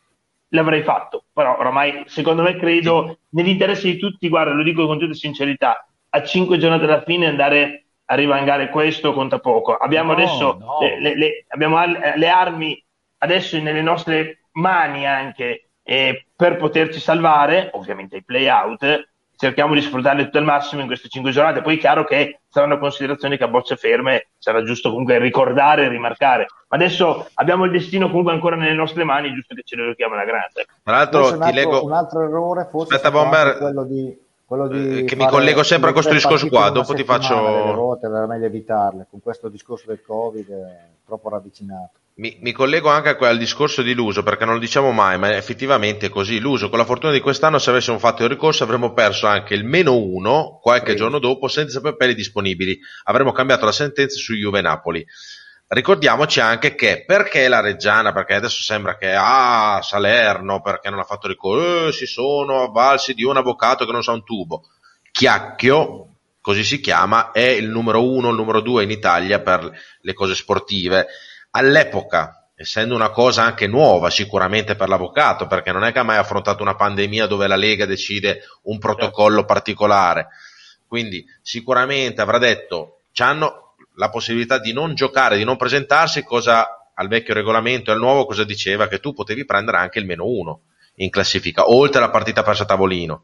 l'avrei fatto. Però oramai, secondo me, credo nell'interesse di tutti, guarda, lo dico con tutta sincerità, a cinque giornate alla fine andare a rivangare questo conta poco. Abbiamo no, adesso no. Le, le, le, abbiamo le armi adesso nelle nostre mani anche e per poterci salvare, ovviamente ai play-out, cerchiamo di sfruttarle tutto al massimo in queste cinque giornate. Poi è chiaro che saranno considerazioni che a bocce ferme sarà giusto comunque ricordare e rimarcare. Ma adesso abbiamo il destino comunque ancora nelle nostre mani, giusto che ce lo giochiamo alla grande. Tra l'altro, un altro, ti leggo... un altro errore forse Aspetta, Bomber, quello di, quello di eh, che mi collego sempre a questo discorso qua, dopo ti faccio... Le ruote, era meglio evitarle, con questo discorso del Covid è troppo ravvicinato. Mi, mi, collego anche al discorso di Luso perché non lo diciamo mai, ma effettivamente è così. Luso, con la fortuna di quest'anno, se avessimo fatto il ricorso, avremmo perso anche il meno uno qualche sì. giorno dopo senza papelli disponibili. Avremmo cambiato la sentenza su Juve Napoli. Ricordiamoci anche che perché la Reggiana, perché adesso sembra che ah, Salerno, perché non ha fatto ricorso, eh, si sono avvalsi di un avvocato che non sa un tubo. Chiacchio, così si chiama, è il numero uno, il numero due in Italia per le cose sportive all'epoca, essendo una cosa anche nuova sicuramente per l'avvocato, perché non è che ha mai affrontato una pandemia dove la Lega decide un protocollo particolare, quindi sicuramente avrà detto, hanno la possibilità di non giocare, di non presentarsi, cosa al vecchio regolamento e al nuovo cosa diceva? Che tu potevi prendere anche il meno uno in classifica, oltre alla partita persa a tavolino.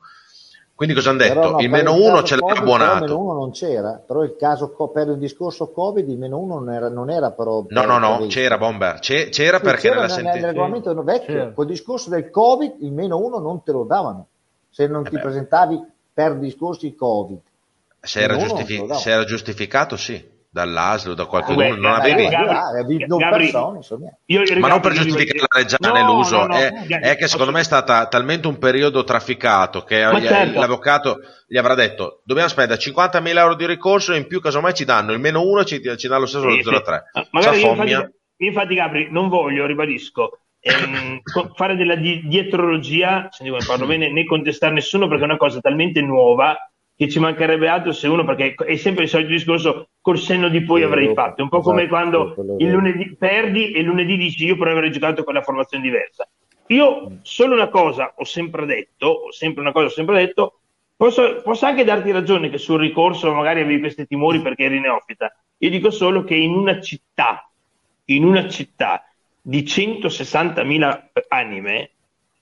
Quindi cosa hanno detto? No, il meno uno ce l'ha abbonato. Il meno uno non c'era, però il caso per il discorso Covid il meno uno non era, non era però... No, no, no, previsto. c'era Bomber, c'era, c'era sì, perché c'era nella sentenza... Nel regolamento vecchio, c'era. col discorso del Covid il meno uno non te lo davano, se non eh ti beh. presentavi per discorsi Covid. Se era, giustific- se era giustificato sì dall'ASL o da qualcuno, non avevi... Gabri, Gabri, ma non per giustificare la Reggiana no, l'uso, no, no, è, è, che secondo me è stato talmente un periodo trafficato che certo. l'avvocato gli avrà detto dobbiamo spendere 50.000 euro di ricorso e in più casomai ci danno il meno 1 ci, ci danno lo stesso sì, 0,3. Magari io infatti, infatti Gabri non voglio, ribadisco, ehm, fare della di- dietrologia, se ne parlo bene, né contestare nessuno perché è una cosa talmente nuova che ci mancherebbe altro se uno, perché è sempre il solito discorso, col senno di poi avrei fatto. Un po' come esatto, quando il lunedì perdi e il lunedì dici io però avrei giocato con la formazione diversa. Io solo una cosa ho sempre detto, ho sempre una cosa ho sempre detto, posso, posso anche darti ragione che sul ricorso magari avevi questi timori perché eri neofita. Io dico solo che in una città, in una città di 160.000 anime,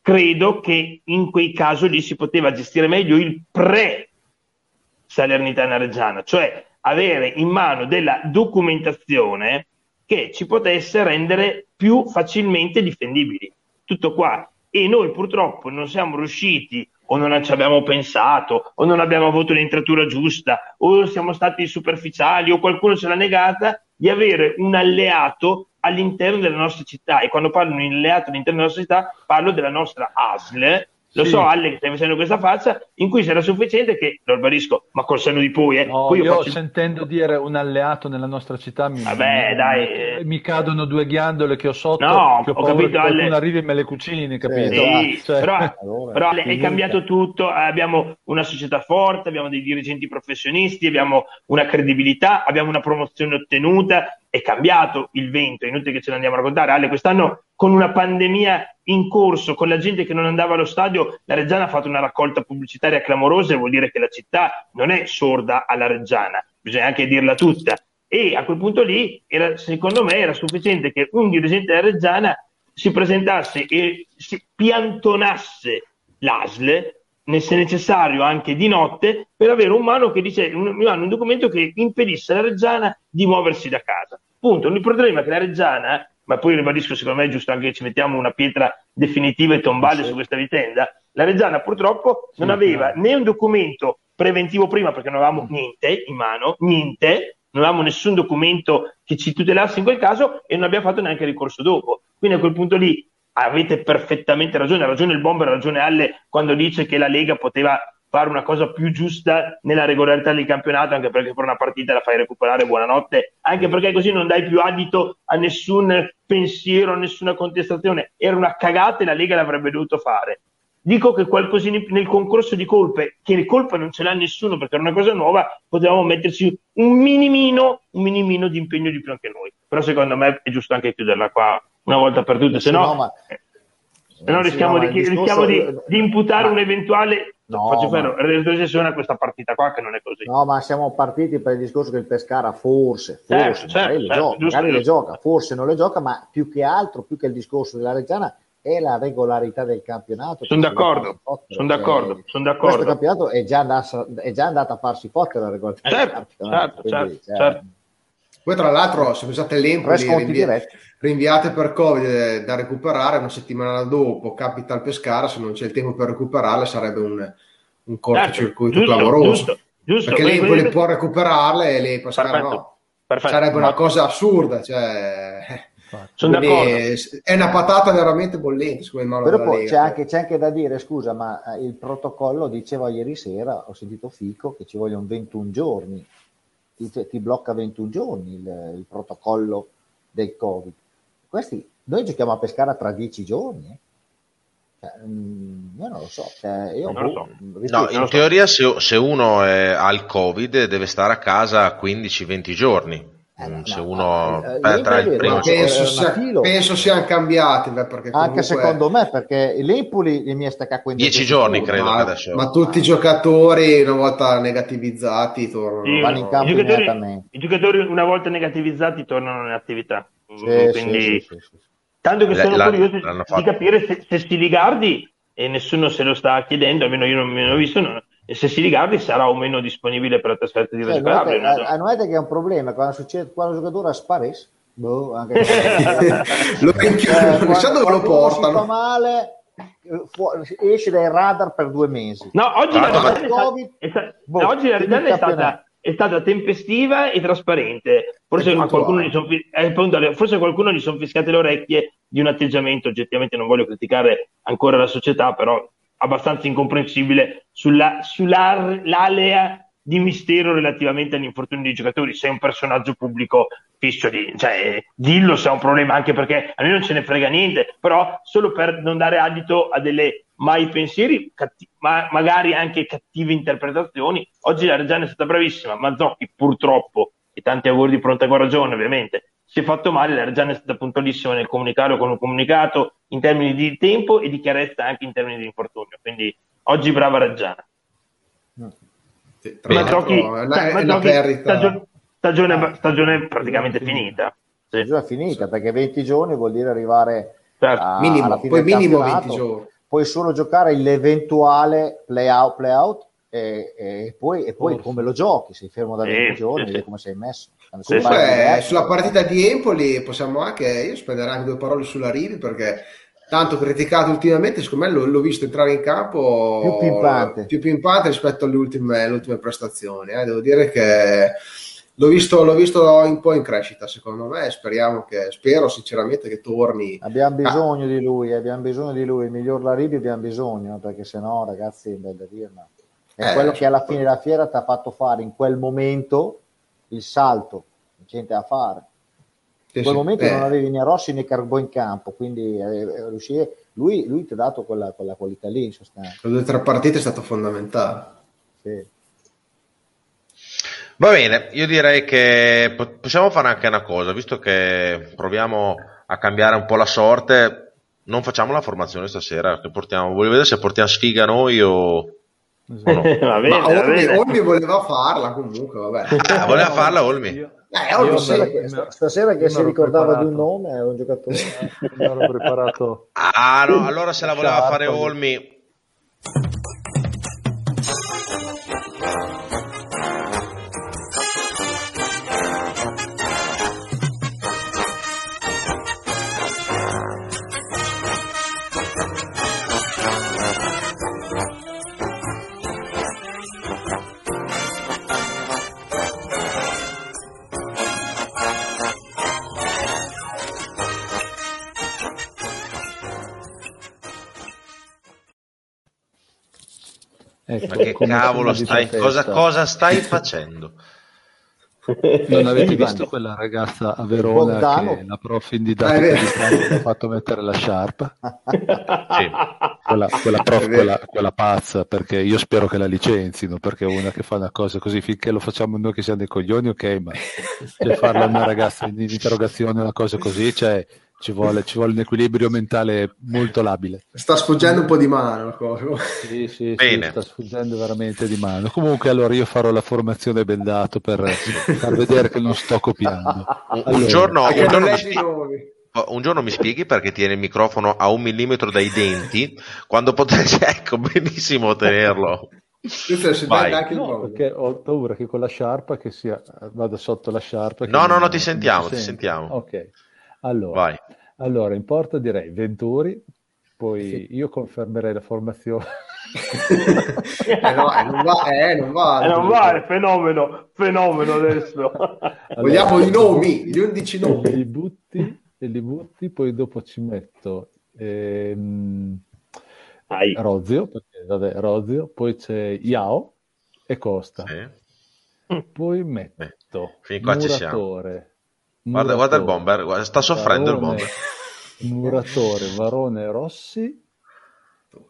credo che in quei casi lì si poteva gestire meglio il pre Salernitana Reggiana, cioè avere in mano della documentazione che ci potesse rendere più facilmente difendibili. Tutto qua. E noi purtroppo non siamo riusciti o non ci abbiamo pensato o non abbiamo avuto l'entratura giusta o siamo stati superficiali o qualcuno ce l'ha negata di avere un alleato all'interno della nostra città e quando parlo di alleato all'interno della nostra città parlo della nostra ASL lo sì. so, Ale, che stai facendo questa faccia, in cui sarà sufficiente che, lo ribadisco, ma col senno di poi, eh. No, poi io, faccio... sentendo dire un alleato nella nostra città mi, Vabbè, mi, dai, mi, mi, cadono due ghiandole che ho sotto, no, che ho, ho capito, che qualcuno Ale... arrivi e me le cucini, capito? Sì, cioè... però, allora, però Ale, è cambiato tutto, abbiamo una società forte, abbiamo dei dirigenti professionisti, abbiamo una credibilità, abbiamo una promozione ottenuta, è cambiato il vento, è inutile che ce ne andiamo a raccontare. Ale, quest'anno con una pandemia in corso, con la gente che non andava allo stadio, la Reggiana ha fatto una raccolta pubblicitaria clamorosa e vuol dire che la città non è sorda alla Reggiana, bisogna anche dirla tutta. E a quel punto lì, era, secondo me, era sufficiente che un dirigente della Reggiana si presentasse e si piantonasse l'ASL, se necessario anche di notte, per avere un mano che dice un, un documento che impedisse alla Reggiana di muoversi da casa. Punto. Il problema è che la Reggiana, ma poi ribadisco, secondo me è giusto anche che ci mettiamo una pietra definitiva e tombale sì. su questa vicenda, la Reggiana purtroppo non sì, aveva no. né un documento preventivo prima perché non avevamo niente in mano, niente, non avevamo nessun documento che ci tutelasse in quel caso e non abbiamo fatto neanche ricorso dopo. Quindi a quel punto lì avete perfettamente ragione, ha ragione il Bomber, ha ragione Alle quando dice che la Lega poteva fare una cosa più giusta nella regolarità del campionato, anche perché per una partita la fai recuperare buonanotte, anche perché così non dai più adito a nessun pensiero, a nessuna contestazione. Era una cagata e la Lega l'avrebbe dovuto fare. Dico che qualcosina nel concorso di colpe, che le colpe non ce l'ha nessuno perché era una cosa nuova, potevamo metterci un minimino, un minimino di impegno di più anche noi. Però secondo me è giusto anche chiuderla qua una volta per tutte, se no, ma... se no rischiamo, di, rischiamo di, di, imputare ma... un eventuale No, faccio ma... retrocessione a questa partita qua che non è così. No, ma siamo partiti per il discorso che il Pescara forse, forse certo, certo, le, certo, gioca, magari le gioca, forse non le gioca, ma più che altro, più che il discorso della Reggiana, è la regolarità del campionato. Sono d'accordo, sono d'accordo, sono d'accordo. Questo campionato è già, andato, è già andato a farsi fottere la regolarità certo, del campionato. Certo, quindi, certo, cioè, certo. Poi tra l'altro, se pensate l'Empoli rinvi- rinviate per Covid eh, da recuperare una settimana dopo, capita al Pescara, se non c'è il tempo per recuperarle sarebbe un, un cortocircuito certo, clamoroso. Giusto, giusto. Perché l'Empoli può recuperarle e le Pescara perfetto, no. Perfetto, sarebbe una cosa assurda. Cioè... Sono d'accordo. È una patata veramente bollente. Però poi c'è anche, c'è anche, da dire, scusa, ma eh, il protocollo diceva ieri sera, ho sentito Fico, che ci vogliono 21 giorni. Ti, ti blocca 21 giorni il, il, protocollo del Covid. Questi, noi giochiamo a Pescara tra 10 giorni. Eh? Cioè, mm, io non lo so. Cioè, io non boh, so. no, in teoria se, se uno ha il Covid deve stare a casa 15-20 giorni. Eh, mm, se uno eh, eh tra il primo penso, sia, penso siano cambiati beh, anche comunque... secondo me perché l'Empoli li mi stacca 10 giorni credo ma, adesso ma tutti i giocatori una volta negativizzati tornano. Sì, vanno in campo i giocatori, i giocatori una volta negativizzati tornano in attività. Sì, quindi sì, tanto che sono curioso di capire se, se Stiligardi e nessuno se lo sta chiedendo almeno io non mi ho visto non, e se Siligardi sarà o meno disponibile per la trasferta di cioè. Non, so. non è che è un problema quando, succede, quando il giocatore sparisce, boh, anche lo eh, quando, dove lo portano. Si fa male, esce dai radar per due mesi. No, oggi ah, la Ridella è, boh, stata è stata tempestiva e trasparente. Forse qualcuno, gli son, eh, forse qualcuno gli sono fischiate le orecchie di un atteggiamento, oggettivamente non voglio criticare ancora la società, però abbastanza incomprensibile sulla, sull'alea di mistero relativamente agli infortuni dei giocatori. Sei un personaggio pubblico fischio di, cioè, dillo se è un problema, anche perché a noi non ce ne frega niente, però solo per non dare adito a delle ma i pensieri, catti- ma magari anche cattive interpretazioni. Oggi la Reggiana è stata bravissima, Mazzocchi purtroppo, e tanti auguri di pronta guarigione ovviamente, si è fatto male, la Reggiana è stata puntualissima nel comunicare con un comunicato in termini di tempo e di chiarezza anche in termini di infortunio, quindi oggi brava Reggiana. Sì, tra Mazzocchi, è una, è una stagione, stagione, stagione praticamente finita. Sì. Stagione finita perché 20 giorni vuol dire arrivare certo. a, minimo, alla fine poi minimo 20 giorni puoi solo giocare l'eventuale play out, play out e, e poi, e poi come lo giochi? Sei fermo da 20 eh, giorni, vedi come sei messo. Comunque, sulla partita di Empoli possiamo anche, io spenderò anche due parole sulla Rivi perché tanto criticato ultimamente, secondo me l'ho, l'ho, visto entrare in campo più pimpante, più pimpante rispetto alle ultime, alle ultime prestazioni. Eh. Devo dire che L'ho visto, l'ho visto un po' in crescita, secondo me. Speriamo che, spero sinceramente che torni. Abbiamo bisogno ah. di lui, abbiamo bisogno di lui. Il miglior Laribi abbiamo bisogno, perché se no, ragazzi, è da dirla. È eh, quello che alla fine della fiera ti ha fatto fare in quel momento il salto, niente da fare. In quel sì, momento eh. non avevi né Rossi né Carbo in campo, quindi eh, eh, riuscire, lui, lui ti ha dato quella, quella qualità lì in sostanza. Le due tre partite è stato fondamentale. Sì. Va bene, io direi che possiamo fare anche una cosa, visto che proviamo a cambiare un po' la sorte, non facciamo la formazione stasera, che portiamo, voglio vedere se portiamo sfiga noi o... Esatto. No. va bene, Ma Olmi, Olmi, voleva farla comunque, vabbè. Ah, voleva farla Olmi. Eh, Olmi sì. Stasera che si ricordava preparato. di un nome è un giocatore. Mi ero preparato. Ah no, allora se la voleva fare Olmi cavolo stai, cosa, cosa stai facendo? Non avete visto quella ragazza a Verona Bontano. che la prof in didattica eh, di stanza ha fatto mettere la sciarpa? Sì. Quella, quella prof, quella, quella, pazza, perché io spero che la licenzino, perché una che fa una cosa così, finché lo facciamo noi che siamo dei coglioni, ok, ma se farla una ragazza in interrogazione una cosa così, cioè ci vuole, ci vuole, un equilibrio mentale molto labile. Sta sfuggendo un po' di mano la cosa. Sì, sì, sì, sta sfuggendo veramente di mano. Comunque allora io farò la formazione bendato per far vedere che non sto copiando. Allora, un, giorno, un, giorno mi spieghi, un giorno mi spieghi perché tiene il microfono a un millimetro dai denti quando potresti, ecco, benissimo tenerlo. No, perché ho paura che con la sciarpa che sia vada sotto la sciarpa. No, no, no, ti sentiamo, ti sentiamo. Ok. Allora, allora, in porta direi Venturi, poi sì. io confermerei la formazione. eh no, eh, non va, eh, non va, eh, non va, fenomeno, fenomeno adesso. Allora, Vogliamo i nomi, gli 11 nomi. Li butti, e li butti, poi dopo ci metto ehm, Rozio, perché vabbè, Rozio, poi c'è Iao e Costa. Sì. Poi metto Beh, Muratore, Guarda, guarda, il bomber, guarda, sta soffrendo Varone, il bomber. Muratore, Varone Rossi,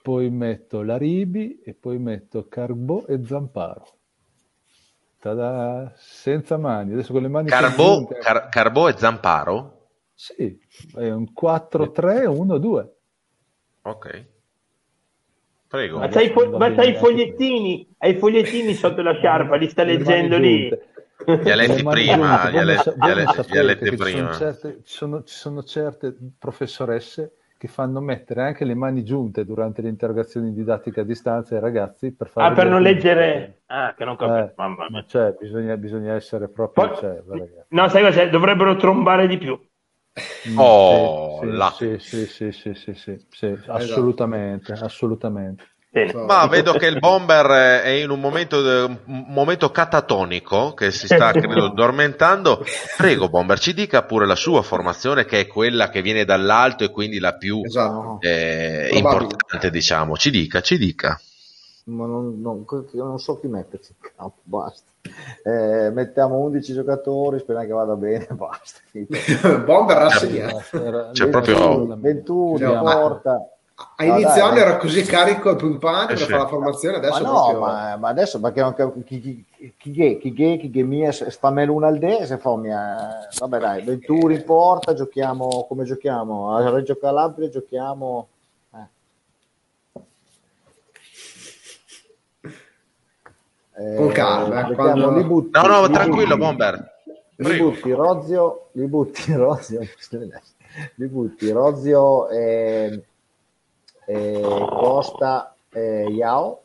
poi metto Laribi e poi metto Carbò e Zamparo. Tada! Senza mani, adesso con le mani... Carbò, Car- Carbò e Zamparo? Sì, è un 4-3-1-2. Ok. Prego. Ma c'hai, fo- ma c'hai i fogliettini, hai i fogliettini sotto la sciarpa, li sta leggendo lì. Li ha letti prima, li ha letti, prima. Ci sono, certe, ci, sono, ci sono certe professoresse che fanno mettere anche le mani giunte durante le interrogazioni didattiche a distanza ai ragazzi per fare ah, per non leggere ah, che non capisco. Eh, Mamma mia. Cioè, bisogna, bisogna essere proprio Poi, cioè, no sai cosa dovrebbero trombare di più mm, oh, sì, sì, sì, sì, sì, sì, sì, assolutamente, assolutamente. Bene. Ma vedo che il bomber è in un momento, un momento catatonico che si sta credo addormentando. Prego, bomber, ci dica pure la sua formazione, che è quella che viene dall'alto e quindi la più esatto. eh, importante, diciamo. Ci dica, ci dica. Ma non, non, non so chi metterci in campo, basta. Eh, mettiamo 11 giocatori, speriamo che vada bene, basta. bomber rassegna. C'è proprio 21, 21 porta a inizio anno era così carico e pimpante eh, per sì. fare la formazione, adesso ma no, proprio... ma, ma, adesso perché non, chi, chi, chi, chi, chi, chi, chi mi spamelo un alde se fa mia... vabbè dai, Venturi in porta, giochiamo come giochiamo, a Reggio Calabria giochiamo... Eh. Con calma, eh, quando... butti, no, no, tranquillo, Bomber. Li butti Rozio, li butti Rozio, li butti Rozio e eh, Costa e Yao.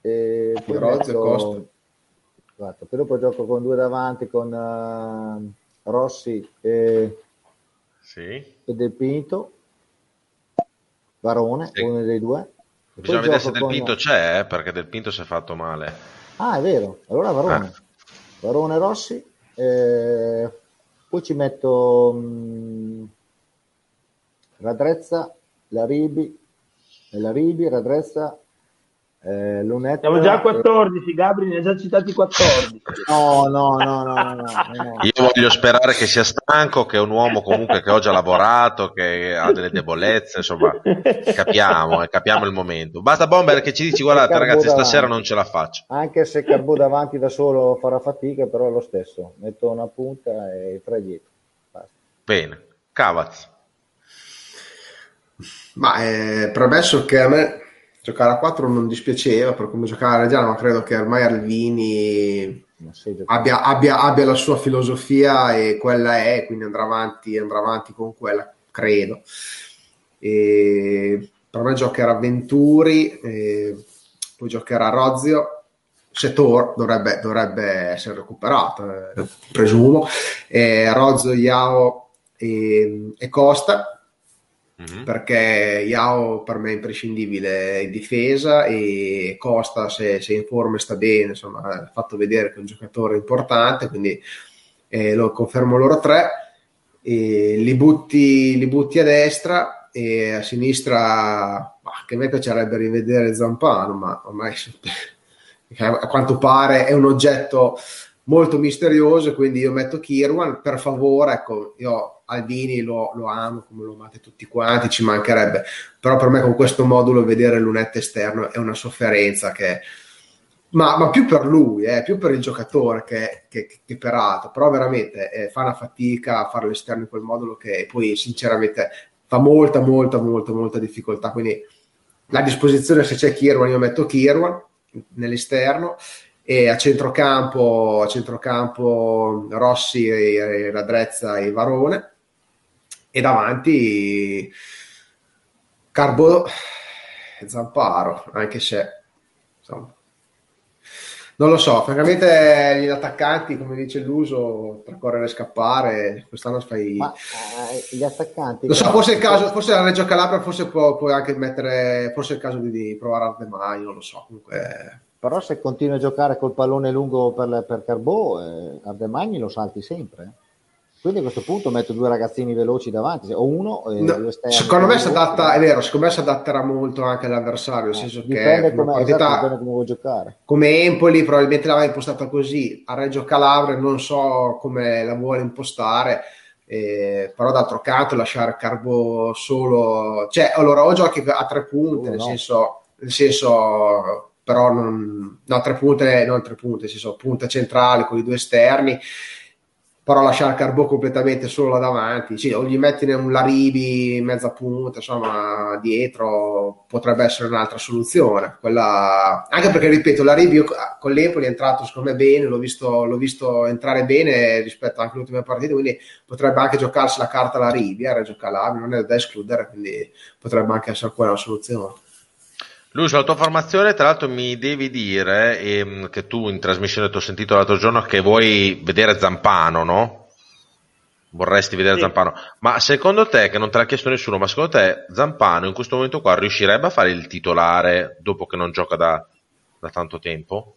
E poi mezzo, Costa. Guarda, poi dopo gioco con due davanti con uh, Rossi e, sì. e Del Pinto. Varone, sì. uno dei due. Bisogna vedere se Del Pinto con... c'è, eh, perché Del Pinto si è fatto male. Ah, è vero. Allora Varone. Ah. Varone Rossi. Eh, poi ci metto mh, mm, Radrezza la Ribi, la Ribi, Radrezza, eh, Lunetta. Siamo già a 14, e... Gabri ne ha già citati 14. No, no, no, no, no, no, Io voglio sperare che sia stanco, che è un uomo comunque che oggi ha lavorato, che ha delle debolezze, insomma, capiamo, eh, capiamo il momento. Basta Bomber che ci dici, guardate ragazzi, davanti. stasera non ce la faccio. Anche se Carbò davanti da solo farà fatica, però è lo stesso. Metto una punta e tre dietro. Basta. Bene, Cavaz. Ma eh, premesso che a me giocare a 4 non dispiaceva per come giocare a Reggiano, ma credo che ormai Alvini abbia, abbia, abbia, la sua filosofia e quella è, quindi andrà avanti, andrà avanti con quella, credo. E per me giocherà Venturi, poi giocherà Rozio. Setor dovrebbe, dovrebbe essere recuperato, eh, presumo. Eh, Rozio, Iao e, e Costa mm-hmm. perché Yao per me è imprescindibile in difesa e Costa se, se in forma sta bene, insomma, ha fatto vedere che è un giocatore importante, quindi eh, lo confermo loro tre. E li, butti, li butti a destra e a sinistra, bah, che a me piacerebbe rivedere Zampano, ma ormai a quanto pare è un oggetto molto misterioso, quindi io metto Kirwan, per favore, ecco, io Aldini lo, lo, amo come lo amate tutti quanti, ci mancherebbe, però per me con questo modulo vedere il lunetto esterno è una sofferenza che... Ma, ma più per lui, eh, più per il giocatore che, che, che per altro, però veramente eh, fa una fatica a fare l'esterno in quel modulo che poi sinceramente fa molta, molta, molta, molta difficoltà, quindi la disposizione se c'è Kirwan io metto Kirwan nell'esterno e a centrocampo, a centrocampo Rossi Radrezza e Varone e davanti Carbo e Zamparo, anche se insomma, non lo so, francamente gli attaccanti, come dice l'uso, tra correre e scappare, quest'anno fai... Ma, eh, gli attaccanti... Lo so, forse è il caso, forse la Reggio Calabria, forse può, puoi anche mettere, forse è il caso di, di provare Ardemai, non lo so, comunque... Però se continui a giocare col pallone lungo per, per Carbò, eh, Ardemagni lo salti sempre. Eh. Quindi a questo punto metto due ragazzini veloci davanti, o uno e no, Secondo me si adatta, è vero, secondo me si adatterà molto anche all'avversario, nel senso dipende che come, partita, esatto, come giocare. Come Empoli probabilmente l'aveva impostata così, a Reggio Calabria non so come la vuole impostare, eh, però d'altro canto lasciare Carbo solo, cioè allora o giochi a tre punti, uh, nel, no. senso, nel senso però non, no, tre punte, non tre punte, nel senso punta centrale con i due esterni però lasciare Carbò completamente solo là davanti, cioè, o gli metti un Laribi in mezza punta, insomma, dietro potrebbe essere un'altra soluzione. Quella... Anche perché, ripeto, Laribi io, con l'Empoli è entrato secondo me bene, l'ho visto, l'ho visto entrare bene rispetto anche alle ultime partite, quindi potrebbe anche giocarsi la carta Laribi, eh, Reggio Calabria, non è da escludere, quindi potrebbe anche essere quella la soluzione. Lucio, la tua formazione, tra l'altro, mi devi dire ehm, che tu in trasmissione ti ho sentito l'altro giorno che vuoi vedere Zampano, no? Vorresti vedere sì. Zampano, ma secondo te, che non te l'ha chiesto nessuno, ma secondo te Zampano in questo momento qua riuscirebbe a fare il titolare dopo che non gioca da, da tanto tempo?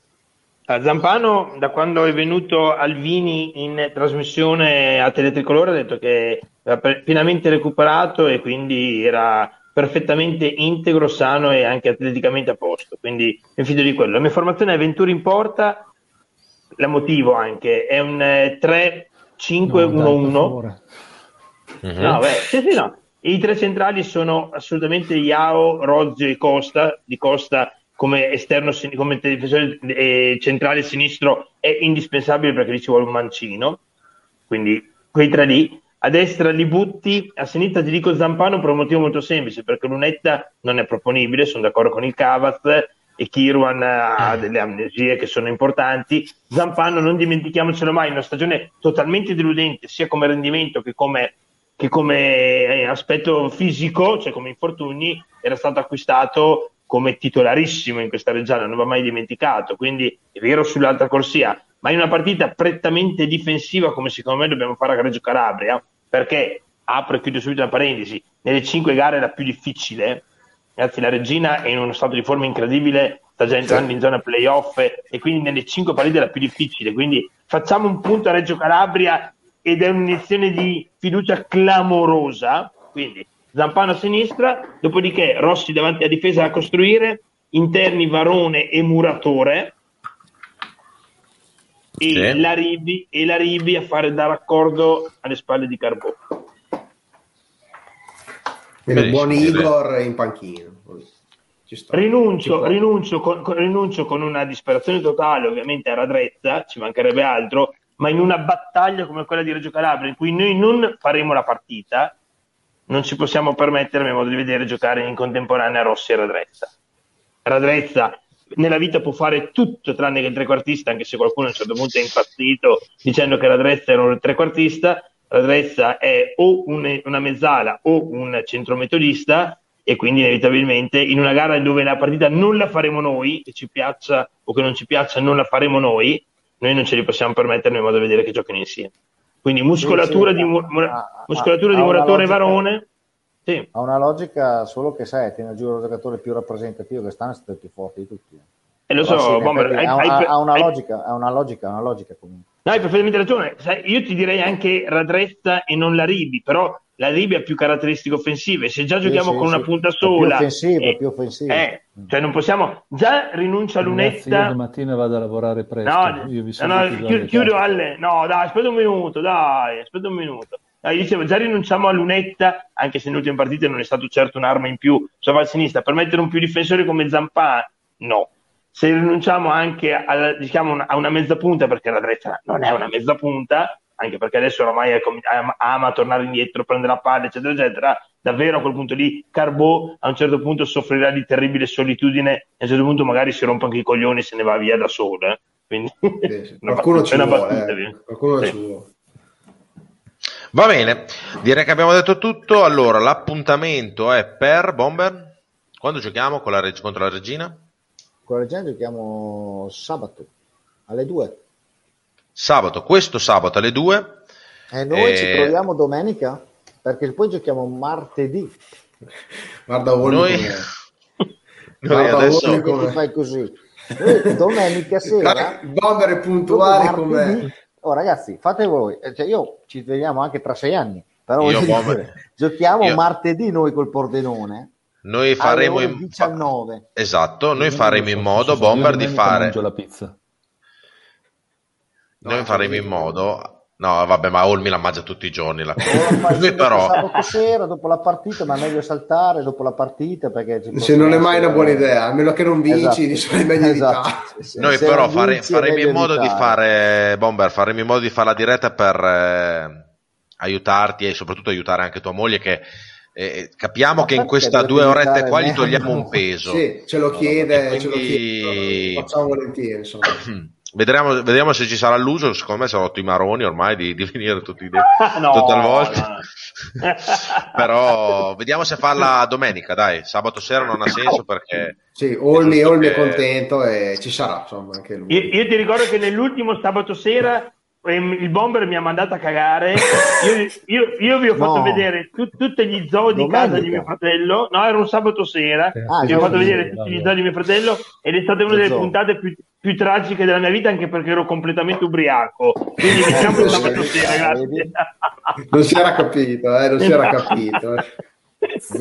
A Zampano, da quando è venuto Alvini in trasmissione a Teletricolore, ha detto che era pienamente recuperato e quindi era perfettamente integro, sano e anche atleticamente a posto. Quindi mi fido di quello. La mia formazione è Venturi in porta, la motivo anche, è un 3-5-1-1. Eh, no, beh, sì, sì, no. I tre centrali sono assolutamente Iao, Rozio e Costa. Di Costa come esterno, come difensore eh, centrale sinistro è indispensabile perché lì ci vuole un mancino. Quindi quei tre lì. A destra li butti, a sinistra ti dico Zampano per un motivo molto semplice, perché Lunetta non è proponibile, sono d'accordo con il Cavaz, e Kirwan ha delle amnesie che sono importanti. Zampano, non dimentichiamocelo mai, una stagione totalmente deludente, sia come rendimento che come, che come eh, aspetto fisico, cioè come infortuni, era stato acquistato come titolarissimo in questa regione, non va mai dimenticato, quindi è vero sull'alta corsia, ma in una partita prettamente difensiva come secondo me dobbiamo fare a Reggio Calabria, perché apro e chiudo subito una parentesi, nelle cinque gare la più difficile, ragazzi la Regina è in uno stato di forma incredibile, sta già entrando in zona playoff e quindi nelle cinque partite la più difficile, quindi facciamo un punto a Reggio Calabria ed è un'iniezione di fiducia clamorosa, quindi Zampano a sinistra, dopodiché Rossi davanti a difesa da costruire, interni Varone e Muratore, e, sì. la Ribi, e la Ribi a fare da raccordo alle spalle di Carbò. Buon Igor in panchina. Rinuncio, rinuncio, con, con, rinuncio, con, una disperazione totale, ovviamente a Radrezza, ci mancherebbe altro, ma in una battaglia come quella di Reggio Calabria, in cui noi non faremo la partita, non ci possiamo permettere, a mio modo di vedere, giocare in contemporanea Rossi e Radrezza. Radrezza nella vita può fare tutto tranne che il trequartista, anche se qualcuno a un certo punto è impazzito dicendo che Radrezza era un trequartista. Radrezza è o un, una mezzala o un centrometodista e quindi inevitabilmente in una gara dove la partita non la faremo noi, che ci piaccia o che non ci piaccia non la faremo noi, noi non ce li possiamo permettere in modo di vedere che giocano insieme. Quindi muscolatura sì, sì, di, mura- muscolatura ha, di Muratore Varone sì. Ha una logica solo che sai, tiene giù il giocatore più rappresentativo che stanno è stato il più forte di tutti. E lo so, sì, Bomber, hai, ha, hai, ha, una hai, logica, ha una logica, ha una logica comunque. No, hai perfettamente ragione. Sai, io ti direi anche Radrezza e non la Ribi, però la Ribi ha più caratteristiche offensive. Se già giochiamo sì, con una punta sola, più offensiva, eh, più offensiva. Eh, cioè non possiamo già rinuncia a Lunetta. Io domattina vado a lavorare presto. No, no chiudo, chiudo alle. No, dai, aspetta un minuto, dai, aspetta un minuto. No, io dicevo, già rinunciamo a Lunetta, anche se nelle ultime partite non è stato certo un'arma in più sulla val sinistra, per mettere un più difensore come Zampà, no. Se rinunciamo anche a, diciamo, a una mezza punta, perché la Drezza non è una mezza punta, anche perché adesso ormai ama tornare indietro, prendere la palla, eccetera, eccetera, davvero a quel punto lì Carbò a un certo punto soffrirà di terribile solitudine e a un certo punto magari si rompe anche i coglioni e se ne va via da solo. Eh? Quindi, sì, sì. qualcuno ci vuole, eh. qualcuno sì. ci vuole. Va bene, direi che abbiamo detto tutto. Allora, l'appuntamento è per Bomber. Quando giochiamo con la reg- contro la regina? Con la regina giochiamo sabato alle 2. Sabato, questo sabato alle 2. E noi e... ci troviamo domenica perché poi giochiamo martedì. Guarda, noi, noi adesso come... fai così. Noi domenica sera. Il bomber è puntuale come oh, ragazzi, fate voi, eh, cioè, io ci vediamo anche tra sei anni, però io, dire, giochiamo io... martedì noi col Pordenone. Noi faremo in 19. Esatto, noi faremo in modo Bomber di fare la pizza. Noi faremo in modo No, vabbè, ma Olmi la mangia tutti i giorni. La Lui però... Sabato sera, dopo la partita, ma è meglio saltare dopo la partita perché... Se non è mai una buona idea, a meno che non vinci, esatto. è meglio esatto. Sì, Noi però fare, faremo in modo evitare. di fare, Bomber, faremo in modo di fare la diretta per eh, aiutarti e soprattutto aiutare anche tua moglie che... Eh, capiamo ma che in queste due orette qua gli togliamo un peso. Sì, ce lo chiede, quindi... ce lo chiede, lo facciamo volentieri. Insomma. Vedremo, vedremo, se ci sarà l'uso. Secondo me sono rotto i maroni ormai di, di venire tutti no, tutte le volte. No. Però vediamo se farla domenica. Dai, sabato sera non ha senso perché. Sì, Olmi, Olmi che... è contento e ci sarà. Insomma, anche lui. Io, io ti ricordo che nell'ultimo sabato sera il bomber mi ha mandato a cagare. Io, io, io vi ho fatto no. vedere tu, tutti gli zoo di Domenica. casa di mio fratello. No, era un sabato sera. Ah, vi ho fatto vedere tutti gli zoo di mio fratello ed è stata una delle puntate più, più, tragiche della mia vita, anche perché ero completamente ubriaco. Quindi diciamo sabato sera, grazie. Non si era capito, eh, non si era capito. Eh.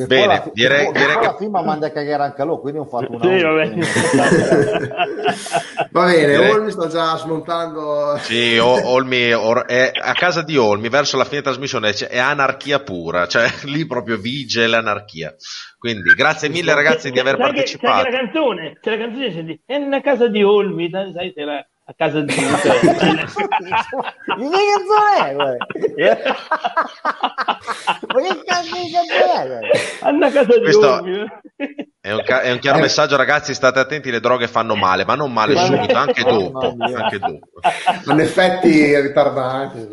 Bene, la, direi, direi che la firma manda a cagare anche loro, quindi ho fatto una. Sì, va bene, va bene direi... Olmi sto già smontando. Sì, Olmi è a casa di Olmi verso la fine trasmissione è anarchia pura, cioè lì proprio vige l'anarchia. Quindi grazie mille ragazzi di aver c'è partecipato. C'è la canzone, c'è la canzone, senti, è una casa di Olmi, sai, te la a casa di Di che canzone è? Ma che cazzo di canzone è? Anna casa di Questo è un, ca- è un chiaro messaggio, ragazzi. State attenti, le droghe fanno male, ma non male subito, anche dopo. Anche dopo. Hanno effetti ritardanti.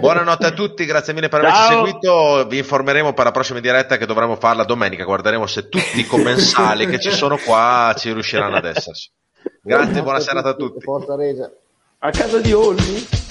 Buonanotte a tutti, grazie mille per averci seguito. Vi informeremo per la prossima diretta che dovremo farla domenica. Guarderemo se tutti i commensali che ci sono qua ci riusciranno ad esserci. Grazie, buona serata a tutti. Forza Regia. A casa di Olmi?